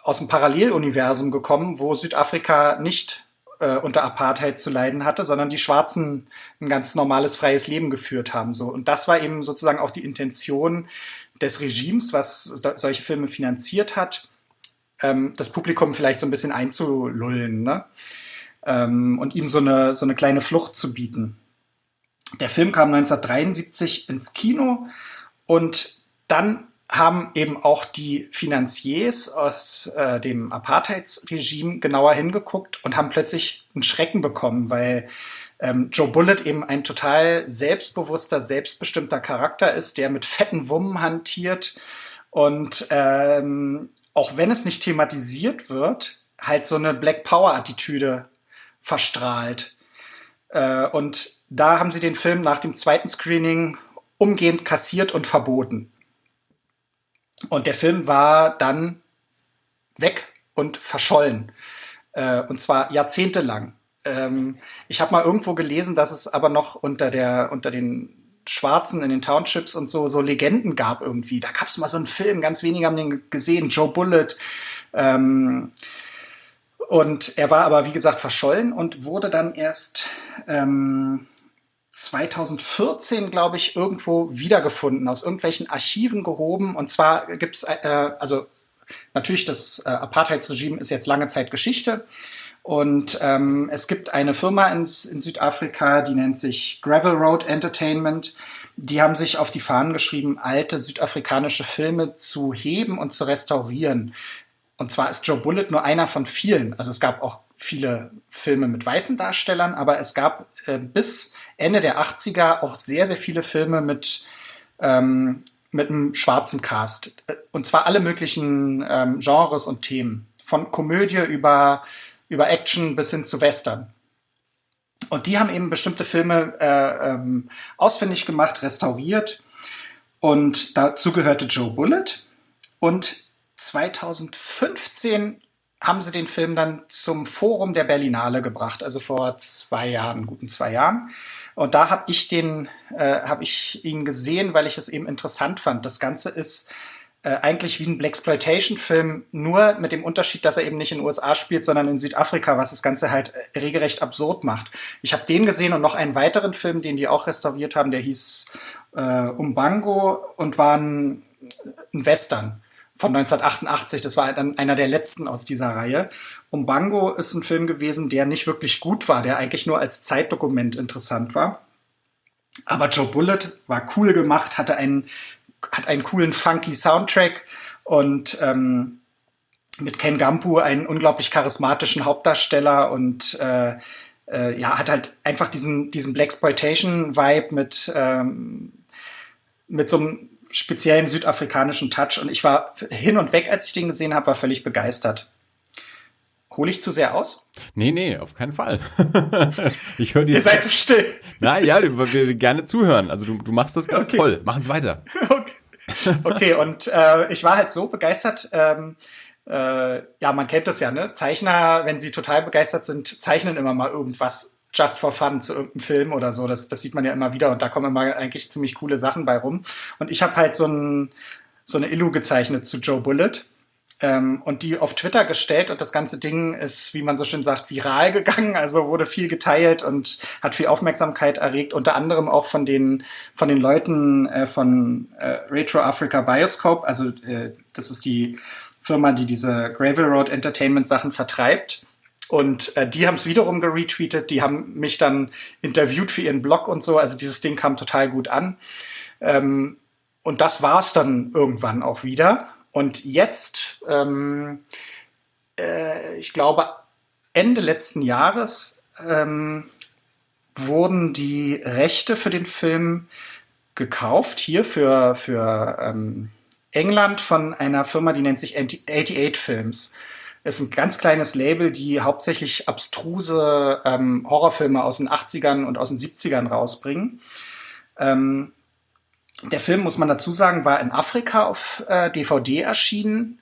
aus dem Paralleluniversum gekommen, wo Südafrika nicht äh, unter Apartheid zu leiden hatte, sondern die Schwarzen ein ganz normales, freies Leben geführt haben. So. Und das war eben sozusagen auch die Intention des Regimes, was solche Filme finanziert hat, ähm, das Publikum vielleicht so ein bisschen einzulullen. Ne? ähm, und ihnen so eine, so eine kleine Flucht zu bieten. Der Film kam 1973 ins Kino und dann haben eben auch die Finanziers aus äh, dem Apartheidsregime genauer hingeguckt und haben plötzlich einen Schrecken bekommen, weil ähm, Joe Bullitt eben ein total selbstbewusster, selbstbestimmter Charakter ist, der mit fetten Wummen hantiert und ähm, auch wenn es nicht thematisiert wird, halt so eine Black Power Attitüde verstrahlt. Äh, und da haben sie den Film nach dem zweiten Screening umgehend kassiert und verboten. Und der Film war dann weg und verschollen. Äh, und zwar jahrzehntelang. Ähm, ich habe mal irgendwo gelesen, dass es aber noch unter, der, unter den Schwarzen in den Townships und so, so Legenden gab irgendwie. Da gab es mal so einen Film, ganz wenige haben den gesehen, Joe Bullet. Ähm, und er war aber, wie gesagt, verschollen und wurde dann erst ähm, 2014, glaube ich, irgendwo wiedergefunden, aus irgendwelchen Archiven gehoben. Und zwar gibt es, äh, also natürlich, das äh, Apartheidsregime ist jetzt lange Zeit Geschichte. Und ähm, es gibt eine Firma in, in Südafrika, die nennt sich Gravel Road Entertainment. Die haben sich auf die Fahnen geschrieben, alte südafrikanische Filme zu heben und zu restaurieren. Und zwar ist Joe Bullet nur einer von vielen. Also es gab auch viele Filme mit weißen Darstellern, aber es gab äh, bis Ende der 80er auch sehr, sehr viele Filme mit, ähm, mit einem schwarzen Cast. Und zwar alle möglichen ähm, Genres und Themen. Von Komödie über, über Action bis hin zu Western. Und die haben eben bestimmte Filme äh, ähm, ausfindig gemacht, restauriert. Und dazu gehörte Joe Bullet. Und 2015 haben sie den Film dann zum Forum der Berlinale gebracht, also vor zwei Jahren, guten zwei Jahren. Und da habe ich den, äh, habe ich ihn gesehen, weil ich es eben interessant fand. Das Ganze ist äh, eigentlich wie ein Blaxploitation-Film, nur mit dem Unterschied, dass er eben nicht in den USA spielt, sondern in Südafrika, was das Ganze halt äh, regelrecht absurd macht. Ich habe den gesehen und noch einen weiteren Film, den die auch restauriert haben, der hieß äh, Umbango und war ein, ein Western von 1988. Das war dann einer der letzten aus dieser Reihe. Umbango ist ein Film gewesen, der nicht wirklich gut war, der eigentlich nur als Zeitdokument interessant war. Aber Joe Bullet war cool gemacht, hatte einen, hat einen coolen, funky Soundtrack und ähm, mit Ken Gampu einen unglaublich charismatischen Hauptdarsteller und äh, äh, ja, hat halt einfach diesen, diesen Blaxploitation-Vibe mit, ähm, mit so einem speziellen südafrikanischen Touch und ich war hin und weg, als ich den gesehen habe, war völlig begeistert. Hole ich zu sehr aus? Nee, nee, auf keinen Fall. *laughs* ich höre dir. Ihr seid so still. Nein, ja, wir, gerne zuhören. Also du, du machst das ganz okay. toll. Machen es weiter. Okay, okay und äh, ich war halt so begeistert. Ähm, äh, ja, man kennt das ja, ne? Zeichner, wenn sie total begeistert sind, zeichnen immer mal irgendwas just for fun zu irgendeinem Film oder so. Das, das sieht man ja immer wieder und da kommen immer eigentlich ziemlich coole Sachen bei rum. Und ich habe halt so, ein, so eine Illu gezeichnet zu Joe Bullet ähm, und die auf Twitter gestellt und das ganze Ding ist, wie man so schön sagt, viral gegangen, also wurde viel geteilt und hat viel Aufmerksamkeit erregt, unter anderem auch von den, von den Leuten äh, von äh, Retro Africa Bioscope, also äh, das ist die Firma, die diese Gravel Road Entertainment Sachen vertreibt. Und äh, die haben es wiederum geretweetet, die haben mich dann interviewt für ihren Blog und so. Also dieses Ding kam total gut an. Ähm, und das war es dann irgendwann auch wieder. Und jetzt, ähm, äh, ich glaube, Ende letzten Jahres ähm, wurden die Rechte für den Film gekauft, hier für, für ähm, England von einer Firma, die nennt sich 88 Films ist ein ganz kleines Label, die hauptsächlich abstruse ähm, Horrorfilme aus den 80ern und aus den 70ern rausbringen. Ähm, der Film, muss man dazu sagen, war in Afrika auf äh, DVD erschienen,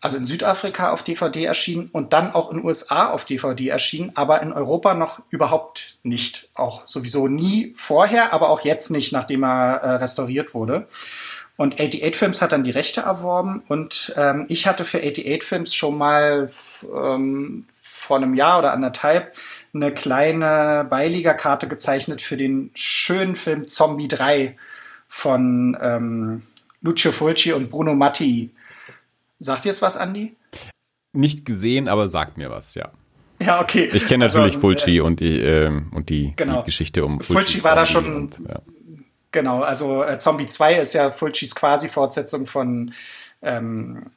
also in Südafrika auf DVD erschienen und dann auch in USA auf DVD erschienen, aber in Europa noch überhaupt nicht. Auch sowieso nie vorher, aber auch jetzt nicht, nachdem er äh, restauriert wurde. Und 88 Films hat dann die Rechte erworben und ähm, ich hatte für 88 Films schon mal ähm, vor einem Jahr oder anderthalb eine kleine Beiligerkarte gezeichnet für den schönen Film Zombie 3 von ähm, Lucio Fulci und Bruno Matti. Sagt ihr es was, Andi? Nicht gesehen, aber sagt mir was, ja. Ja, okay. Ich kenne natürlich also, Fulci äh, und die, äh, und die, genau. die Geschichte um Fulci. Fulci war da schon und, ja. Genau, also äh, Zombie 2 ist ja Fulcis Quasi-Fortsetzung von ähm,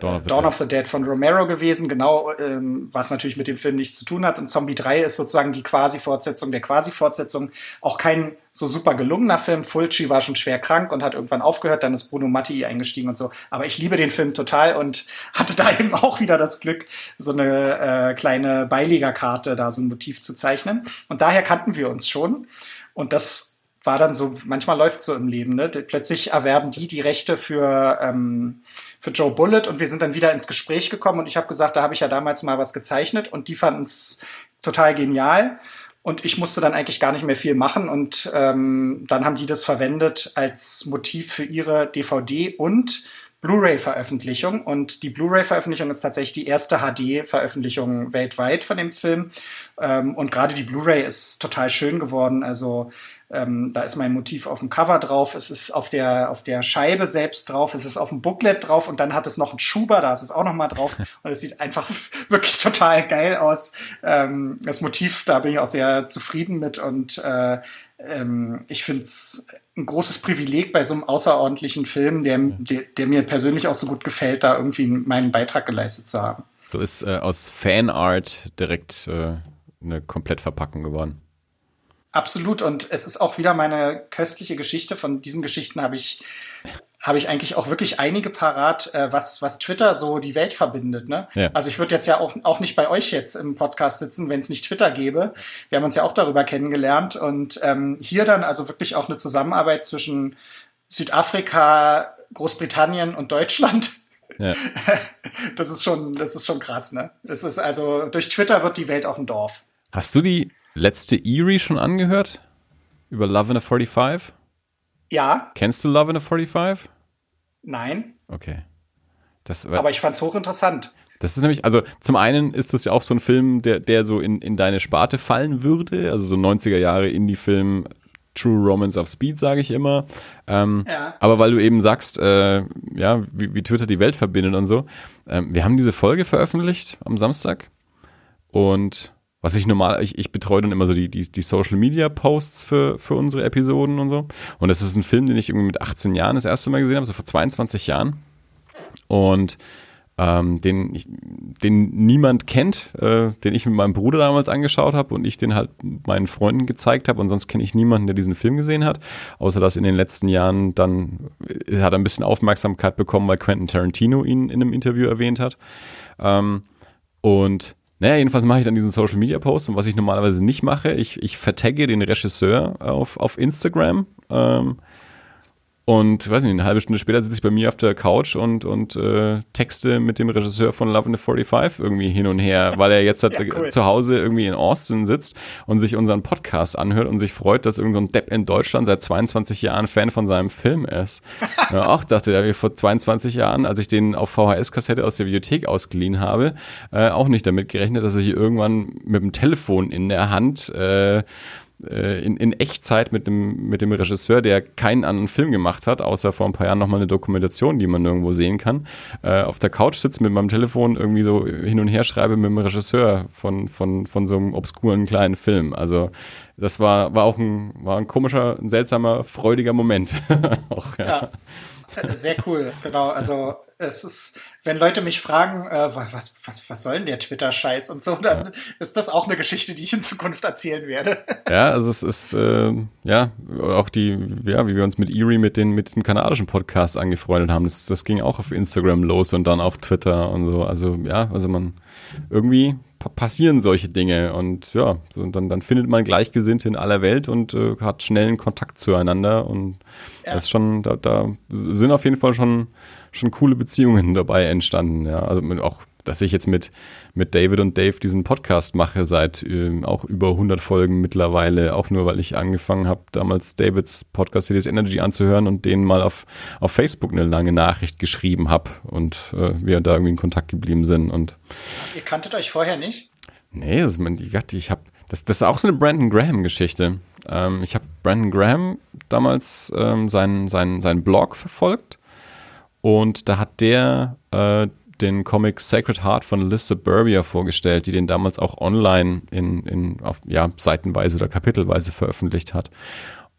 Dawn, of the, Dawn of the, Dead von Romero gewesen, genau, ähm, was natürlich mit dem Film nichts zu tun hat. Und Zombie 3 ist sozusagen die Quasi-Fortsetzung der Quasi-Fortsetzung. Auch kein so super gelungener Film. Fulci war schon schwer krank und hat irgendwann aufgehört, dann ist Bruno Matti eingestiegen und so. Aber ich liebe den Film total und *laughs* hatte da eben auch wieder das Glück, so eine äh, kleine Beilegerkarte, da so ein Motiv zu zeichnen. Und daher kannten wir uns schon. Und das war dann so, manchmal läuft so im Leben, ne? Plötzlich erwerben die die Rechte für, ähm, für Joe Bullet und wir sind dann wieder ins Gespräch gekommen und ich habe gesagt, da habe ich ja damals mal was gezeichnet und die fanden es total genial. Und ich musste dann eigentlich gar nicht mehr viel machen. Und ähm, dann haben die das verwendet als Motiv für ihre DVD und Blu-ray-Veröffentlichung. Und die Blu-ray-Veröffentlichung ist tatsächlich die erste HD-Veröffentlichung weltweit von dem Film. Ähm, und gerade die Blu-ray ist total schön geworden. Also ähm, da ist mein Motiv auf dem Cover drauf, es ist auf der, auf der Scheibe selbst drauf, es ist auf dem Booklet drauf und dann hat es noch einen Schuber, da ist es auch noch mal drauf *laughs* und es sieht einfach *laughs* wirklich total geil aus. Ähm, das Motiv, da bin ich auch sehr zufrieden mit und äh, ähm, ich finde es ein großes Privileg bei so einem außerordentlichen Film, der, der, der, mir persönlich auch so gut gefällt, da irgendwie meinen Beitrag geleistet zu haben. So ist äh, aus Fanart direkt äh, eine Komplettverpackung geworden. Absolut. Und es ist auch wieder meine köstliche Geschichte. Von diesen Geschichten habe ich, habe ich eigentlich auch wirklich einige parat, äh, was, was Twitter so die Welt verbindet. Ne? Ja. Also ich würde jetzt ja auch, auch nicht bei euch jetzt im Podcast sitzen, wenn es nicht Twitter gäbe. Wir haben uns ja auch darüber kennengelernt. Und ähm, hier dann also wirklich auch eine Zusammenarbeit zwischen Südafrika, Großbritannien und Deutschland. Ja. *laughs* Das ist schon, das ist schon krass, ne? Es ist also, durch Twitter wird die Welt auch ein Dorf. Hast du die letzte Erie schon angehört? Über Love in a 45? Ja. Kennst du Love in a 45? Nein. Okay. Das, Aber ich fand es hochinteressant. Das ist nämlich, also zum einen ist das ja auch so ein Film, der, der so in, in deine Sparte fallen würde, also so 90er Jahre Indie-Film, True Romance of Speed, sage ich immer. Ähm, ja. Aber weil du eben sagst, äh, ja, wie, wie, Twitter die Welt verbindet und so. Ähm, wir haben diese Folge veröffentlicht am Samstag und was ich normal, ich, ich betreue dann immer so die, die, die Social Media Posts für, für unsere Episoden und so. Und das ist ein Film, den ich irgendwie mit 18 Jahren das erste Mal gesehen habe, so vor 22 Jahren. Und ähm, den, ich, den niemand kennt, äh, den ich mit meinem Bruder damals angeschaut habe und ich den halt meinen Freunden gezeigt habe und sonst kenne ich niemanden, der diesen Film gesehen hat, außer dass in den letzten Jahren dann äh, hat er ein bisschen Aufmerksamkeit bekommen, weil Quentin Tarantino ihn in einem Interview erwähnt hat. Ähm, und naja, jedenfalls mache ich dann diesen Social Media Post und was ich normalerweise nicht mache, ich, ich vertagge den Regisseur auf, auf Instagram. Ähm, und weiß nicht, eine halbe Stunde später sitze ich bei mir auf der Couch und, und äh, texte mit dem Regisseur von Love in the 45 irgendwie hin und her, weil er jetzt *laughs* halt ja, cool. zu Hause irgendwie in Austin sitzt und sich unseren Podcast anhört und sich freut, dass irgendein so Depp in Deutschland seit 22 Jahren Fan von seinem Film ist. *laughs* ja, auch dachte er, vor 22 Jahren, als ich den auf VHS-Kassette aus der Bibliothek ausgeliehen habe, äh, auch nicht damit gerechnet, dass ich irgendwann mit dem Telefon in der Hand äh, äh, in, in Echtzeit mit dem, mit dem Regisseur, der keinen anderen Film gemacht hat, außer vor ein paar Jahren nochmal eine Dokumentation, die man irgendwo sehen kann, äh, auf der Couch sitzt mit meinem Telefon irgendwie so hin und her schreibe mit dem Regisseur von, von, von so einem obskuren kleinen Film. Also das war, war auch ein, war ein komischer, ein seltsamer, freudiger Moment. *laughs* auch, ja. ja. *laughs* Sehr cool, genau. Also es ist, wenn Leute mich fragen, äh, was, was, was soll denn der Twitter-Scheiß und so, dann ja. ist das auch eine Geschichte, die ich in Zukunft erzählen werde. *laughs* Ja, also es ist, äh, ja, auch die, ja, wie wir uns mit Erie mit, den, mit dem kanadischen Podcast angefreundet haben, das, das ging auch auf Instagram los und dann auf Twitter und so. Also ja, also man, irgendwie passieren solche Dinge und ja, und dann, dann findet man Gleichgesinnte in aller Welt und äh, hat schnellen Kontakt zueinander und ja. das ist schon, da, da sind auf jeden Fall schon schon coole Beziehungen dabei entstanden. Ja, also auch, dass ich jetzt mit, mit David und Dave diesen Podcast mache seit äh, auch über 100 Folgen mittlerweile, auch nur weil ich angefangen habe, damals Davids Podcast Cities Energy anzuhören und denen mal auf, auf Facebook eine lange Nachricht geschrieben habe und äh, wir da irgendwie in Kontakt geblieben sind. Und Ihr kanntet euch vorher nicht? Nee, das, ich, ich habe das, das ist auch so eine Brandon Graham-Geschichte. Ähm, ich habe Brandon Graham damals ähm, seinen, seinen, seinen Blog verfolgt und da hat der äh, den Comic Sacred Heart von Liz Suburbia vorgestellt, die den damals auch online in, in auf, ja, seitenweise oder kapitelweise veröffentlicht hat.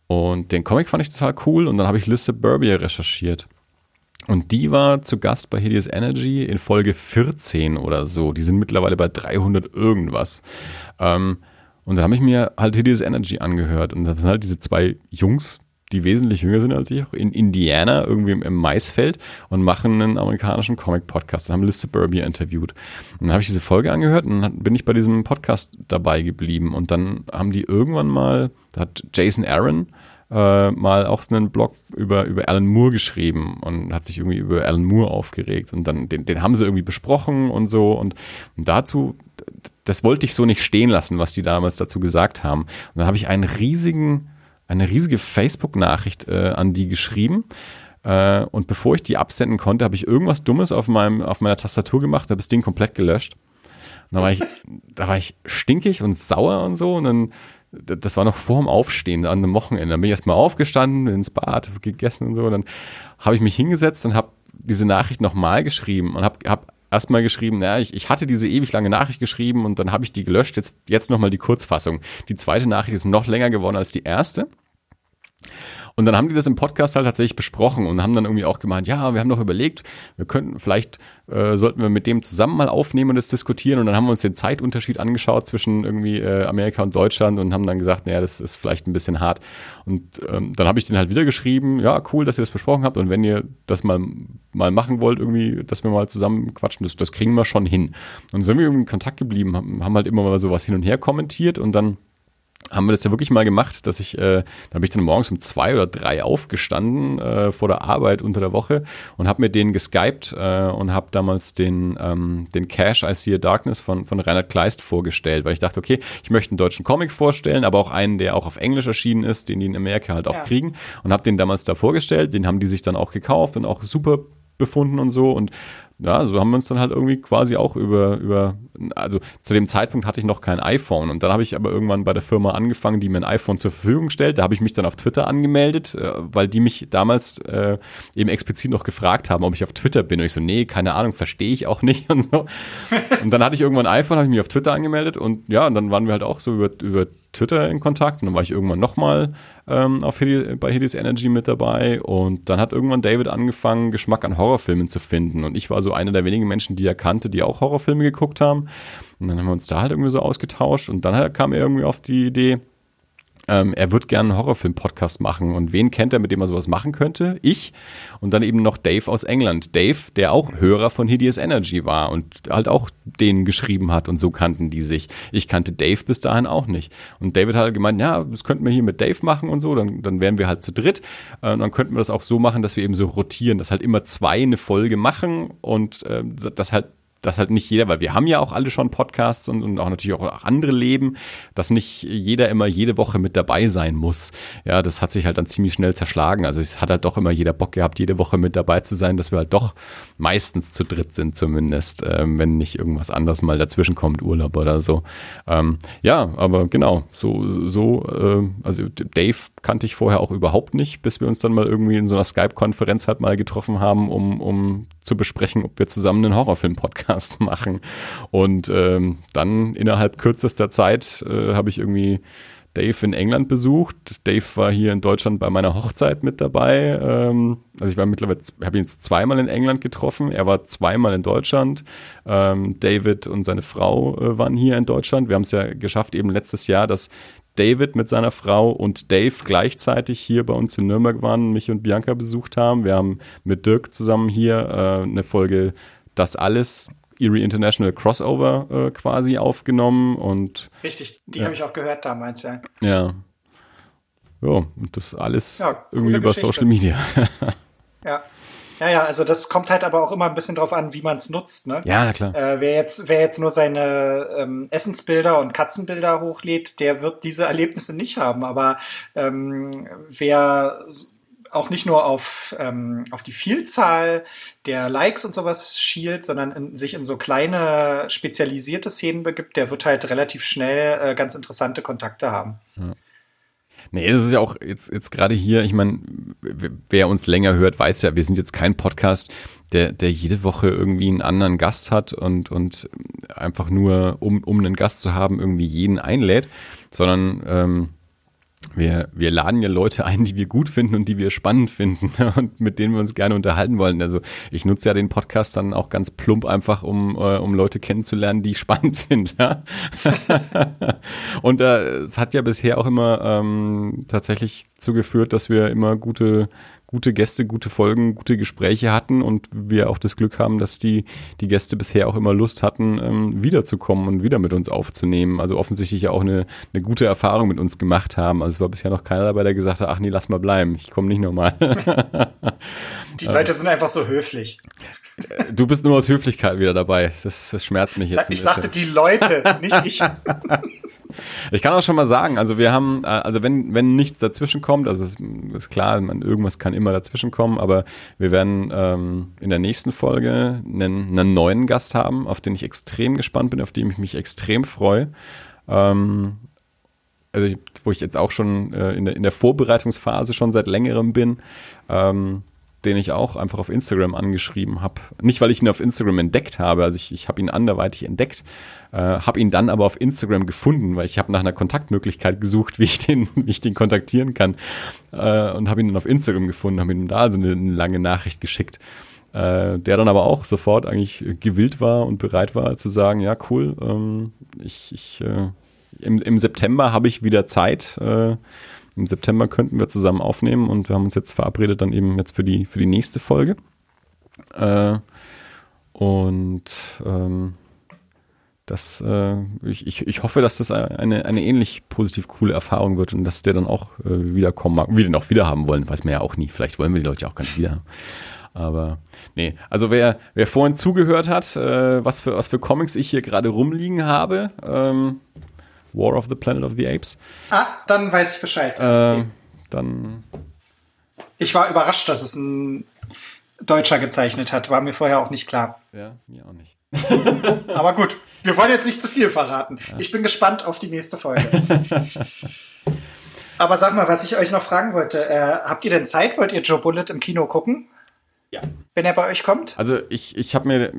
Und den Comic fand ich total cool und dann habe ich Liz Suburbia recherchiert. Und die war zu Gast bei Hideous Energy in Folge 14 oder so. Die sind mittlerweile bei 300 irgendwas. Ähm, und dann habe ich mir halt Hideous Energy angehört. Und das sind halt diese zwei Jungs, die wesentlich jünger sind als ich, auch in Indiana, irgendwie im, Maisfeld und machen einen amerikanischen Comic-Podcast. Da haben Liz Suburbia interviewt. Und dann habe ich diese Folge angehört und dann bin ich bei diesem Podcast dabei geblieben. Und dann haben die irgendwann mal, da hat Jason Aaron äh, mal auch einen Blog über, über Alan Moore geschrieben und hat sich irgendwie über Alan Moore aufgeregt. Und dann, den, den haben sie irgendwie besprochen und so. Und, und dazu, das wollte ich so nicht stehen lassen, was die damals dazu gesagt haben. Und dann habe ich einen riesigen eine riesige Facebook-Nachricht äh, an die geschrieben. Äh, und bevor ich die absenden konnte, habe ich irgendwas Dummes auf, meinem, auf meiner Tastatur gemacht, habe das Ding komplett gelöscht. Und da war ich, da war ich stinkig und sauer und so. Und dann, das war noch vor dem Aufstehen an einem Wochenende. Dann bin ich erstmal aufgestanden, ins Bad, gegessen und so. Und dann habe ich mich hingesetzt und habe diese Nachricht nochmal geschrieben und habe hab erstmal geschrieben, naja, ich, ich hatte diese ewig lange Nachricht geschrieben und dann habe ich die gelöscht. Jetzt, jetzt nochmal die Kurzfassung. Die zweite Nachricht ist noch länger geworden als die erste. Und dann haben die das im Podcast halt tatsächlich besprochen und haben dann irgendwie auch gemeint, ja, wir haben doch überlegt, wir könnten, vielleicht äh, sollten wir mit dem zusammen mal aufnehmen und das diskutieren. Und dann haben wir uns den Zeitunterschied angeschaut zwischen irgendwie äh, Amerika und Deutschland und haben dann gesagt, naja, das ist vielleicht ein bisschen hart. Und ähm, dann habe ich den halt wieder geschrieben, ja, cool, dass ihr das besprochen habt. Und wenn ihr das mal, mal machen wollt, irgendwie, dass wir mal zusammen quatschen, das, das kriegen wir schon hin. Und sind wir irgendwie in Kontakt geblieben, haben, halt immer mal sowas hin und her kommentiert und dann haben wir das ja wirklich mal gemacht, dass ich, äh, da bin ich dann morgens um zwei oder drei aufgestanden äh, vor der Arbeit unter der Woche und habe mit denen geskypt äh, und habe damals den, ähm, den Cash I See a Darkness von, von Reinhard Kleist vorgestellt, weil ich dachte, okay, ich möchte einen deutschen Comic vorstellen, aber auch einen, der auch auf Englisch erschienen ist, den die in Amerika halt auch ja. kriegen und habe den damals da vorgestellt, den haben die sich dann auch gekauft und auch super befunden und so und ja, so haben wir uns dann halt irgendwie quasi auch über, über, also zu dem Zeitpunkt hatte ich noch kein iPhone und dann habe ich aber irgendwann bei der Firma angefangen, die mir ein iPhone zur Verfügung stellt. Da habe ich mich dann auf Twitter angemeldet, äh, weil die mich damals äh, eben explizit noch gefragt haben, ob ich auf Twitter bin. Und ich so, nee, keine Ahnung, verstehe ich auch nicht *laughs* und so. Und dann hatte ich irgendwann ein iPhone, habe ich mich auf Twitter angemeldet und ja, und dann waren wir halt auch so über, über Twitter in Kontakt und dann war ich irgendwann nochmal ähm, Hedi, bei Hades Energy mit dabei und dann hat irgendwann David angefangen, Geschmack an Horrorfilmen zu finden und ich war so einer der wenigen Menschen, die er kannte, die auch Horrorfilme geguckt haben. Und dann haben wir uns da halt irgendwie so ausgetauscht und dann kam er irgendwie auf die Idee, ähm, er wird gerne einen Horrorfilm-Podcast machen. Und wen kennt er, mit dem er sowas machen könnte? Ich. Und dann eben noch Dave aus England. Dave, der auch Hörer von Hideous Energy war und halt auch den geschrieben hat. Und so kannten die sich. Ich kannte Dave bis dahin auch nicht. Und David hat halt gemeint, ja, das könnten wir hier mit Dave machen und so. Dann, dann wären wir halt zu dritt. Äh, und dann könnten wir das auch so machen, dass wir eben so rotieren, dass halt immer zwei eine Folge machen und äh, das halt dass halt nicht jeder, weil wir haben ja auch alle schon Podcasts und, und auch natürlich auch andere Leben, dass nicht jeder immer jede Woche mit dabei sein muss. Ja, das hat sich halt dann ziemlich schnell zerschlagen. Also es hat halt doch immer jeder Bock gehabt, jede Woche mit dabei zu sein, dass wir halt doch meistens zu dritt sind zumindest, ähm, wenn nicht irgendwas anderes mal dazwischen kommt, Urlaub oder so. Ähm, ja, aber genau, so, so, äh, also Dave kannte ich vorher auch überhaupt nicht, bis wir uns dann mal irgendwie in so einer Skype-Konferenz halt mal getroffen haben, um, um zu besprechen, ob wir zusammen einen Horrorfilm-Podcast *laughs* machen. Und ähm, dann innerhalb kürzester Zeit äh, habe ich irgendwie Dave in England besucht. Dave war hier in Deutschland bei meiner Hochzeit mit dabei. Ähm, also ich war mittlerweile, habe ihn jetzt zweimal in England getroffen. Er war zweimal in Deutschland. Ähm, David und seine Frau äh, waren hier in Deutschland. Wir haben es ja geschafft, eben letztes Jahr, dass David mit seiner Frau und Dave gleichzeitig hier bei uns in Nürnberg waren, mich und Bianca besucht haben. Wir haben mit Dirk zusammen hier äh, eine Folge Das alles Erie International Crossover äh, quasi aufgenommen und richtig, die ja. habe ich auch gehört damals, ja. Ja. Ja, und das alles ja, irgendwie über Geschichte. Social Media. *laughs* ja. Ja, ja, also das kommt halt aber auch immer ein bisschen drauf an, wie man es nutzt. Ne? Ja, klar. Äh, wer, jetzt, wer jetzt nur seine ähm, Essensbilder und Katzenbilder hochlädt, der wird diese Erlebnisse nicht haben. Aber ähm, wer auch nicht nur auf, ähm, auf die Vielzahl der Likes und sowas schielt, sondern in, sich in so kleine spezialisierte Szenen begibt, der wird halt relativ schnell äh, ganz interessante Kontakte haben. Ja. Nee, das ist ja auch jetzt, jetzt gerade hier, ich meine, wer uns länger hört, weiß ja, wir sind jetzt kein Podcast, der, der jede Woche irgendwie einen anderen Gast hat und, und einfach nur, um, um einen Gast zu haben, irgendwie jeden einlädt, sondern ähm, wir, wir laden ja Leute ein, die wir gut finden und die wir spannend finden und mit denen wir uns gerne unterhalten wollen. Also ich nutze ja den Podcast dann auch ganz plump einfach, um, äh, um Leute kennenzulernen, die ich *laughs* spannend finde. Ja? und äh, es hat ja bisher auch immer ähm, tatsächlich zugeführt, dass wir immer gute gute Gäste, gute Folgen, gute Gespräche hatten und wir auch das Glück haben, dass die, die Gäste bisher auch immer Lust hatten, ähm, wiederzukommen und wieder mit uns aufzunehmen. Also offensichtlich ja auch eine, eine gute Erfahrung mit uns gemacht haben. Also es war bisher noch keiner dabei, der gesagt hat, ach nee, lass mal bleiben, ich komme nicht nochmal. *laughs* die Leute sind einfach so höflich. *laughs* Du bist nur aus Höflichkeit wieder dabei. Das, das schmerzt mich jetzt. Ich sagte die Leute, nicht ich. *laughs* Ich kann auch schon mal sagen, also wir haben, äh, also wenn, wenn nichts dazwischen kommt, also es ist klar, man, irgendwas kann immer dazwischen kommen, aber wir werden ähm, in der nächsten Folge einen, einen neuen Gast haben, auf den ich extrem gespannt bin, auf den ich mich extrem freue. Ähm, also wo ich jetzt auch schon äh, in, der, in der Vorbereitungsphase schon seit längerem bin. Ähm, den ich auch einfach auf Instagram angeschrieben habe. Nicht, weil ich ihn auf Instagram entdeckt habe, also ich, ich habe ihn anderweitig entdeckt, äh, habe ihn dann aber auf Instagram gefunden, weil ich habe nach einer Kontaktmöglichkeit gesucht, *laughs* wie ich den, wie ich den kontaktieren kann äh, und habe ihn dann auf Instagram gefunden, habe ihm da also eine, eine lange Nachricht geschickt. Äh, der dann aber auch sofort eigentlich gewillt war und bereit war zu sagen, ja cool, ähm, ich, ich äh, im, im September habe ich wieder Zeit, äh, im September könnten wir zusammen aufnehmen und wir haben uns jetzt verabredet dann eben jetzt für die, für die nächste Folge. Äh, und ähm, das, äh, ich, ich, ich hoffe, dass das eine, eine ähnlich positiv coole Erfahrung wird und dass der dann auch äh, wiederkommen mag. Wir den auch wieder haben wollen, weiß man ja auch nie. Vielleicht wollen wir die Leute auch gar nicht wieder. Aber nee, also wer, wer vorhin zugehört hat, äh, was, für, was für Comics ich hier gerade rumliegen habe, ähm, War of the Planet of the Apes. Ah, dann weiß ich Bescheid. Äh, dann. Ich war überrascht, dass es ein Deutscher gezeichnet hat. War mir vorher auch nicht klar. Ja, mir auch nicht. *laughs* Aber gut, wir wollen jetzt nicht zu viel verraten. Ja. Ich bin gespannt auf die nächste Folge. *laughs* Aber sag mal, was ich euch noch fragen wollte. Äh, habt ihr denn Zeit? Wollt ihr Joe Bullet im Kino gucken? Ja. Wenn er bei euch kommt? Also ich, ich habe mir,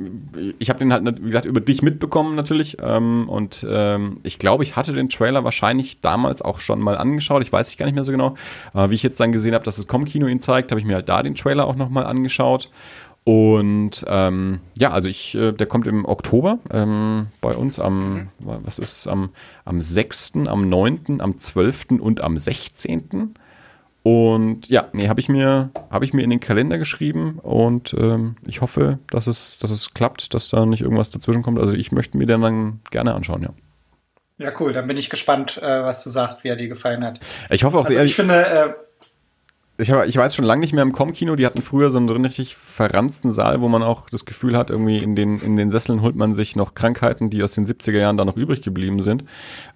ich habe den halt, wie gesagt, über dich mitbekommen natürlich. Ähm, und ähm, ich glaube, ich hatte den Trailer wahrscheinlich damals auch schon mal angeschaut. Ich weiß ich gar nicht mehr so genau. Aber wie ich jetzt dann gesehen habe, dass das Com-Kino ihn zeigt, habe ich mir halt da den Trailer auch nochmal angeschaut. Und ähm, ja, also ich, äh, der kommt im Oktober ähm, bei uns am, mhm. was ist es, am, am 6., am 9., am 12. und am 16. Und ja, nee, habe ich mir, habe ich mir in den Kalender geschrieben und ähm, ich hoffe, dass es, dass es klappt, dass da nicht irgendwas dazwischen kommt. Also ich möchte mir den dann gerne anschauen, ja. Ja, cool. Dann bin ich gespannt, äh, was du sagst, wie er dir gefallen hat. Ich hoffe auch also sehr. Ich finde, äh, ich, hab, ich war jetzt schon lange nicht mehr im Com-Kino. Die hatten früher so einen richtig verranzten Saal, wo man auch das Gefühl hat, irgendwie in den, in den Sesseln holt man sich noch Krankheiten, die aus den 70er Jahren da noch übrig geblieben sind.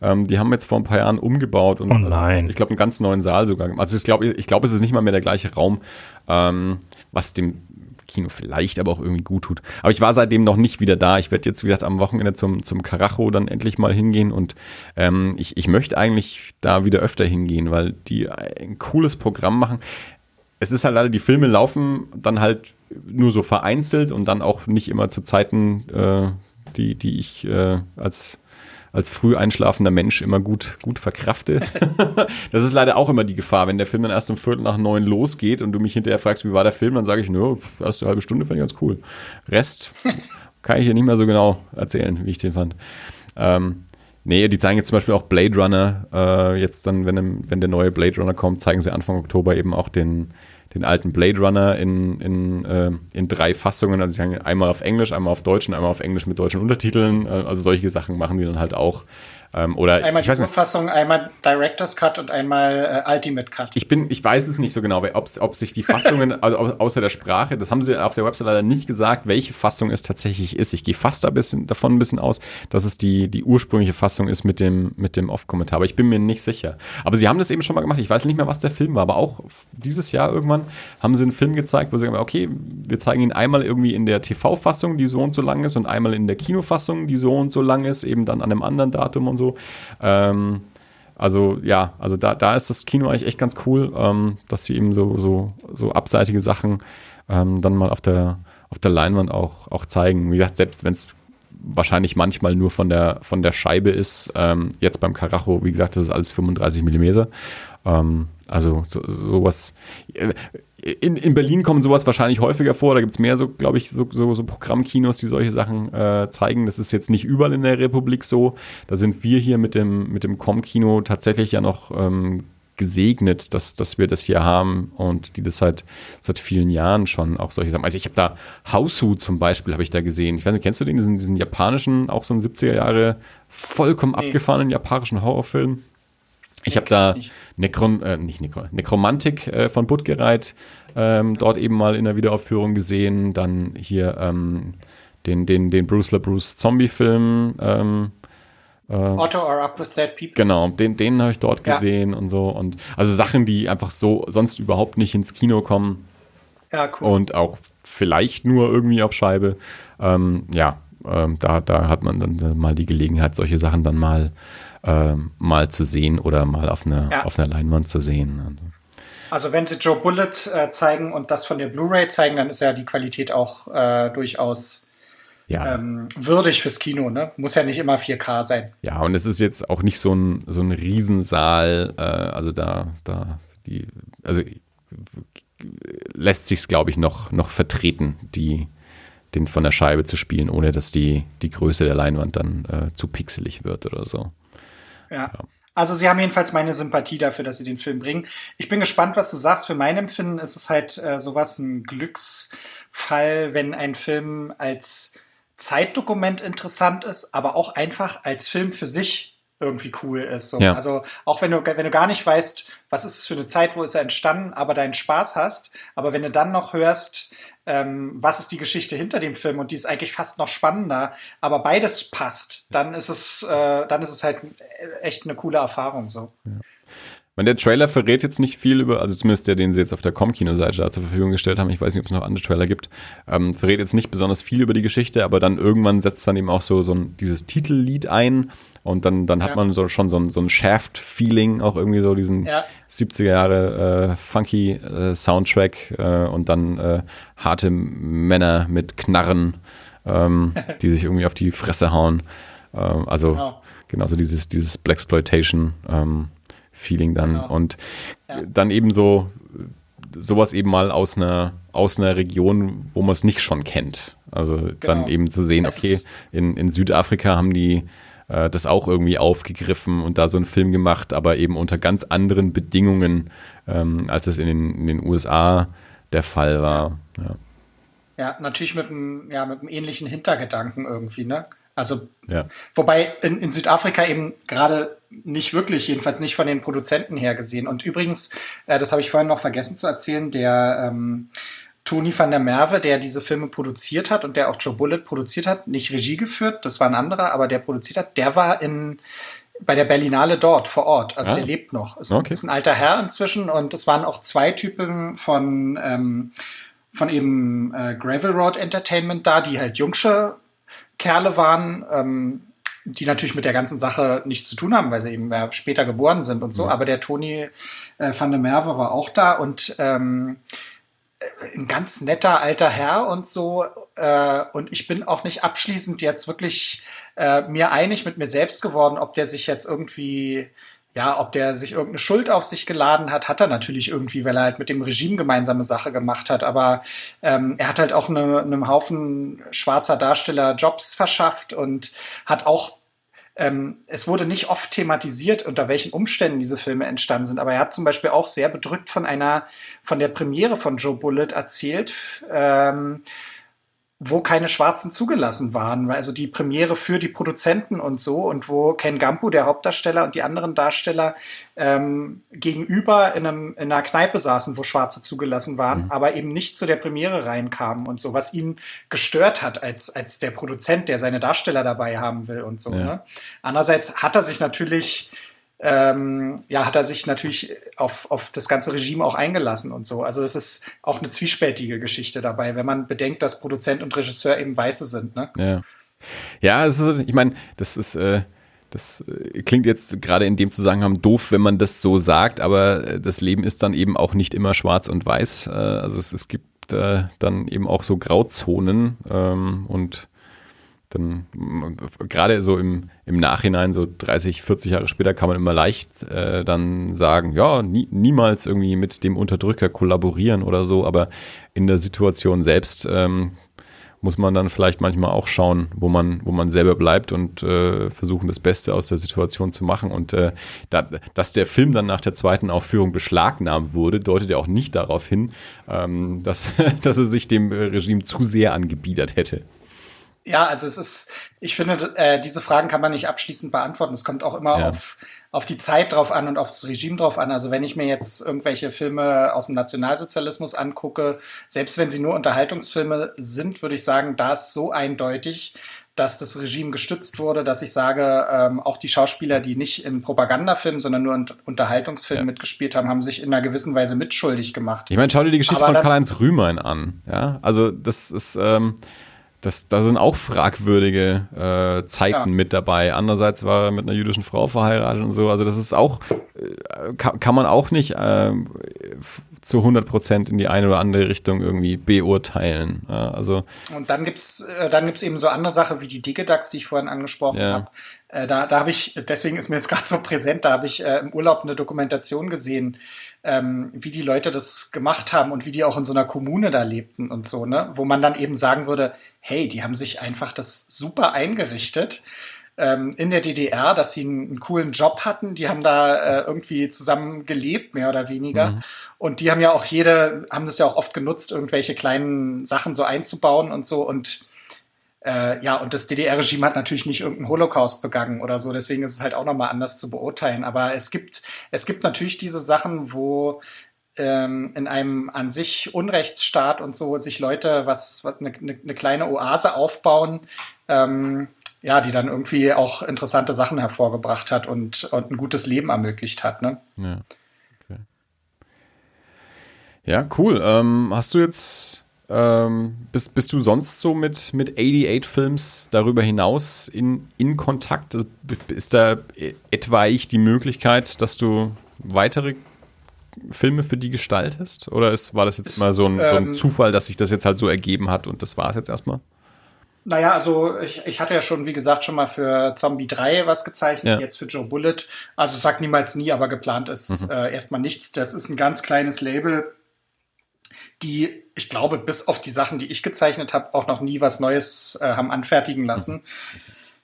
Ähm, die haben jetzt vor ein paar Jahren umgebaut und oh nein. ich glaube einen ganz neuen Saal sogar. Also ich glaube, ich glaube, es ist nicht mal mehr der gleiche Raum, ähm, was dem Kino vielleicht aber auch irgendwie gut tut. Aber ich war seitdem noch nicht wieder da. Ich werde jetzt, wie gesagt, am Wochenende zum, zum Karacho dann endlich mal hingehen und ähm, ich, ich möchte eigentlich da wieder öfter hingehen, weil die ein cooles Programm machen. Es ist halt leider, die Filme laufen dann halt nur so vereinzelt und dann auch nicht immer zu Zeiten, äh, die, die ich äh, als als früh einschlafender Mensch immer gut, gut verkrafte. *laughs* das ist leider auch immer die Gefahr, wenn der Film dann erst um Viertel nach neun losgeht und du mich hinterher fragst, wie war der Film, dann sage ich, nö, erste halbe Stunde fand ich ganz cool. Rest *laughs* kann ich hier nicht mehr so genau erzählen, wie ich den fand. Ähm, nee, die zeigen jetzt zum Beispiel auch Blade Runner. Äh, jetzt dann, wenn, wenn der neue Blade Runner kommt, zeigen sie Anfang Oktober eben auch den, den alten Blade Runner in, in, äh, in drei Fassungen. Also sie sagen einmal auf Englisch, einmal auf Deutsch und einmal auf Englisch mit deutschen Untertiteln. Äh, also solche Sachen machen die dann halt auch. Ähm, oder einmal die Urfassung, einmal Director's Cut und einmal äh, Ultimate Cut. Ich bin, ich weiß es nicht so genau, ob, ob sich die Fassungen, *laughs* also außer der Sprache, das haben sie auf der Website leider nicht gesagt, welche Fassung es tatsächlich ist. Ich gehe fast ein bisschen, davon ein bisschen aus, dass es die, die ursprüngliche Fassung ist mit dem, mit dem Off-Kommentar. Aber ich bin mir nicht sicher. Aber sie haben das eben schon mal gemacht. Ich weiß nicht mehr, was der Film war, aber auch dieses Jahr irgendwann haben sie einen Film gezeigt, wo sie sagen, okay, wir zeigen ihn einmal irgendwie in der TV-Fassung, die so und so lang ist, und einmal in der Kinofassung, die so und so lang ist, eben dann an einem anderen Datum und so. Ähm, also ja, also da, da ist das Kino eigentlich echt ganz cool, ähm, dass sie eben so, so, so abseitige Sachen ähm, dann mal auf der, auf der Leinwand auch, auch zeigen. Wie gesagt, selbst wenn es wahrscheinlich manchmal nur von der, von der Scheibe ist, ähm, jetzt beim Karacho, wie gesagt, das ist alles 35 Millimeter. Ähm, also so, sowas. Äh, in, in Berlin kommt sowas wahrscheinlich häufiger vor. Da gibt es mehr so, glaube ich, so, so, so, Programmkinos, die solche Sachen äh, zeigen. Das ist jetzt nicht überall in der Republik so. Da sind wir hier mit dem, mit dem Com-Kino tatsächlich ja noch ähm, gesegnet, dass, dass wir das hier haben und die das seit, seit vielen Jahren schon auch solche Sachen. Also ich habe da Hausu zum Beispiel, habe ich da gesehen. Ich weiß nicht, kennst du den, diesen, diesen japanischen, auch so einen 70er Jahre vollkommen abgefahrenen japanischen Horrorfilm? Ich habe da Necron, äh, nicht Necron, Necromantik äh, von Buttgereit ähm, dort eben mal in der Wiederaufführung gesehen. Dann hier ähm, den, den, den Bruce LaBruce Zombie-Film. Ähm, äh, Otto or Up with Dead People. Genau, den, den habe ich dort ja. gesehen und so. Und also Sachen, die einfach so sonst überhaupt nicht ins Kino kommen. Ja, cool. Und auch vielleicht nur irgendwie auf Scheibe. Ähm, ja, ähm, da, da hat man dann mal die Gelegenheit, solche Sachen dann mal äh, mal zu sehen oder mal auf einer, ja. auf einer Leinwand zu sehen. Also wenn sie Joe Bullet äh, zeigen und das von der Blu-ray zeigen, dann ist ja die Qualität auch äh, durchaus ja. ähm, würdig fürs Kino. Ne? Muss ja nicht immer 4K sein. Ja, und es ist jetzt auch nicht so ein, so ein Riesensaal. Äh, also da, da, die, also lässt sich es, glaube ich, noch, noch vertreten, die, den von der Scheibe zu spielen, ohne dass die, die Größe der Leinwand dann äh, zu pixelig wird oder so. Ja. Also sie haben jedenfalls meine Sympathie dafür, dass sie den Film bringen. Ich bin gespannt, was du sagst. Für mein Empfinden ist es halt äh, sowas ein Glücksfall, wenn ein Film als Zeitdokument interessant ist, aber auch einfach als Film für sich irgendwie cool ist. So. Ja. Also auch wenn du, wenn du gar nicht weißt, was ist es für eine Zeit, wo ist er entstanden, aber deinen Spaß hast, aber wenn du dann noch hörst, ähm, was ist die Geschichte hinter dem Film und die ist eigentlich fast noch spannender, aber beides passt, dann ist es, äh, dann ist es halt echt eine coole Erfahrung so. Ja. Meine, der Trailer verrät jetzt nicht viel über, also zumindest der, den sie jetzt auf der Com-Kino-Seite da zur Verfügung gestellt haben. Ich weiß nicht, ob es noch andere Trailer gibt. Ähm, verrät jetzt nicht besonders viel über die Geschichte, aber dann irgendwann setzt dann eben auch so, so ein, dieses Titellied ein und dann, dann hat ja. man so schon so ein, so ein Shaft-Feeling, auch irgendwie so diesen ja. 70er Jahre äh, funky äh, Soundtrack äh, und dann äh, harte Männer mit Knarren, ähm, *laughs* die sich irgendwie auf die Fresse hauen. Ähm, also genau. genauso dieses, dieses Blaxploitation ähm, Feeling dann. Genau. Und ja. dann eben so sowas eben mal aus einer, aus einer Region, wo man es nicht schon kennt. Also genau. dann eben zu sehen, okay, in, in Südafrika haben die äh, das auch irgendwie aufgegriffen und da so einen Film gemacht, aber eben unter ganz anderen Bedingungen, ähm, als es in den, in den USA der Fall war. Ja, ja natürlich mit einem, ja, mit einem ähnlichen Hintergedanken irgendwie, ne? Also, ja. wobei in, in Südafrika eben gerade nicht wirklich, jedenfalls nicht von den Produzenten her gesehen. Und übrigens, äh, das habe ich vorhin noch vergessen zu erzählen, der ähm, Tony van der Merwe, der diese Filme produziert hat und der auch Joe Bullet produziert hat, nicht Regie geführt, das war ein anderer, aber der produziert hat, der war in bei der Berlinale dort vor Ort. Also ah. der lebt noch. Ist, okay. ist, ein alter Herr inzwischen und es waren auch zwei Typen von, ähm, von eben äh, Gravel Road Entertainment da, die halt jungsche Kerle waren, ähm, die natürlich mit der ganzen Sache nichts zu tun haben, weil sie eben später geboren sind und so. Mhm. Aber der Tony äh, van der Merwe war auch da und ähm, ein ganz netter alter Herr und so. Äh, und ich bin auch nicht abschließend jetzt wirklich äh, mir einig mit mir selbst geworden, ob der sich jetzt irgendwie, ja, ob der sich irgendeine Schuld auf sich geladen hat, hat er natürlich irgendwie, weil er halt mit dem Regime gemeinsame Sache gemacht hat. Aber ähm, er hat halt auch eine, einem Haufen schwarzer Darsteller Jobs verschafft und hat auch ähm, es wurde nicht oft thematisiert, unter welchen Umständen diese Filme entstanden sind, aber er hat zum Beispiel auch sehr bedrückt von einer, von der Premiere von Joe Bullet erzählt, ähm, wo keine Schwarzen zugelassen waren. Also die Premiere für die Produzenten und so und wo Ken Gampu, der Hauptdarsteller und die anderen Darsteller ähm, gegenüber in, einem, in einer Kneipe saßen, wo Schwarze zugelassen waren, mhm. aber eben nicht zu der Premiere reinkamen und so, was ihn gestört hat als, als der Produzent, der seine Darsteller dabei haben will und so. Ja. Ne? Andererseits hat er sich natürlich ähm, ja, hat er sich natürlich auf, auf das ganze Regime auch eingelassen und so. Also es ist auch eine zwiespältige Geschichte dabei, wenn man bedenkt, dass Produzent und Regisseur eben Weiße sind. Ne? Ja, ja ist, ich meine, das ist, äh, das äh, klingt jetzt gerade in dem Zusammenhang doof, wenn man das so sagt, aber äh, das Leben ist dann eben auch nicht immer schwarz und weiß. Äh, also es, es gibt dann eben auch so Grauzonen ähm, und dann gerade so im, im Nachhinein, so 30, 40 Jahre später, kann man immer leicht äh, dann sagen, ja, nie, niemals irgendwie mit dem Unterdrücker kollaborieren oder so, aber in der Situation selbst ähm, muss man dann vielleicht manchmal auch schauen, wo man, wo man selber bleibt und äh, versuchen, das Beste aus der Situation zu machen. Und äh, da, dass der Film dann nach der zweiten Aufführung beschlagnahmt wurde, deutet ja auch nicht darauf hin, ähm, dass, *laughs* dass er sich dem Regime zu sehr angebiedert hätte. Ja, also es ist, ich finde, äh, diese Fragen kann man nicht abschließend beantworten. Es kommt auch immer ja. auf, auf die Zeit drauf an und aufs Regime drauf an. Also wenn ich mir jetzt irgendwelche Filme aus dem Nationalsozialismus angucke, selbst wenn sie nur Unterhaltungsfilme sind, würde ich sagen, da ist so eindeutig, dass das Regime gestützt wurde, dass ich sage, ähm, auch die Schauspieler, die nicht in Propagandafilmen, sondern nur in Unterhaltungsfilmen ja. mitgespielt haben, haben sich in einer gewissen Weise mitschuldig gemacht. Ich meine, schau dir die Geschichte Aber von Karl-Heinz Rühmein an. Ja, also das ist ähm, das, da sind auch fragwürdige äh, Zeiten ja. mit dabei. Andererseits war er mit einer jüdischen Frau verheiratet und so. Also das ist auch, äh, kann, kann, man auch nicht äh, zu 100 Prozent in die eine oder andere Richtung irgendwie beurteilen. Ja, also und dann gibt's äh, dann gibt's eben so andere Sachen wie die Digidax, die ich vorhin angesprochen ja. habe. Äh, da da habe ich, deswegen ist mir jetzt *laughs* gerade so präsent, da habe ich äh, im Urlaub eine Dokumentation gesehen ähm, wie die Leute das gemacht haben und wie die auch in so einer Kommune da lebten und so, ne? Wo man dann eben sagen würde, hey, die haben sich einfach das super eingerichtet ähm, in der DDR, dass sie einen, einen, coolen Job hatten. Die haben da äh, irgendwie zusammen gelebt, mehr oder weniger. Mhm. Und die haben ja auch jede, haben das ja auch oft genutzt, irgendwelche kleinen Sachen so einzubauen und so. Und äh, ja, und das DDR-Regime hat natürlich nicht irgendeinen Holocaust begangen oder so, deswegen ist es halt auch nochmal anders zu beurteilen. Aber es gibt, es gibt natürlich diese Sachen, wo ähm, in einem an sich Unrechtsstaat und so sich Leute was, was eine, eine kleine Oase aufbauen, ähm, ja, die dann irgendwie auch interessante Sachen hervorgebracht hat und, und ein gutes Leben ermöglicht hat. Ne? Ja. Okay. Ja, cool. Ähm, hast du jetzt ähm, bist, bist du sonst so mit, mit 88 Films darüber hinaus in, in Kontakt? Ist da etwaig die Möglichkeit, dass du weitere Filme für die gestaltest? Oder ist, war das jetzt mal so ein, so ein ähm, Zufall, dass sich das jetzt halt so ergeben hat und das war es jetzt erstmal? Naja, also ich, ich hatte ja schon, wie gesagt, schon mal für Zombie 3 was gezeichnet, ja. jetzt für Joe Bullet. Also sagt niemals nie, aber geplant ist mhm. äh, erstmal nichts. Das ist ein ganz kleines Label, die, ich glaube, bis auf die Sachen, die ich gezeichnet habe, auch noch nie was Neues äh, haben anfertigen lassen,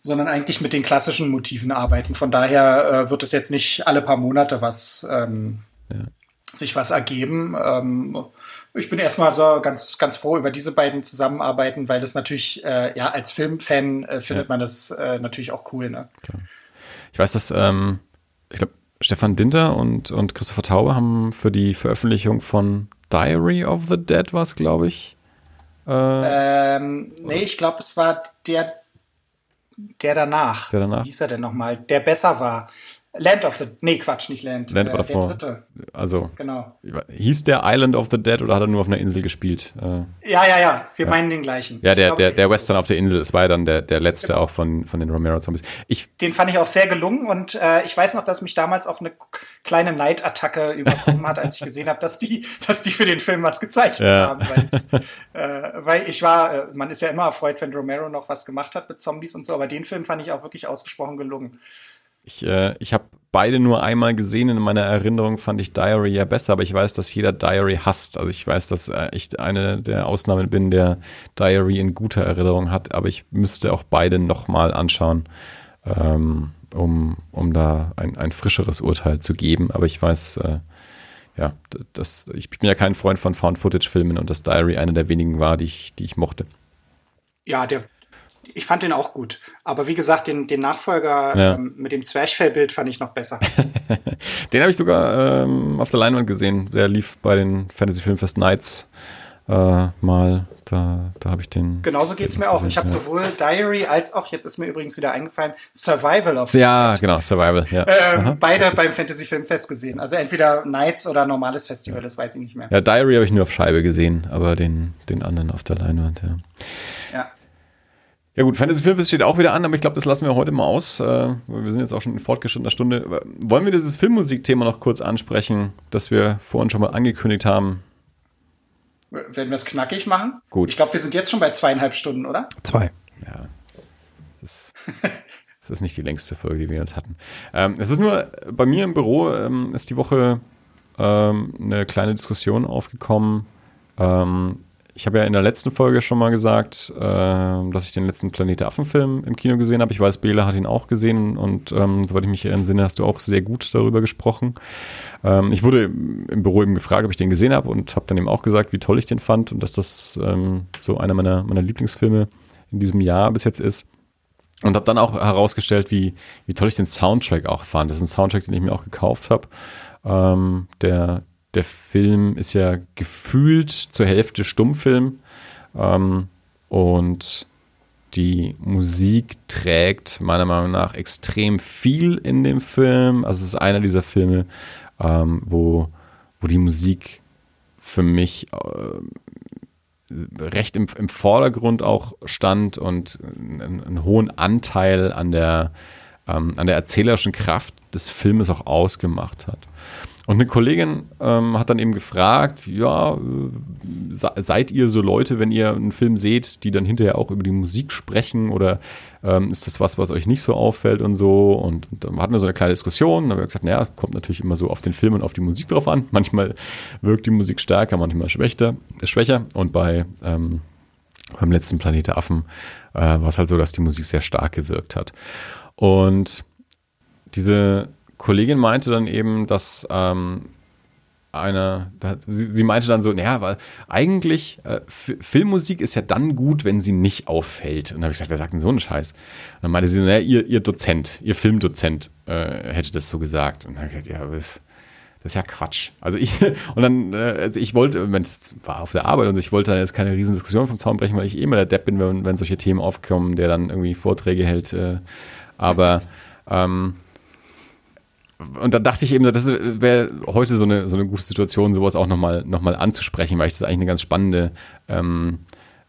sondern eigentlich mit den klassischen Motiven arbeiten. Von daher äh, wird es jetzt nicht alle paar Monate was ähm, ja. sich was ergeben. Ähm, ich bin erstmal so ganz, ganz froh über diese beiden Zusammenarbeiten, weil das natürlich, äh, ja, als Filmfan äh, findet ja. man das äh, natürlich auch cool. Ne? Ich weiß, dass, ähm, ich glaube, Stefan Dinter und, und Christopher Taube haben für die Veröffentlichung von Diary of the Dead was, glaube ich. Äh, ähm, nee, ich glaube, es war der, der danach. Der danach. Wie hieß er denn nochmal? Der besser war. Land of the, nee, Quatsch, nicht Land. Land äh, der dritte. Also, genau. hieß der Island of the Dead oder hat er nur auf einer Insel gespielt? Äh, ja, ja, ja, wir ja. meinen den gleichen. Ja, der, der, der Western auf der Insel, es war ja dann der, der letzte genau. auch von, von den Romero-Zombies. den fand ich auch sehr gelungen und äh, ich weiß noch, dass mich damals auch eine kleine Neidattacke überkommen hat, als ich gesehen habe, *laughs* dass die, dass die für den Film was gezeichnet ja. haben. Äh, weil ich war, äh, man ist ja immer erfreut, wenn Romero noch was gemacht hat mit Zombies und so, aber den Film fand ich auch wirklich ausgesprochen gelungen. Ich, äh, ich habe beide nur einmal gesehen. In meiner Erinnerung fand ich Diary ja besser, aber ich weiß, dass jeder Diary hasst. Also ich weiß, dass äh, ich eine der Ausnahmen bin, der Diary in guter Erinnerung hat, aber ich müsste auch beide nochmal anschauen, ähm, um, um da ein, ein frischeres Urteil zu geben. Aber ich weiß, äh, ja, das, ich bin ja kein Freund von Found-Footage-Filmen und das Diary einer der wenigen war, die ich, die ich mochte. Ja, der, ich fand den auch gut. Aber wie gesagt, den, den Nachfolger ja. ähm, mit dem Zwerchfellbild fand ich noch besser. *laughs* den habe ich sogar ähm, auf der Leinwand gesehen. Der lief bei den Fantasy Filmfest Nights äh, mal. Da, da habe ich den. Genauso geht es mir auch. Ich habe ja. sowohl Diary als auch, jetzt ist mir übrigens wieder eingefallen, Survival of Ja, Night. genau, Survival, ja. Ähm, beide beim Fantasy Filmfest gesehen. Also entweder Nights oder normales Festival, das weiß ich nicht mehr. Ja, Diary habe ich nur auf Scheibe gesehen, aber den, den anderen auf der Leinwand, ja. Ja. Ja gut, Fantasy Filmfest steht auch wieder an, aber ich glaube, das lassen wir heute mal aus. Äh, wir sind jetzt auch schon in fortgeschrittener Stunde. Wollen wir dieses Filmmusikthema noch kurz ansprechen, das wir vorhin schon mal angekündigt haben? Werden wir es knackig machen? Gut. Ich glaube, wir sind jetzt schon bei zweieinhalb Stunden, oder? Zwei. Ja. Das ist, *laughs* das ist nicht die längste Folge, die wir jetzt hatten. Ähm, es ist nur, bei mir im Büro ähm, ist die Woche ähm, eine kleine Diskussion aufgekommen. Ähm, ich habe ja in der letzten Folge schon mal gesagt, äh, dass ich den letzten Planet Affen-Film im Kino gesehen habe. Ich weiß, Bela hat ihn auch gesehen und ähm, soweit ich mich entsinne, hast du auch sehr gut darüber gesprochen. Ähm, ich wurde im Büro eben gefragt, ob ich den gesehen habe und habe dann eben auch gesagt, wie toll ich den fand und dass das ähm, so einer meiner, meiner Lieblingsfilme in diesem Jahr bis jetzt ist. Und habe dann auch herausgestellt, wie, wie toll ich den Soundtrack auch fand. Das ist ein Soundtrack, den ich mir auch gekauft habe. Ähm, der, der Film ist ja gefühlt zur Hälfte Stummfilm ähm, und die Musik trägt meiner Meinung nach extrem viel in dem Film. Also es ist einer dieser Filme, ähm, wo, wo die Musik für mich äh, recht im, im Vordergrund auch stand und einen, einen hohen Anteil an der, ähm, an der erzählerischen Kraft des Filmes auch ausgemacht hat. Und eine Kollegin ähm, hat dann eben gefragt, ja, äh, seid ihr so Leute, wenn ihr einen Film seht, die dann hinterher auch über die Musik sprechen oder ähm, ist das was, was euch nicht so auffällt und so? Und, und dann hatten wir so eine kleine Diskussion, dann haben wir gesagt, naja, kommt natürlich immer so auf den Film und auf die Musik drauf an. *laughs* Manchmal wirkt die Musik stärker, manchmal schwächer. schwächer. Und bei ähm, beim letzten Planet der Affen äh, war es halt so, dass die Musik sehr stark gewirkt hat. Und diese Kollegin meinte dann eben, dass ähm, eine, sie, meinte dann so, naja, weil eigentlich äh, Filmmusik ist ja dann gut, wenn sie nicht auffällt. Und dann habe ich gesagt, wer sagt denn so einen Scheiß? Und dann meinte sie, naja, ihr, ihr Dozent, ihr Filmdozent äh, hätte das so gesagt. Und dann habe ich gesagt, ja, das, das ist ja Quatsch. Also ich, *laughs* und dann, äh, also ich wollte, das war auf der Arbeit und ich wollte da jetzt keine riesen Diskussion vom Zaun brechen, weil ich eh immer der Depp bin, wenn, wenn solche Themen aufkommen, der dann irgendwie Vorträge hält. Äh, aber ähm, und da dachte ich eben, das wäre heute so eine, so eine gute Situation, sowas auch nochmal noch mal anzusprechen, weil ich das eigentlich eine ganz spannende ähm,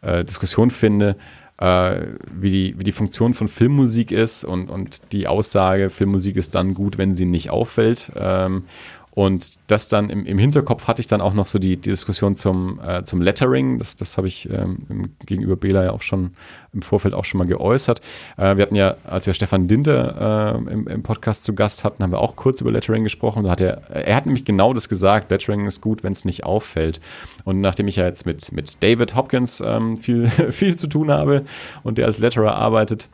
äh, Diskussion finde, äh, wie, die, wie die Funktion von Filmmusik ist und, und die Aussage, Filmmusik ist dann gut, wenn sie nicht auffällt. Ähm, Und das dann im, im Hinterkopf hatte ich dann auch noch so die, die Diskussion zum, äh, zum Lettering. Das, das habe ich ähm, gegenüber Bela ja auch schon im Vorfeld auch schon mal geäußert. Äh, wir hatten ja, als wir Stefan Dinter äh, im, im, Podcast zu Gast hatten, haben wir auch kurz über Lettering gesprochen. Da hat er, er hat nämlich genau das gesagt, Lettering ist gut, wenn es nicht auffällt. Und nachdem ich ja jetzt mit, mit David Hopkins ähm, viel, *laughs* viel zu tun habe und der als Letterer arbeitet,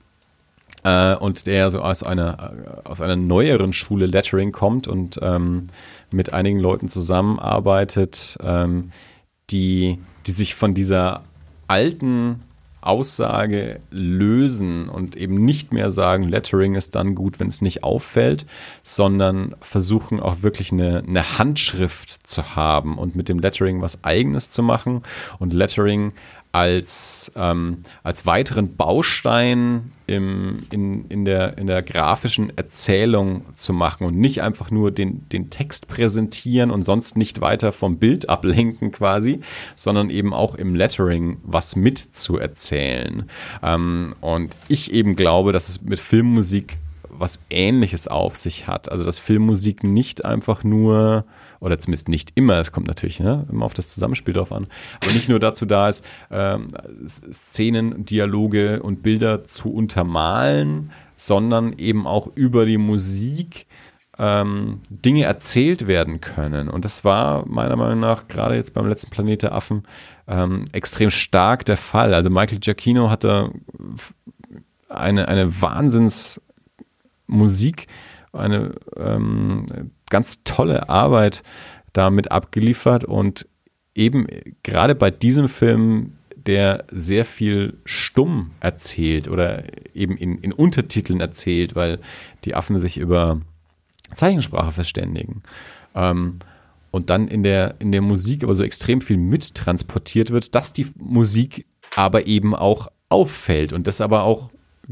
äh, und der so aus einer, aus einer neueren Schule Lettering kommt und ähm, mit einigen Leuten zusammenarbeitet, ähm, die, die sich von dieser alten Aussage lösen und eben nicht mehr sagen, Lettering ist dann gut, wenn es nicht auffällt, sondern versuchen auch wirklich eine, eine Handschrift zu haben und mit dem Lettering was eigenes zu machen. Und Lettering als, ähm, als weiteren Baustein im, in, in, der, in der grafischen Erzählung zu machen und nicht einfach nur den, den Text präsentieren und sonst nicht weiter vom Bild ablenken quasi, sondern eben auch im Lettering was mitzuerzählen. Ähm, und ich eben glaube, dass es mit Filmmusik was Ähnliches auf sich hat. Also dass Filmmusik nicht einfach nur, oder zumindest nicht immer, es kommt natürlich ne, immer auf das Zusammenspiel drauf an, aber nicht nur dazu da ist, ähm, Szenen, Dialoge und Bilder zu untermalen, sondern eben auch über die Musik ähm, Dinge erzählt werden können. Und das war meiner Meinung nach gerade jetzt beim letzten Planet der Affen ähm, extrem stark der Fall. Also Michael Giacchino hatte eine, eine Wahnsinns Musik, eine ähm, ganz tolle Arbeit damit abgeliefert und eben gerade bei diesem Film, der sehr viel stumm erzählt oder eben in, in Untertiteln erzählt, weil die Affen sich über Zeichensprache verständigen. Ähm, und dann in der, in der Musik aber so extrem viel mittransportiert wird, dass die Musik aber eben auch auffällt und das aber auch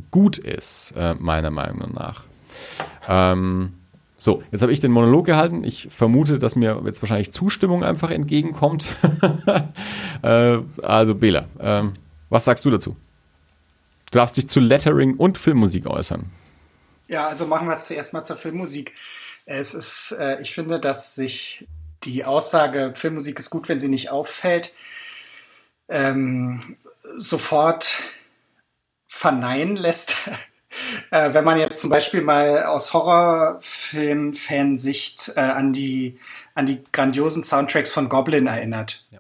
gut ist, äh, meiner Meinung nach. Ähm, so, jetzt habe ich den Monolog gehalten. Ich vermute, dass mir jetzt wahrscheinlich Zustimmung einfach entgegenkommt. *laughs* äh, also, Bela, äh, was sagst du dazu? Du darfst dich zu Lettering und Filmmusik äußern. Ja, also machen wir es zuerst mal zur Filmmusik. Es ist, äh, ich finde, dass sich die Aussage, Filmmusik ist gut, wenn sie nicht auffällt, ähm, sofort verneinen lässt. *laughs* Äh, wenn man jetzt zum Beispiel mal aus Horrorfilm-Fansicht äh, an, die, an die grandiosen Soundtracks von Goblin erinnert, ja.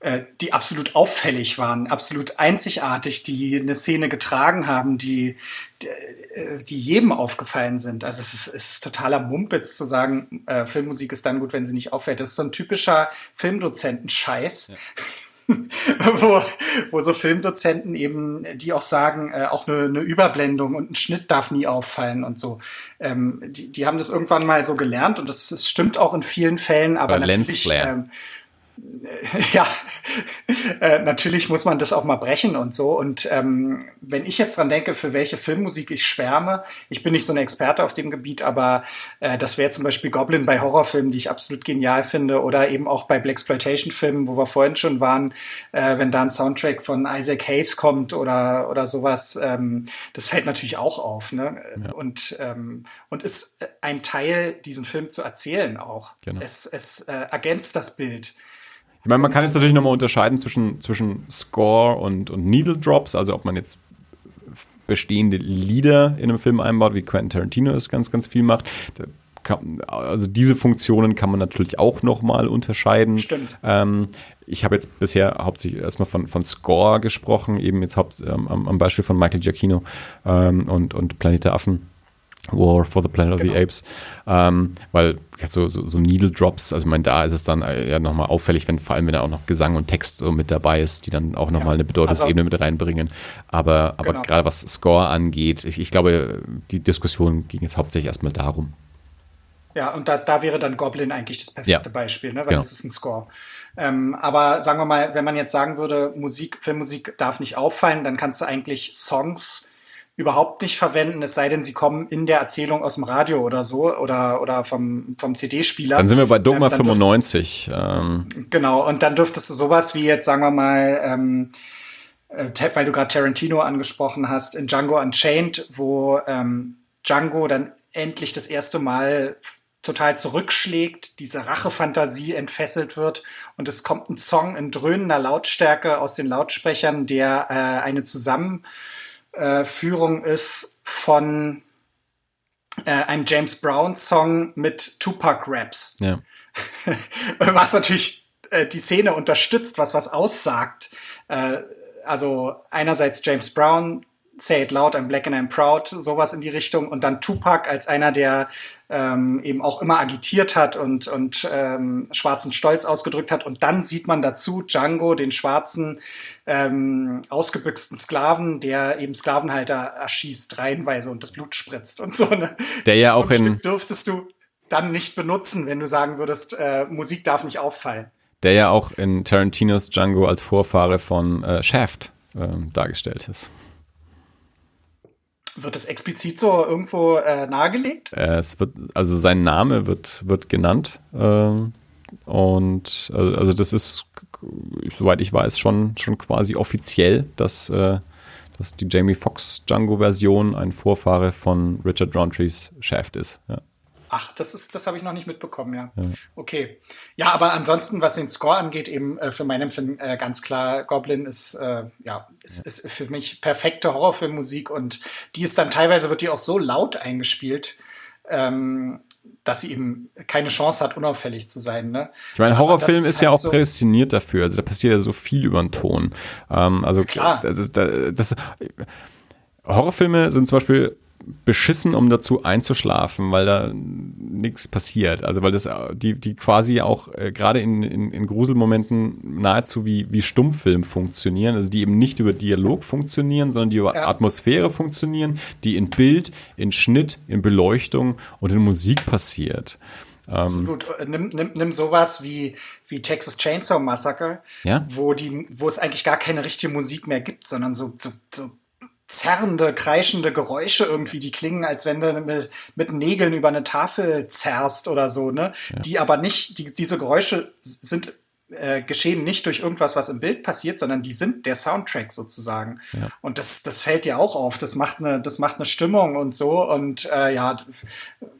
äh, die absolut auffällig waren, absolut einzigartig, die eine Szene getragen haben, die, die, äh, die jedem aufgefallen sind. Also es ist, es ist totaler Mumpitz zu sagen, äh, Filmmusik ist dann gut, wenn sie nicht auffällt. Das ist so ein typischer Filmdozentenscheiß. Ja. *laughs* wo, wo so Filmdozenten eben, die auch sagen, äh, auch eine, eine Überblendung und ein Schnitt darf nie auffallen und so. Ähm, die, die haben das irgendwann mal so gelernt und das, das stimmt auch in vielen Fällen, aber Oder natürlich. Ähm, *laughs* ja, äh, natürlich muss man das auch mal brechen und so. Und ähm, wenn ich jetzt dran denke, für welche Filmmusik ich schwärme, ich bin nicht so ein Experte auf dem Gebiet, aber äh, das wäre zum Beispiel Goblin bei Horrorfilmen, die ich absolut genial finde, oder eben auch bei Blaxploitation-Filmen, wo wir vorhin schon waren, äh, wenn da ein Soundtrack von Isaac Hayes kommt oder oder sowas, ähm, das fällt natürlich auch auf, ne? Ja. Und ähm, und ist ein Teil, diesen Film zu erzählen auch. Genau. Es es äh, ergänzt das Bild. Ich meine, man kann jetzt natürlich nochmal unterscheiden zwischen, zwischen Score und, und Needle Drops, also ob man jetzt bestehende Lieder in einem Film einbaut, wie Quentin Tarantino es ganz, ganz viel macht. Kann, also diese Funktionen kann man natürlich auch nochmal unterscheiden. Stimmt. Ähm, ich habe jetzt bisher hauptsächlich erstmal von, von Score gesprochen, eben jetzt haupt, ähm, am, Beispiel von Michael Giacchino ähm, und, und Planet Affen. War for the Planet of genau. the Apes. Ähm, weil so, so, so, Needle Drops, also ich meine, da ist es dann äh, ja nochmal auffällig, wenn vor allem, wenn da auch noch Gesang und Text so mit dabei ist, die dann auch nochmal ja. eine Bedeutungsebene also, mit reinbringen. Aber, aber genau. gerade was Score angeht, ich, ich glaube, die Diskussion ging jetzt hauptsächlich erstmal darum. Ja, und da, da wäre dann Goblin eigentlich das perfekte ja. Beispiel, ne? weil genau. das ist ein Score. Ähm, aber sagen wir mal, wenn man jetzt sagen würde, Musik, Filmmusik darf nicht auffallen, dann kannst du eigentlich Songs überhaupt nicht verwenden, es sei denn, sie kommen in der Erzählung aus dem Radio oder so oder, oder vom, vom CD-Spieler. Dann sind wir bei Dogma ähm, 95. Dürft, ähm. Genau, und dann dürftest du sowas wie jetzt, sagen wir mal, ähm, äh, weil du gerade Tarantino angesprochen hast, in Django Unchained, wo ähm, Django dann endlich das erste Mal total zurückschlägt, diese Rachefantasie entfesselt wird und es kommt ein Song in dröhnender Lautstärke aus den Lautsprechern, der äh, eine Zusammenführung ist von äh, einem James Brown Song mit Tupac Raps. Ja. *laughs* was natürlich äh, die Szene unterstützt, was was aussagt. Äh, also einerseits James Brown, Say It Loud, I'm Black and I'm Proud, sowas in die Richtung. Und dann Tupac als einer, der ähm, eben auch immer agitiert hat und, und ähm, schwarzen Stolz ausgedrückt hat. Und dann sieht man dazu Django, den schwarzen, ähm, ausgebüxten Sklaven, der eben Sklavenhalter erschießt reihenweise und das Blut spritzt und so. Ne? Der ja so auch in... Stück dürftest du dann nicht benutzen, wenn du sagen würdest, äh, Musik darf nicht auffallen. Der ja auch in Tarantinos Django als Vorfahre von äh, Shaft äh, dargestellt ist. Wird das explizit so irgendwo äh, nahegelegt? Äh, es wird, also sein Name wird, wird genannt. Ähm, und also, also das ist, soweit ich weiß, schon, schon quasi offiziell, dass, äh, dass die Jamie Foxx Django-Version ein Vorfahre von Richard Rountrees Shaft ist. Ja. Ach, das ist, das habe ich noch nicht mitbekommen, ja. ja. Okay. Ja, aber ansonsten, was den Score angeht, eben äh, für mein Empfinden äh, ganz klar, Goblin ist, äh, ja, ist, ist für mich perfekte Horrorfilmmusik und die ist dann teilweise wird die auch so laut eingespielt, ähm, dass sie eben keine Chance hat, unauffällig zu sein. Ne? Ich meine, Horrorfilm ist, ist, ja halt auch so prädestiniert dafür. Also da passiert ja so viel über den Ton. Ähm, also klar. Das, das, das, Horrorfilme sind zum Beispiel beschissen, um dazu einzuschlafen, weil da nichts passiert. Also weil das die, die quasi auch äh, gerade in, in, in Gruselmomenten nahezu wie, wie Stummfilm funktionieren, also die eben nicht über Dialog funktionieren, sondern die über ja. Atmosphäre funktionieren, die in Bild, in Schnitt, in Beleuchtung und in Musik passiert. Ähm, Absolut. Nimm, nimm, nimm sowas wie, wie Texas Chainsaw Massacre, ja? wo, die, wo es eigentlich gar keine richtige Musik mehr gibt, sondern so, so, so zerrende, kreischende Geräusche irgendwie, die klingen, als wenn du mit, mit Nägeln über eine Tafel zerrst oder so, ne? Ja. Die aber nicht, die, diese Geräusche sind äh, geschehen nicht durch irgendwas, was im Bild passiert, sondern die sind der Soundtrack sozusagen. Ja. Und das, das fällt dir auch auf. Das macht eine, das macht eine Stimmung und so. Und äh, ja,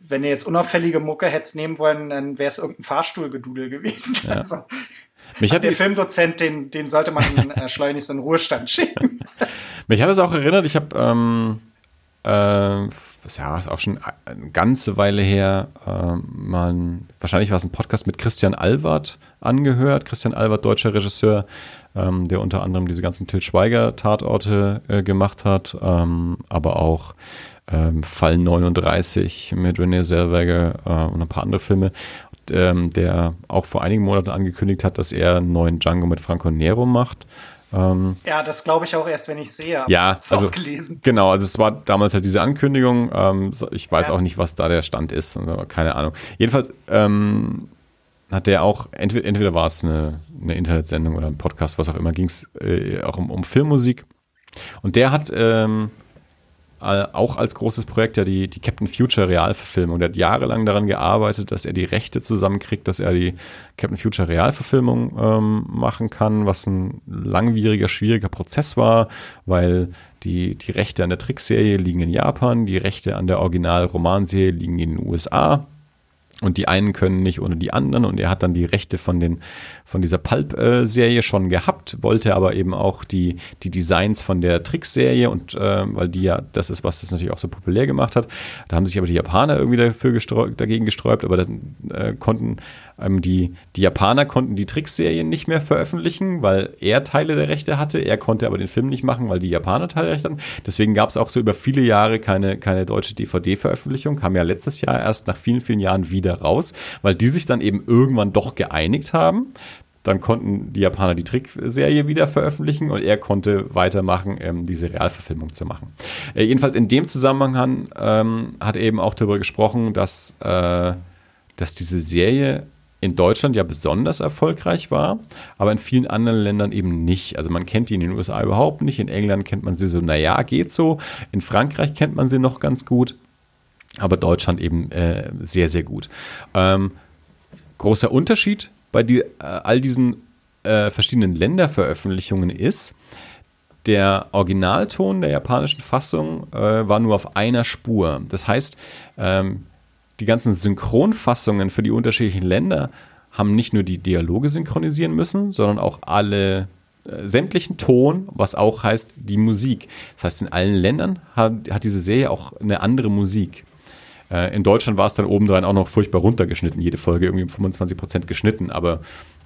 wenn du jetzt unauffällige Mucke hättest nehmen wollen, dann wäre es irgendein Fahrstuhlgedudel gewesen. Ja. *laughs* Also, mich also der Filmdozent, den, den sollte man *laughs* äh, schleunigst in den Ruhestand schicken. *laughs* Mich hat es auch erinnert, ich habe, ähm, äh, ja, ist auch schon eine ganze Weile her, äh, mal, wahrscheinlich war es ein Podcast mit Christian Alward angehört. Christian Alward, deutscher Regisseur, ähm, der unter anderem diese ganzen Til Schweiger-Tatorte äh, gemacht hat, ähm, aber auch ähm, Fall 39 mit René Zellweger äh, und ein paar andere Filme ähm, der auch vor einigen Monaten angekündigt hat, dass er einen neuen Django mit Franco Nero macht. Ähm, ja, das glaube ich auch erst, wenn ich sehe. ja, also gelesen. genau, also es war damals halt diese Ankündigung. Ähm, ich weiß ja. auch nicht, was da der Stand ist, also keine Ahnung. Jedenfalls ähm, hat der auch, entweder, entweder war es eine, eine, Internetsendung oder ein Podcast, was auch immer, ging es äh, auch um, um, Filmmusik. Und der hat ähm, auch als großes Projekt ja die, die Captain Future Realverfilmung. Der hat jahrelang daran gearbeitet, dass er die Rechte zusammenkriegt, dass er die Captain Future Realverfilmung ähm, machen kann, was ein langwieriger, schwieriger Prozess war, weil die, die Rechte an der Trickserie liegen in Japan, die Rechte an der Original-Romanserie liegen in den USA. Und die einen können nicht ohne die anderen. Und er hat dann die Rechte von, den, von dieser Pulp-Serie schon gehabt, wollte aber eben auch die, die Designs von der Trickserie und äh, weil die ja, das ist, was das natürlich auch so populär gemacht hat. Da haben sich aber die Japaner irgendwie dafür gesträubt, dagegen gesträubt, aber dann äh, konnten ähm, die, die Japaner konnten die Trickserien nicht mehr veröffentlichen, weil er Teile der Rechte hatte. Er konnte aber den Film nicht machen, weil die Japaner Teile der Rechte hatten. Deswegen gab es auch so über viele Jahre keine, keine deutsche DVD-Veröffentlichung. Kam ja letztes Jahr erst nach vielen, vielen Jahren wieder raus, weil die sich dann eben irgendwann doch geeinigt haben. Dann konnten die Japaner die Trickserie wieder veröffentlichen und er konnte weitermachen, ähm, diese Realverfilmung zu machen. Äh, jedenfalls in dem Zusammenhang ähm, hat er eben auch darüber gesprochen, dass, äh, dass diese Serie in Deutschland ja besonders erfolgreich war, aber in vielen anderen Ländern eben nicht. Also man kennt die in den USA überhaupt nicht, in England kennt man sie so, naja, geht so, in Frankreich kennt man sie noch ganz gut, aber Deutschland eben äh, sehr, sehr gut. Ähm, großer Unterschied bei die, äh, all diesen äh, verschiedenen Länderveröffentlichungen ist, der Originalton der japanischen Fassung äh, war nur auf einer Spur. Das heißt, ähm, die ganzen Synchronfassungen für die unterschiedlichen Länder haben nicht nur die Dialoge synchronisieren müssen, sondern auch alle äh, sämtlichen Ton, was auch heißt die Musik. Das heißt, in allen Ländern hat, hat diese Serie auch eine andere Musik. Äh, in Deutschland war es dann obendrein auch noch furchtbar runtergeschnitten, jede Folge irgendwie um 25 Prozent geschnitten, aber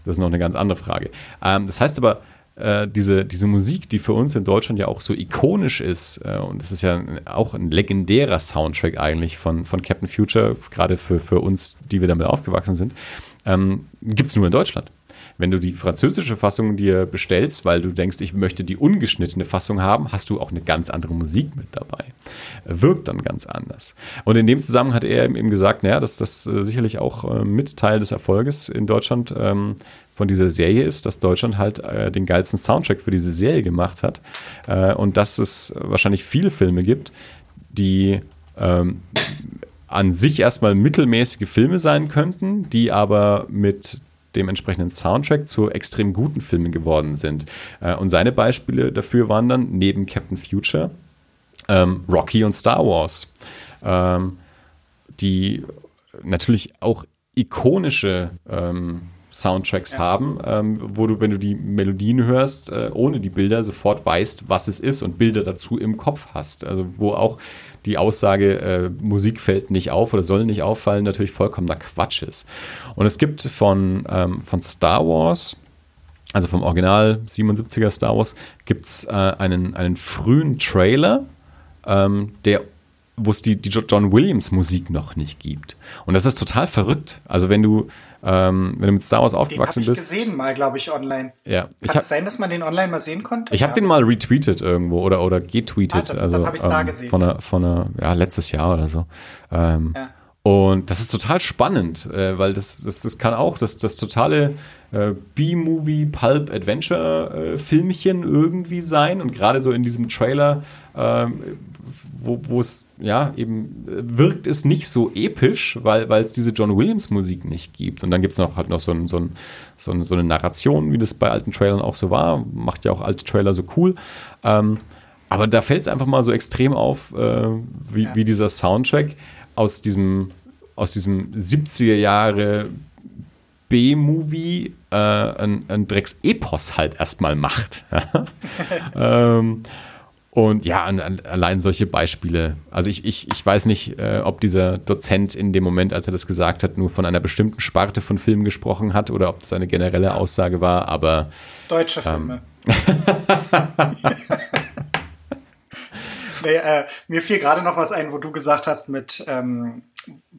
das ist noch eine ganz andere Frage. Ähm, das heißt aber, äh, diese, diese Musik, die für uns in Deutschland ja auch so ikonisch ist, äh, und das ist ja auch ein legendärer Soundtrack eigentlich von, von Captain Future, gerade für, für uns, die wir damit aufgewachsen sind, ähm, gibt es nur in Deutschland. Wenn du die französische Fassung dir bestellst, weil du denkst, ich möchte die ungeschnittene Fassung haben, hast du auch eine ganz andere Musik mit dabei. Wirkt dann ganz anders. Und in dem Zusammenhang hat er eben gesagt, naja, dass das äh, sicherlich auch äh, mit Teil des Erfolges in Deutschland ähm, von dieser Serie ist, dass Deutschland halt äh, den geilsten Soundtrack für diese Serie gemacht hat äh, und dass es wahrscheinlich viele Filme gibt, die ähm, an sich erstmal mittelmäßige Filme sein könnten, die aber mit dem entsprechenden Soundtrack zu extrem guten Filmen geworden sind. Äh, und seine Beispiele dafür waren dann neben Captain Future ähm, Rocky und Star Wars, ähm, die natürlich auch ikonische ähm, Soundtracks ja. haben, ähm, wo du, wenn du die Melodien hörst, äh, ohne die Bilder sofort weißt, was es ist und Bilder dazu im Kopf hast. Also wo auch die Aussage, äh, Musik fällt nicht auf oder soll nicht auffallen, natürlich vollkommener Quatsch ist. Und es gibt von, ähm, von Star Wars, also vom Original 77er Star Wars, gibt es äh, einen, einen frühen Trailer, ähm, der wo es die, die John Williams Musik noch nicht gibt. Und das ist total verrückt. Also wenn du, ähm, wenn du mit Star Wars aufgewachsen den hab ich bist. gesehen mal, glaube ich, online. Ja. Kann es sein, dass man den online mal sehen konnte? Ich habe den mal retweetet irgendwo oder, oder getweetet. Ah, dann, also, dann ähm, da gesehen. Von einer, von einer, ja, letztes Jahr oder so. Ähm, ja. Und das ist total spannend, äh, weil das, das, das kann auch das, das totale äh, B-Movie, Pulp, Adventure-Filmchen äh, irgendwie sein. Und gerade so in diesem Trailer ähm, wo es, ja, eben wirkt es nicht so episch, weil es diese John Williams Musik nicht gibt. Und dann gibt es noch halt noch so, ein, so, ein, so, ein, so, eine Narration, wie das bei alten Trailern auch so war. Macht ja auch alte Trailer so cool. Ähm, aber da fällt es einfach mal so extrem auf, äh, wie, ja. wie dieser Soundtrack aus diesem, aus diesem 70er Jahre B-Movie äh, ein, ein Drecks-Epos halt erstmal macht. *laughs* *laughs* ähm, und ja, an, an, allein solche Beispiele. Also ich, ich, ich weiß nicht, äh, ob dieser Dozent in dem Moment, als er das gesagt hat, nur von einer bestimmten Sparte von Filmen gesprochen hat oder ob das eine generelle Aussage war, aber. Deutsche ähm, Filme. *laughs* *laughs* nee, äh, mir fiel gerade noch was ein, wo du gesagt hast mit ähm,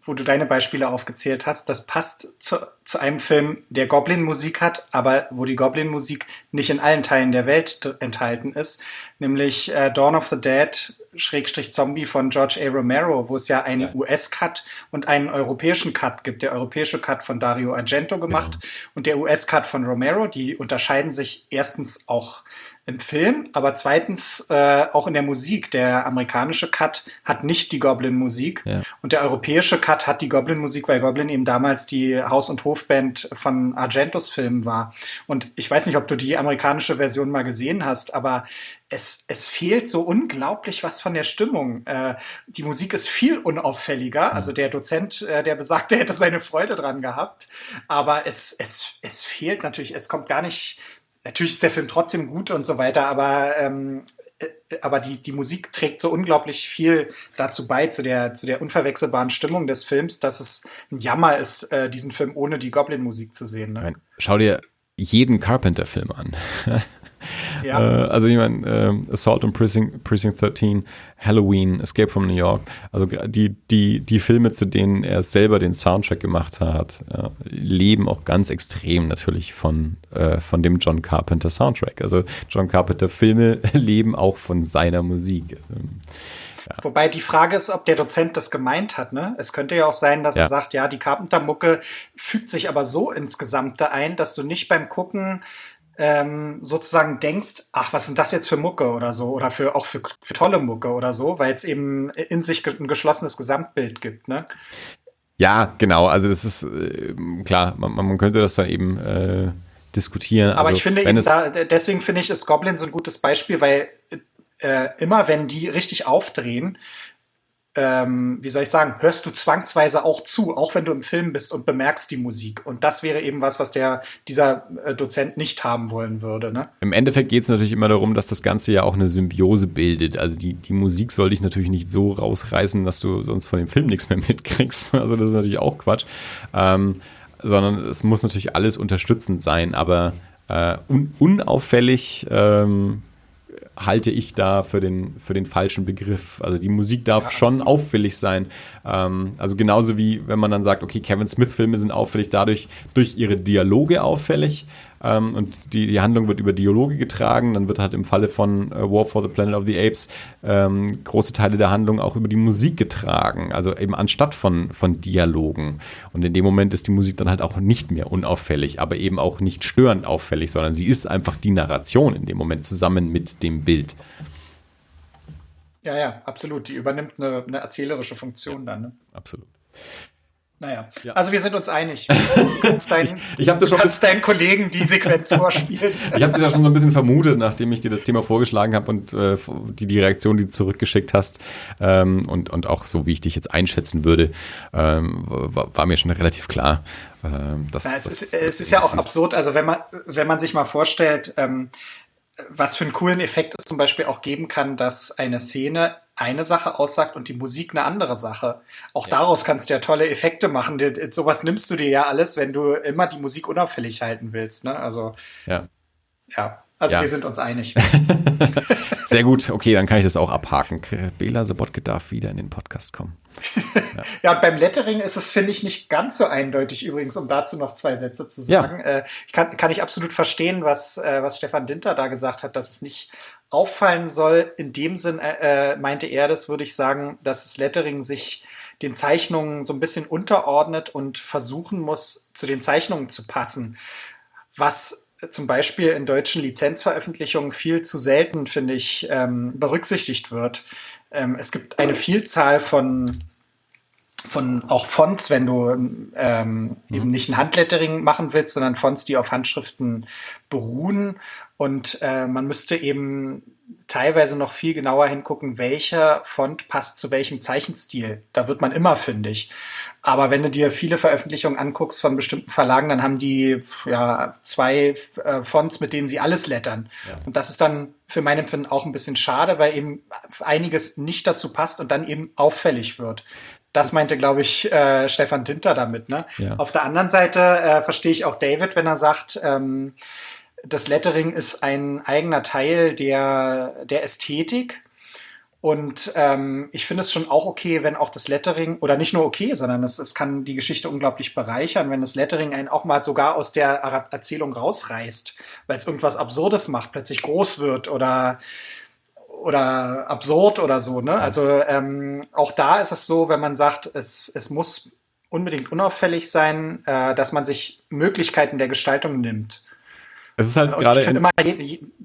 wo du deine Beispiele aufgezählt hast, das passt zu, zu einem Film, der Goblin-Musik hat, aber wo die Goblin-Musik nicht in allen Teilen der Welt enthalten ist, nämlich äh, Dawn of the Dead Schrägstrich Zombie von George A. Romero, wo es ja einen ja. US-Cut und einen europäischen Cut gibt. Der europäische Cut von Dario Argento gemacht ja. und der US-Cut von Romero. Die unterscheiden sich erstens auch im Film, aber zweitens äh, auch in der Musik. Der amerikanische Cut hat nicht die Goblin-Musik ja. und der europäische Cut hat die Goblin-Musik, weil Goblin eben damals die Haus- und Hofband von Argentos Filmen war. Und ich weiß nicht, ob du die amerikanische Version mal gesehen hast, aber es, es fehlt so unglaublich was von der Stimmung. Äh, die Musik ist viel unauffälliger. Also der Dozent, äh, der besagte, *laughs* hätte seine Freude dran gehabt. Aber es, es, es fehlt natürlich, es kommt gar nicht natürlich ist der Film trotzdem gut und so weiter, aber ähm, äh, aber die, die Musik trägt so unglaublich viel dazu bei, zu der, zu der unverwechselbaren Stimmung des Films, dass es ein Jammer ist, äh, diesen Film ohne die Goblin-Musik zu sehen. Ne? Schau dir jeden Carpenter-Film an. *laughs* Ja. Äh, also ich meine, äh, Assault on Precinct, Precinct 13, Halloween, Escape from New York, also die, die, die Filme, zu denen er selber den Soundtrack gemacht hat, äh, leben auch ganz extrem natürlich von, äh, von dem John Carpenter Soundtrack. Also John Carpenter Filme *laughs* leben auch von seiner Musik. Ähm, ja. Wobei die Frage ist, ob der Dozent das gemeint hat. Ne? Es könnte ja auch sein, dass ja. er sagt, ja, die Carpenter-Mucke fügt sich aber so ins Gesamte ein, dass du nicht beim Gucken ähm, sozusagen denkst, ach, was sind das jetzt für Mucke oder so, oder für auch für, für tolle Mucke oder so, weil es eben in sich ein geschlossenes Gesamtbild gibt, ne? Ja, genau. Also das ist äh, klar, man, man, könnte das dann eben äh, diskutieren. Aber also, ich finde eben da, deswegen finde ich, ist Goblin so ein gutes Beispiel, weil äh, immer wenn die richtig aufdrehen, ähm, wie soll ich sagen, hörst du zwangsweise auch zu, auch wenn du im Film bist und bemerkst die Musik. Und das wäre eben was, was der, dieser äh, Dozent nicht haben wollen würde. Ne? Im Endeffekt geht es natürlich immer darum, dass das Ganze ja auch eine Symbiose bildet. Also die, die Musik soll dich natürlich nicht so rausreißen, dass du sonst von dem Film nichts mehr *laughs* mitkriegst. Also das ist natürlich auch Quatsch. Ähm, sondern es muss natürlich alles unterstützend sein, aber äh, un unauffällig ähm, halte ich da für den, für den falschen Begriff. Also die Musik darf ja, schon auffällig sein. Ähm, also genauso wie wenn man dann sagt, okay, Kevin Smith-Filme sind auffällig dadurch durch ihre Dialoge auffällig ähm, und die, die Handlung wird über Dialoge getragen. Dann wird halt im Falle von äh, War for the Planet of the Apes ähm, große Teile der Handlung auch über die Musik getragen, also eben anstatt von, von Dialogen. Und in dem Moment ist die Musik dann halt auch nicht mehr unauffällig, aber eben auch nicht störend auffällig, sondern sie ist einfach die Narration in dem Moment zusammen mit dem Bild. Ja, ja, absolut. Die übernimmt eine, eine erzählerische Funktion ja, dann. Ne? Absolut. Naja, ja. also wir sind uns einig. *laughs* Du kannst, dein, ich, ich das schon kannst deinen Kollegen die Sequenz *laughs* vorspielen. ich habe das ja schon so ein bisschen vermutet, nachdem ich dir das Thema vorgeschlagen habe und äh, die, die Reaktion, die du zurückgeschickt hast ähm, und, und auch so, wie ich dich jetzt einschätzen würde, ähm, war, war, mir schon relativ klar. Ähm, dass, Na, es, das, ist, es ist ja auch absurd, also wenn man, wenn man sich mal vorstellt, ähm, was für einen coolen Effekt es zum Beispiel auch geben kann, dass eine Szene eine Sache aussagt und die Musik eine andere Sache. Auch ja. daraus kannst du ja tolle Effekte machen. Sowas nimmst du dir ja alles, wenn du immer die Musik unauffällig halten willst. Ne? Also ja. ja. Also ja. wir sind uns einig. *laughs* Sehr gut, okay, dann kann ich das auch abhaken. Bela Sobotke darf wieder in den Podcast kommen. Ja, *laughs* ja und beim Lettering ist es, finde ich, nicht ganz so eindeutig übrigens, um dazu noch zwei Sätze zu sagen. Ja. Äh, ich kann, kann ich absolut verstehen, was, äh, was Stefan Dinter da gesagt hat, dass es nicht auffallen soll. In dem Sinn äh, äh, meinte er das, würde ich sagen, dass das Lettering sich den Zeichnungen so ein bisschen unterordnet und versuchen muss, zu den Zeichnungen zu passen. Was zum Beispiel in deutschen Lizenzveröffentlichungen viel zu selten, finde ich, ähm, berücksichtigt wird. Ähm, es gibt eine Vielzahl von von auch Fonts, wenn du ähm, mhm. eben nicht ein Handlettering machen willst, sondern Fonts, die auf Handschriften beruhen. Und äh, man müsste eben teilweise noch viel genauer hingucken, welcher Font passt zu welchem Zeichenstil. Da wird man immer fündig. Aber wenn du dir viele Veröffentlichungen anguckst von bestimmten Verlagen, dann haben die ja zwei äh, Fonts, mit denen sie alles lettern. Ja. Und das ist dann für mein Empfinden auch ein bisschen schade, weil eben einiges nicht dazu passt und dann eben auffällig wird. Das meinte, glaube ich, äh, Stefan Tinter damit. Ne? Ja. Auf der anderen Seite äh, verstehe ich auch David, wenn er sagt, ähm, das Lettering ist ein eigener Teil der, der Ästhetik. Und ähm, ich finde es schon auch okay, wenn auch das Lettering, oder nicht nur okay, sondern es, es kann die Geschichte unglaublich bereichern, wenn das Lettering einen auch mal sogar aus der Erzählung rausreißt, weil es irgendwas Absurdes macht, plötzlich groß wird oder oder absurd oder so. Ne? Also ähm, auch da ist es so, wenn man sagt, es, es muss unbedingt unauffällig sein, äh, dass man sich Möglichkeiten der Gestaltung nimmt. Es ist halt gerade. Ich finde immer,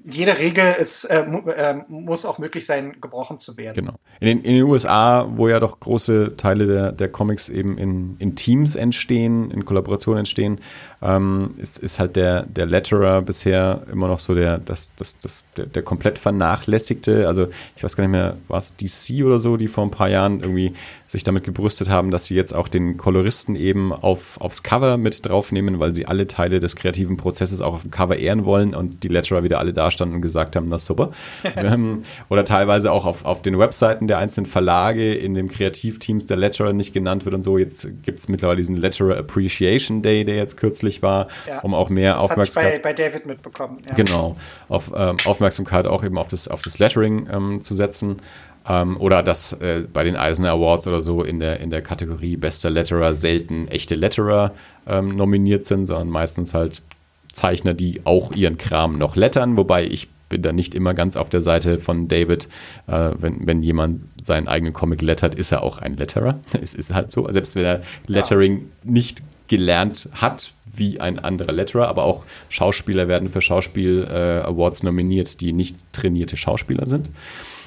jede Regel ist, äh, äh, muss auch möglich sein, gebrochen zu werden. Genau. In den, in den USA, wo ja doch große Teile der, der Comics eben in, in Teams entstehen, in Kollaboration entstehen, ähm, ist, ist halt der, der Letterer bisher immer noch so der, das, das, das, der, der komplett vernachlässigte. Also ich weiß gar nicht mehr, war es DC oder so, die vor ein paar Jahren irgendwie sich damit gebrüstet haben, dass sie jetzt auch den Koloristen eben auf, aufs Cover mit draufnehmen, weil sie alle Teile des kreativen Prozesses auch auf dem Cover ehren wollen und die Letterer wieder alle dastanden und gesagt haben, na super. *laughs* ähm, oder teilweise auch auf, auf den Webseiten der einzelnen Verlage in den Kreativteams der Letterer nicht genannt wird und so. Jetzt gibt es mittlerweile diesen Letterer Appreciation Day, der jetzt kürzlich war, ja, um auch mehr das Aufmerksamkeit. Ich bei, bei David mitbekommen. Ja. Genau, auf ähm, Aufmerksamkeit auch eben auf das, auf das Lettering ähm, zu setzen. Ähm, oder dass äh, bei den Eisner Awards oder so in der, in der Kategorie bester Letterer selten echte Letterer ähm, nominiert sind, sondern meistens halt Zeichner, die auch ihren Kram noch lettern, wobei ich bin da nicht immer ganz auf der Seite von David. Äh, wenn, wenn jemand seinen eigenen Comic lettert, ist er auch ein Letterer. *laughs* Es ist halt so. Selbst wenn er Lettering ja. nicht gelernt hat, wie ein anderer Letterer, aber auch Schauspieler werden für Schauspiel-Awards äh, nominiert, die nicht trainierte Schauspieler sind.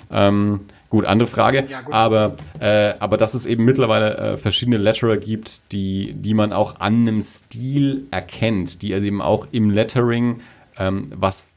Ähm, Gut, andere Frage. Ja, gut. Aber, äh, aber dass es eben mittlerweile äh, verschiedene Letterer gibt, die, die man auch an einem Stil erkennt, die also eben auch im Lettering ähm, was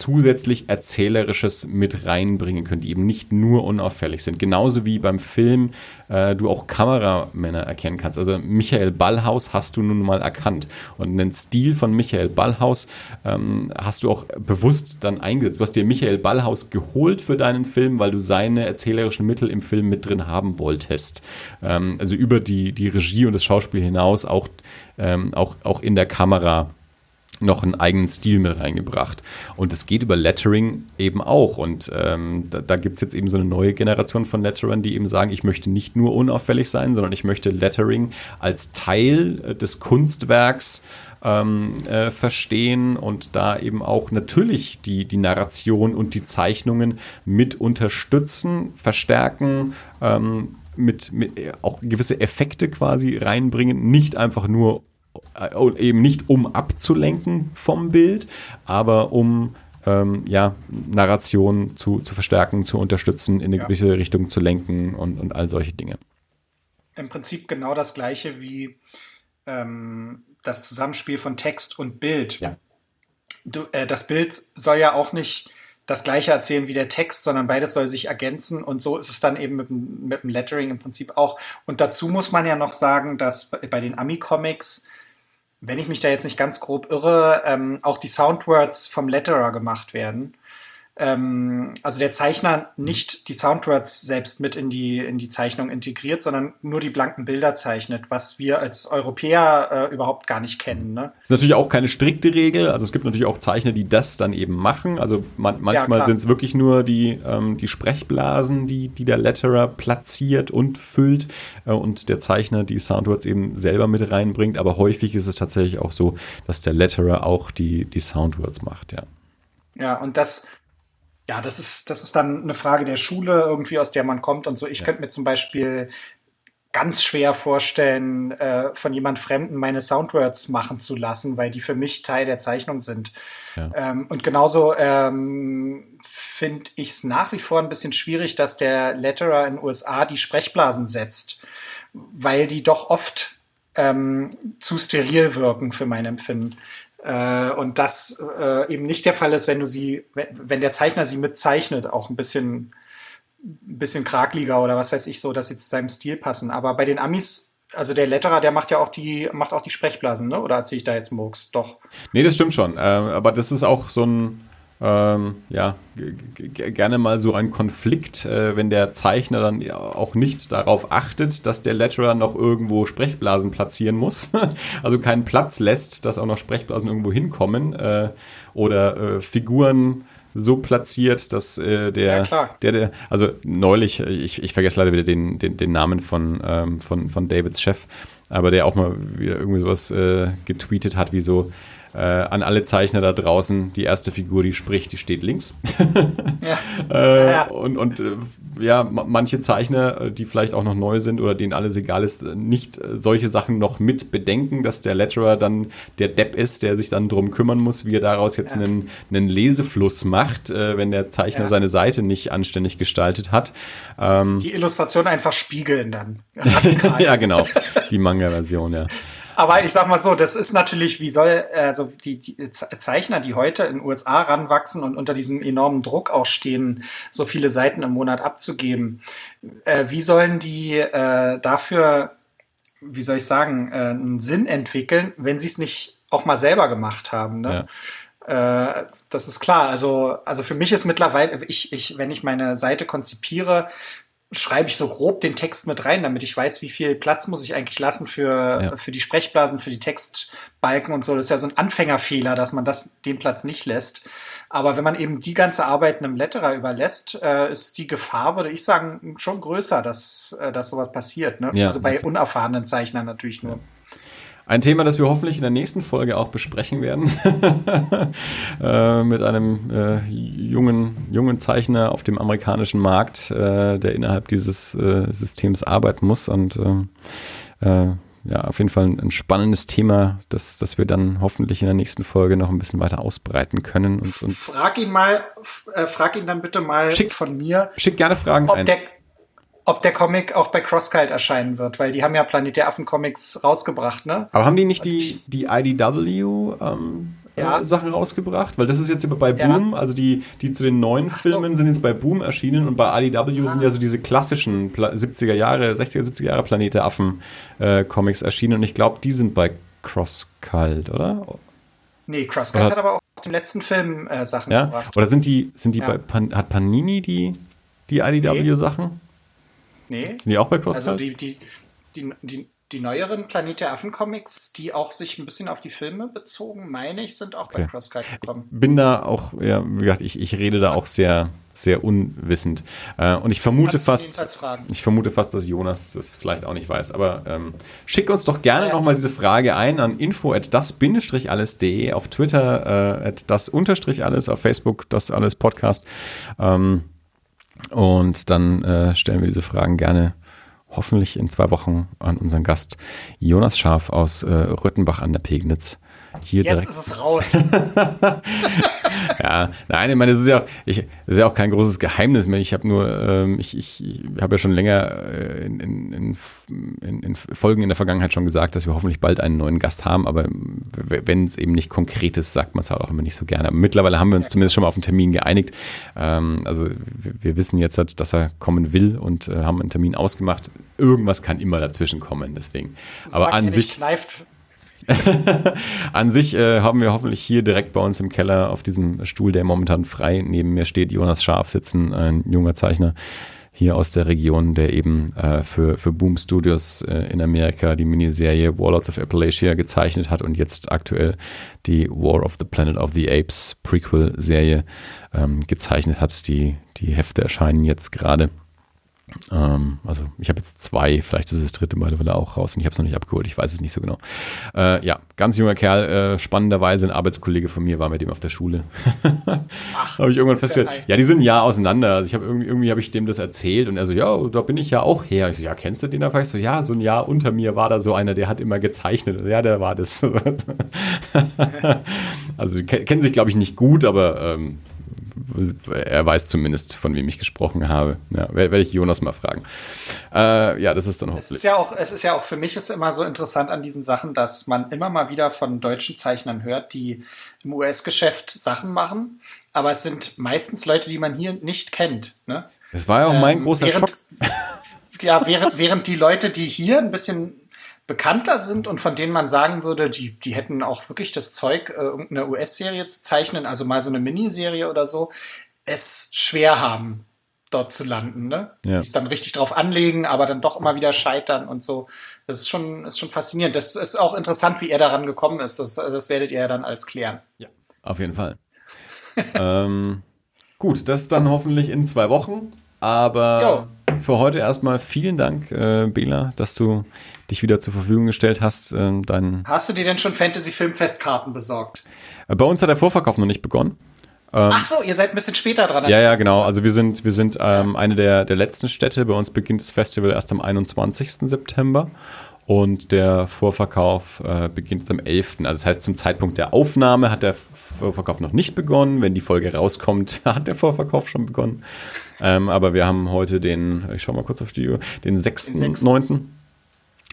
zusätzlich Erzählerisches mit reinbringen können, die eben nicht nur unauffällig sind. Genauso wie beim Film äh, du auch Kameramänner erkennen kannst. Also Michael Ballhaus hast du nun mal erkannt. Und den Stil von Michael Ballhaus ähm, hast du auch bewusst dann eingesetzt. Du hast dir Michael Ballhaus geholt für deinen Film, weil du seine erzählerischen Mittel im Film mit drin haben wolltest. Ähm, also über die, die Regie und das Schauspiel hinaus auch, ähm, auch, auch in der Kamera noch einen eigenen Stil mit reingebracht. Und es geht über Lettering eben auch. Und ähm, da, da gibt es jetzt eben so eine neue Generation von Letterern, die eben sagen, ich möchte nicht nur unauffällig sein, sondern ich möchte Lettering als Teil äh, des Kunstwerks ähm, äh, verstehen und da eben auch natürlich die, die Narration und die Zeichnungen mit unterstützen, verstärken, ähm, mit, mit äh, auch gewisse Effekte quasi reinbringen, nicht einfach nur eben nicht um abzulenken vom Bild, aber um ähm, ja, Narration zu, zu verstärken, zu unterstützen, in eine ja. gewisse Richtung zu lenken und, und all solche Dinge. Im Prinzip genau das gleiche wie ähm, das Zusammenspiel von Text und Bild. Ja. Du, äh, das Bild soll ja auch nicht das gleiche erzählen wie der Text, sondern beides soll sich ergänzen und so ist es dann eben mit, mit dem Lettering im Prinzip auch. Und dazu muss man ja noch sagen, dass bei den Ami-Comics wenn ich mich da jetzt nicht ganz grob irre, ähm, auch die Soundwords vom Letterer gemacht werden ähm, also der Zeichner nicht die Soundwords selbst mit in die, in die Zeichnung integriert, sondern nur die blanken Bilder zeichnet, was wir als Europäer äh, überhaupt gar nicht kennen. Ne? Ist natürlich auch keine strikte Regel. Also es gibt natürlich auch Zeichner, die das dann eben machen. Also man, manchmal ja, sind es wirklich nur die, ähm, die Sprechblasen, die, die der Letterer platziert und füllt äh, und der Zeichner die Soundwords eben selber mit reinbringt. Aber häufig ist es tatsächlich auch so, dass der Letterer auch die, die Soundwords macht, ja. Ja, und das ja, das ist, das ist dann eine Frage der Schule irgendwie, aus der man kommt und so. Ich ja. könnte mir zum Beispiel ganz schwer vorstellen, äh, von jemand Fremden meine Soundwords machen zu lassen, weil die für mich Teil der Zeichnung sind. Ja. Ähm, und genauso ähm, finde ich es nach wie vor ein bisschen schwierig, dass der Letterer in den USA die Sprechblasen setzt, weil die doch oft ähm, zu steril wirken für mein Empfinden. Äh, und das äh, eben nicht der Fall ist, wenn du sie, wenn, der Zeichner sie mitzeichnet, auch ein bisschen, ein bisschen krakeliger oder was weiß ich so, dass sie zu seinem Stil passen. Aber bei den Amis also der Letterer, der macht ja auch die, macht auch die Sprechblasen, ne? Oder erzähle ich da jetzt Murks? Doch. Nee, das stimmt schon. Äh, aber das ist auch so ein, ähm, ja, gerne mal so ein Konflikt, äh, wenn der Zeichner dann auch nicht darauf achtet, dass der Letterer noch irgendwo Sprechblasen platzieren muss, *laughs* also keinen Platz lässt, dass auch noch Sprechblasen irgendwo hinkommen. Äh, oder äh, Figuren so platziert, dass äh, der, ja, der, der, also neulich, ich, ich vergesse leider wieder den, den, den Namen von, ähm, von, von Davids Chef, aber der auch mal wieder irgendwie sowas äh, getweetet hat, wie so, äh, an alle Zeichner da draußen, die erste Figur, die spricht, die steht links. *laughs* ja. *laughs* äh, ja. Und, und äh, ja, manche Zeichner, äh, die vielleicht auch noch neu sind oder denen alles egal ist, äh, nicht äh, solche Sachen noch mit bedenken, dass der Letterer dann der Depp ist, der sich dann drum kümmern muss, wie er daraus jetzt ja. einen, einen Lesefluss macht, wenn der Zeichner seine Seite nicht anständig gestaltet hat. Ähm, die, die Illustration einfach spiegeln dann. *laughs* ja, genau. Die Manga-Version, ja. Aber ich sag mal so, das ist natürlich, wie soll, also die, die Zeichner, die heute in den USA ranwachsen und unter diesem enormen Druck auch stehen, so viele Seiten im Monat abzugeben, äh, wie sollen die äh, dafür, wie soll ich sagen, äh, einen Sinn entwickeln, wenn sie es nicht auch mal selber gemacht haben? Ne? Ja. Äh, das ist klar. Also, also für mich ist mittlerweile, ich, ich, wenn ich meine Seite konzipiere, schreibe ich so grob den Text mit rein, damit ich weiß, wie viel Platz muss ich eigentlich lassen für, ja. für die Sprechblasen, für die Textbalken und so. Das ist ja so ein Anfängerfehler, dass man das den Platz nicht lässt. Aber wenn man eben die ganze Arbeit einem Letterer überlässt, äh, ist die Gefahr, würde ich sagen, schon größer, dass, äh, dass sowas passiert. Ne? Ja. Also bei unerfahrenen Zeichnern natürlich nur. Ein Thema, das wir hoffentlich in der nächsten Folge auch besprechen werden, *laughs* äh, mit einem äh, jungen, jungen Zeichner auf dem amerikanischen Markt, äh, der innerhalb dieses äh, Systems arbeiten muss. Und äh, äh, ja, auf jeden Fall ein, ein, spannendes Thema, das, das wir dann hoffentlich in der nächsten Folge noch ein bisschen weiter ausbreiten können. Und, und frag ihn mal, frag ihn dann bitte mal schick, von mir. Schick gerne Fragen ob ein. Der, ob der Comic auch bei Crosskite erscheinen wird, weil die haben ja Planet der Affen Comics rausgebracht, ne? Aber haben die nicht die, die IDW ähm, ja. äh, Sachen rausgebracht, weil das ist jetzt bei Boom, ja. also die, die zu den neuen so. Filmen sind jetzt bei Boom erschienen und bei IDW ah. sind ja so diese klassischen 70er Jahre, 60er, 70er Jahre Planete Affen äh, Comics erschienen und ich glaube, die sind bei CrossCult, oder? Nee, CrossCult hat aber auch den letzten Film äh, Sachen ja? gebracht. Oder sind die, sind die bei Pan, hat Panini die, die IDW Sachen? Nee. Sind die auch bei CrossCult? Also die, die, die, die die neueren Planet der Affen Comics, die auch sich ein bisschen auf die Filme bezogen, meine ich, sind auch okay. bei CrossCut gekommen. Ich bin da auch, ja, wie gesagt, ich, ich rede da auch sehr, sehr unwissend. Äh, und ich vermute fast, ich vermute fast, dass Jonas das vielleicht auch nicht weiß. Aber ähm, schick uns doch gerne ja, nochmal diese Frage ein an info at das-alles.de, auf Twitter äh, at das-alles, auf Facebook das alles Podcast. Ähm, und dann äh, stellen wir diese Fragen gerne hoffentlich in zwei Wochen an unseren Gast Jonas Scharf aus äh, Röttenbach an der Pegnitz. Hier Jetzt direkt. ist es raus. *laughs* ja, nein, ich meine, das ist ja auch, ich, das ist ja auch kein großes Geheimnis mehr. Ich habe nur, ähm, ich, ich, ich habe ja schon länger äh, in, in, in, in, Folgen in der Vergangenheit schon gesagt, dass wir hoffentlich bald einen neuen Gast haben, aber wenn es eben nicht konkret ist, sagt man es halt auch immer nicht so gerne. Aber mittlerweile haben wir uns ja. zumindest schon mal auf einen Termin geeinigt. Ähm, also wir, wir, wissen jetzt, halt, dass er kommen will und äh, haben einen Termin ausgemacht. Irgendwas kann immer dazwischen kommen, deswegen. aber an sich. Kneift *laughs* An sich äh, haben wir hoffentlich hier direkt bei uns im Keller auf diesem Stuhl, der momentan frei neben mir steht, Jonas Scharf sitzen, ein junger Zeichner hier aus der Region, der eben äh, für, für Boom Studios äh, in Amerika die Miniserie Warlords of Appalachia gezeichnet hat und jetzt aktuell die War of the Planet of the Apes Prequel-Serie ähm, gezeichnet hat. Die, die Hefte erscheinen jetzt gerade. Ähm, also ich habe jetzt zwei, vielleicht ist das dritte mittlerweile auch raus und ich habe es noch nicht abgeholt, ich weiß es nicht so genau. Äh, ja, ganz junger Kerl, äh, spannenderweise ein Arbeitskollege von mir war mit ihm auf der Schule. *laughs* Ach, habe ich irgendwann festgestellt. Ja, ja, die sind ein Jahr auseinander. Also ich habe irgendwie, irgendwie habe ich dem das erzählt und er so, ja, da bin ich ja auch her. Ich so, ja, kennst du den da? Ich so, ja, so ein Jahr unter mir war da so einer, der hat immer gezeichnet. Ja, der war das. *laughs* also kennen sich, glaube ich, nicht gut, aber ähm, er weiß zumindest, von wem ich gesprochen habe. Ja, werde ich Jonas mal fragen. Äh, ja, das ist dann hoffentlich. Es ist ja auch, es ist ja auch für mich ist immer so interessant an diesen Sachen, dass man immer mal wieder von deutschen Zeichnern hört, die im US-Geschäft Sachen machen, aber es sind meistens Leute, die man hier nicht kennt. Ne? Das war ja auch mein ähm, großer während, Schock. *laughs* Ja, während, während die Leute, die hier ein bisschen bekannter sind und von denen man sagen würde, die, die hätten auch wirklich das Zeug, äh, irgendeine US-Serie zu zeichnen, also mal so eine Miniserie oder so, es schwer haben, dort zu landen, ne? Ja. Die es dann richtig drauf anlegen, aber dann doch immer wieder scheitern und so. Das ist schon, ist schon faszinierend. Das ist auch interessant, wie er daran gekommen ist. Das, das werdet ihr ja dann alles klären. Ja, auf jeden Fall. *laughs* ähm, gut, das dann hoffentlich in zwei Wochen. Aber jo. Für heute erstmal vielen Dank, äh, Bela, dass du dich wieder zur Verfügung gestellt hast. Äh, dein hast du dir denn schon Fantasy-Filmfestkarten besorgt? Äh, bei uns hat der Vorverkauf noch nicht begonnen. Ähm, Ach so, ihr seid ein bisschen später dran. ja, ja, genau. Also wir sind, wir sind ähm, eine der, der letzten Städte. Bei uns beginnt das Festival erst am 21. September. Und der Vorverkauf äh, beginnt am 11. Also das heißt, zum Zeitpunkt der Aufnahme hat der Vorverkauf noch nicht begonnen. Wenn die Folge rauskommt, *laughs* hat der Vorverkauf schon begonnen. Ähm, aber wir haben heute den, ich schau mal kurz auf die Uhr, den 6.9.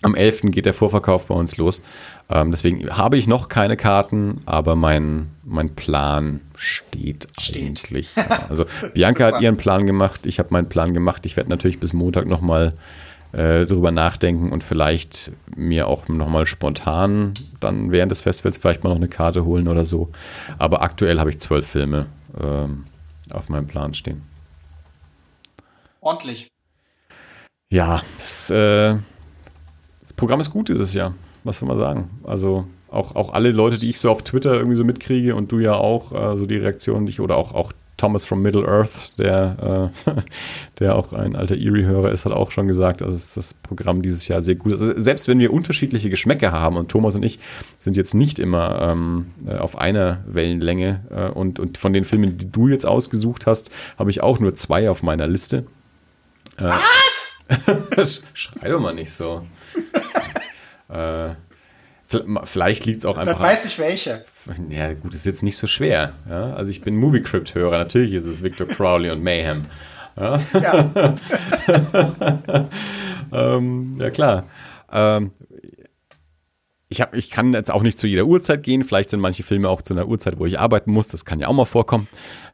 Am 11. geht der Vorverkauf bei uns los. Ähm, deswegen habe ich noch keine Karten, aber mein, mein Plan steht, steht. eigentlich. *laughs* Ja. Also Bianca hat ihren Plan gemacht, ich habe meinen Plan gemacht. Ich werde natürlich bis Montag nochmal äh, drüber nachdenken und vielleicht mir auch nochmal spontan dann während des Festivals vielleicht mal noch eine Karte holen oder so. Aber aktuell habe ich zwölf Filme ähm, auf meinem Plan stehen. Ordentlich. Ja, das äh, Programm ist gut dieses Jahr, was soll man sagen. Also auch, auch alle Leute, die ich so auf Twitter irgendwie so mitkriege und du ja auch, also die Reaktionen, die ich, oder auch, auch Thomas from Middle Earth, der, äh, *laughs* der auch ein alter Erie-Hörer ist, hat auch schon gesagt, also ist das Programm dieses Jahr sehr gut. Also selbst wenn wir unterschiedliche Geschmäcker haben und Thomas und ich sind jetzt nicht immer ähm, äh, auf einer Wellenlänge äh, und, und von den Filmen, die du jetzt ausgesucht hast, habe ich auch nur zwei auf meiner Liste. Äh, Was? *laughs* Schrei doch mal nicht so. *laughs* äh, vielleicht liegt es auch einfach. Dann weiß ich welche. Ja, gut, ist jetzt nicht so schwer. Ja? Also ich bin Movie Crypt Hörer. Natürlich ist es Victor Crowley und Mayhem. Ja, ja. *laughs* ähm, ja klar. Ähm, ich, hab, ich kann jetzt auch nicht zu jeder Uhrzeit gehen. Vielleicht sind manche Filme auch zu einer Uhrzeit, wo ich arbeiten muss. Das kann ja auch mal vorkommen.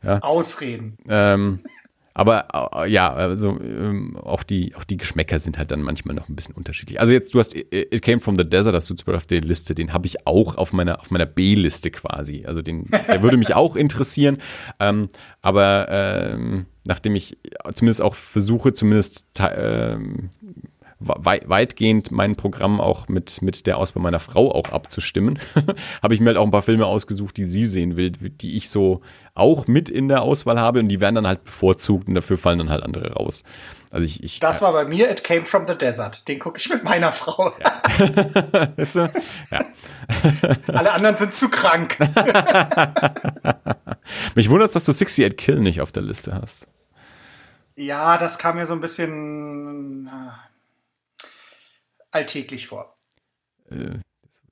Ja. Ausreden. Ähm, aber äh, ja, also ähm, auch die auch die Geschmäcker sind halt dann manchmal noch ein bisschen unterschiedlich. Also jetzt du hast It Came from the Desert, das du zum Beispiel auf der Liste, den habe ich auch auf meiner auf meiner B-Liste quasi. Also den der würde mich auch interessieren. Ähm, aber ähm, nachdem ich zumindest auch versuche, zumindest ähm, weitgehend mein Programm auch mit, mit der Auswahl meiner Frau auch abzustimmen, *laughs* habe ich mir halt auch ein paar Filme ausgesucht, die sie sehen will, die ich so auch mit in der Auswahl habe und die werden dann halt bevorzugt und dafür fallen dann halt andere raus. Also ich, ich das war bei mir It Came from the Desert. Den gucke ich mit meiner Frau. Ja. *laughs* weißt du? ja. *laughs* Alle anderen sind zu krank. Mich wundert es, dass du 68 Kill nicht auf der Liste hast. Ja, das kam mir so ein bisschen alltäglich vor. Äh,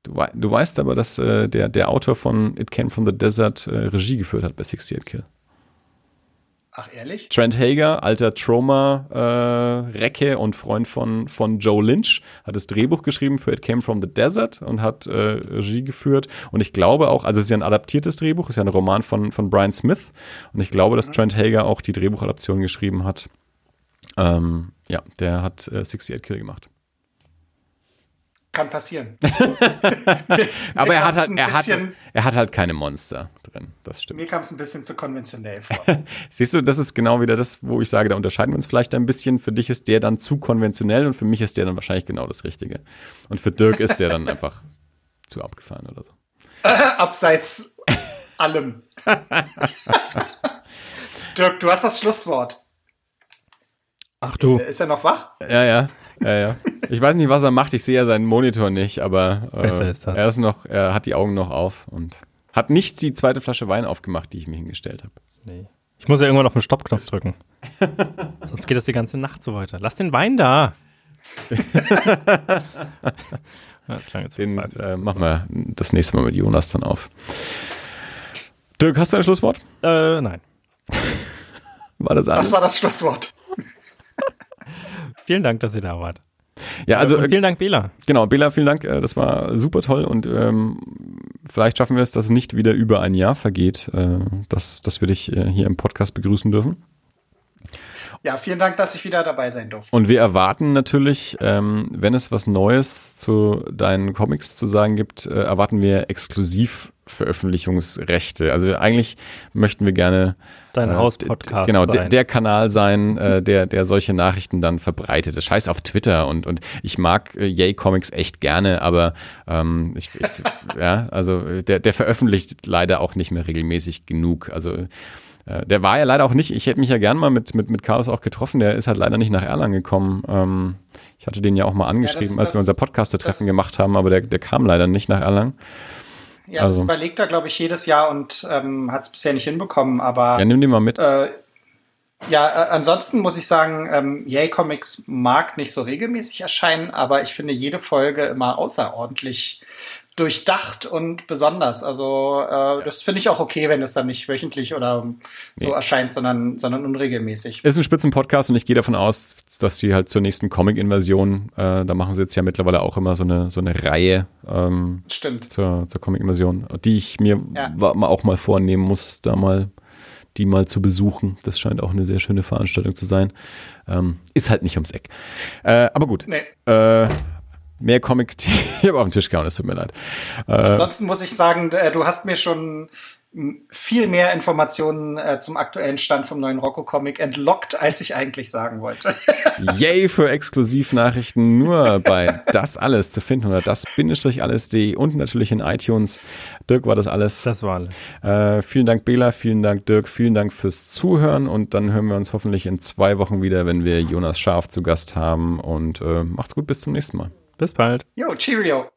du, du, weißt aber, dass äh, der, der Autor von It Came from the Desert äh, Regie geführt hat bei 68 Kill. Ach, ehrlich? Trent Hager, alter Trauma-Recke äh, und Freund von, von Joe Lynch, hat das Drehbuch geschrieben für It Came from the Desert und hat äh, Regie geführt. Und ich glaube auch, also es ist ja ein adaptiertes Drehbuch, es ist ja ein Roman von, von Brian Smith. Und ich glaube, dass mhm. Trent Hager auch die Drehbuchadaption geschrieben hat. Ähm, ja, der hat äh, 68 Kill gemacht. Kann passieren. *laughs* Aber er hat, halt, er, hat, er hat halt keine Monster drin. Das stimmt. Mir kam es ein bisschen zu konventionell vor. *laughs* Siehst du, das ist genau wieder das, wo ich sage, da unterscheiden wir uns vielleicht ein bisschen. Für dich ist der dann zu konventionell und für mich ist der dann wahrscheinlich genau das Richtige. Und für Dirk ist der dann *laughs* einfach zu abgefahren oder so. Abseits allem. Dirk, du hast das Schlusswort. Ach du. Ist er noch wach? Ja, ja. Ja, ja. Ich weiß nicht, was er macht. Ich sehe ja seinen Monitor nicht, aber äh, ist er ist noch, er hat die Augen noch auf und hat nicht die zweite Flasche Wein aufgemacht, die ich mir hingestellt habe. Nee. Ich muss ja irgendwann auf den Stoppknopf drücken. *laughs* Sonst geht das die ganze Nacht so weiter. Lass den Wein da. *laughs* das klang jetzt den äh, machen wir das nächste Mal mit Jonas dann auf. Dirk, hast du ein Schlusswort? Äh, nein. War das alles? Das war das Schlusswort. Vielen Dank, dass ihr da wart. Ja, also und vielen Dank, Bela. Genau, Bela, vielen Dank. Äh, das war super toll und ähm, vielleicht schaffen wir es, dass es nicht wieder über ein Jahr vergeht, äh, dass, dass wir dich äh, hier im Podcast begrüßen dürfen. Ja, vielen Dank, dass ich wieder dabei sein durfte. Und wir erwarten natürlich, ähm, wenn es was Neues zu deinen Comics zu sagen gibt, äh, erwarten wir exklusiv Veröffentlichungsrechte. Also eigentlich möchten wir gerne dein Hauspodcast genau der, der, Kanal sein, äh, der der solche Nachrichten dann verbreitet. Das scheiß auf Twitter und und ich mag äh, Yay Comics echt gerne, aber ähm, ich, ich *laughs* ja also der der veröffentlicht leider auch nicht mehr regelmäßig genug. Also äh, der war ja leider auch nicht, ich hätte mich ja gern mal mit, mit, mit Carlos auch getroffen, der ist halt leider nicht nach Erlangen gekommen. Ähm, ich hatte den ja auch mal angeschrieben, ja, das, als wir unser Podcast-Treffen gemacht haben, aber der, der kam leider nicht nach Erlangen. Ja, also. das überlegt er, glaube ich, jedes Jahr und ähm, hat es bisher nicht hinbekommen, aber. Ja, nimm den mal mit. Äh, ja, äh, ansonsten muss ich sagen, ähm, Yay Comics mag nicht so regelmäßig erscheinen, aber ich finde jede Folge immer außerordentlich durchdacht und besonders. Also äh, ja. das finde ich auch okay, wenn es dann nicht wöchentlich oder so nee. erscheint, sondern, sondern unregelmäßig. Ist ein Spitzenpodcast und ich gehe davon aus, dass die halt zur nächsten Comic-Invasion, äh, da machen sie jetzt ja mittlerweile auch immer so eine, so eine Reihe ähm, Stimmt. zur, zur Comic-Invasion, die ich mir ja. auch mal vornehmen muss, da mal die mal zu besuchen. Das scheint auch eine sehr schöne Veranstaltung zu sein. Ähm, ist halt nicht ums Eck. Äh, aber gut. Nee. Äh, mehr Comic, *laughs* ich habe auf den Tisch gehauen, es tut mir leid. Äh, Ansonsten muss ich sagen, äh, du hast mir schon viel mehr Informationen äh, zum aktuellen Stand vom neuen Rocco-Comic entlockt, als ich eigentlich sagen wollte. *laughs* Yay für Exklusivnachrichten nur bei Das Alles zu finden oder das Bindestrich alles.de und natürlich in iTunes. Dirk war das alles. Das war alles. Äh, vielen Dank Bela, vielen Dank Dirk, vielen Dank fürs Zuhören und dann hören wir uns hoffentlich in zwei Wochen wieder, wenn wir Jonas Scharf zu Gast haben und äh, macht's gut, bis zum nächsten Mal. Bis bald. Jo, Cheerio.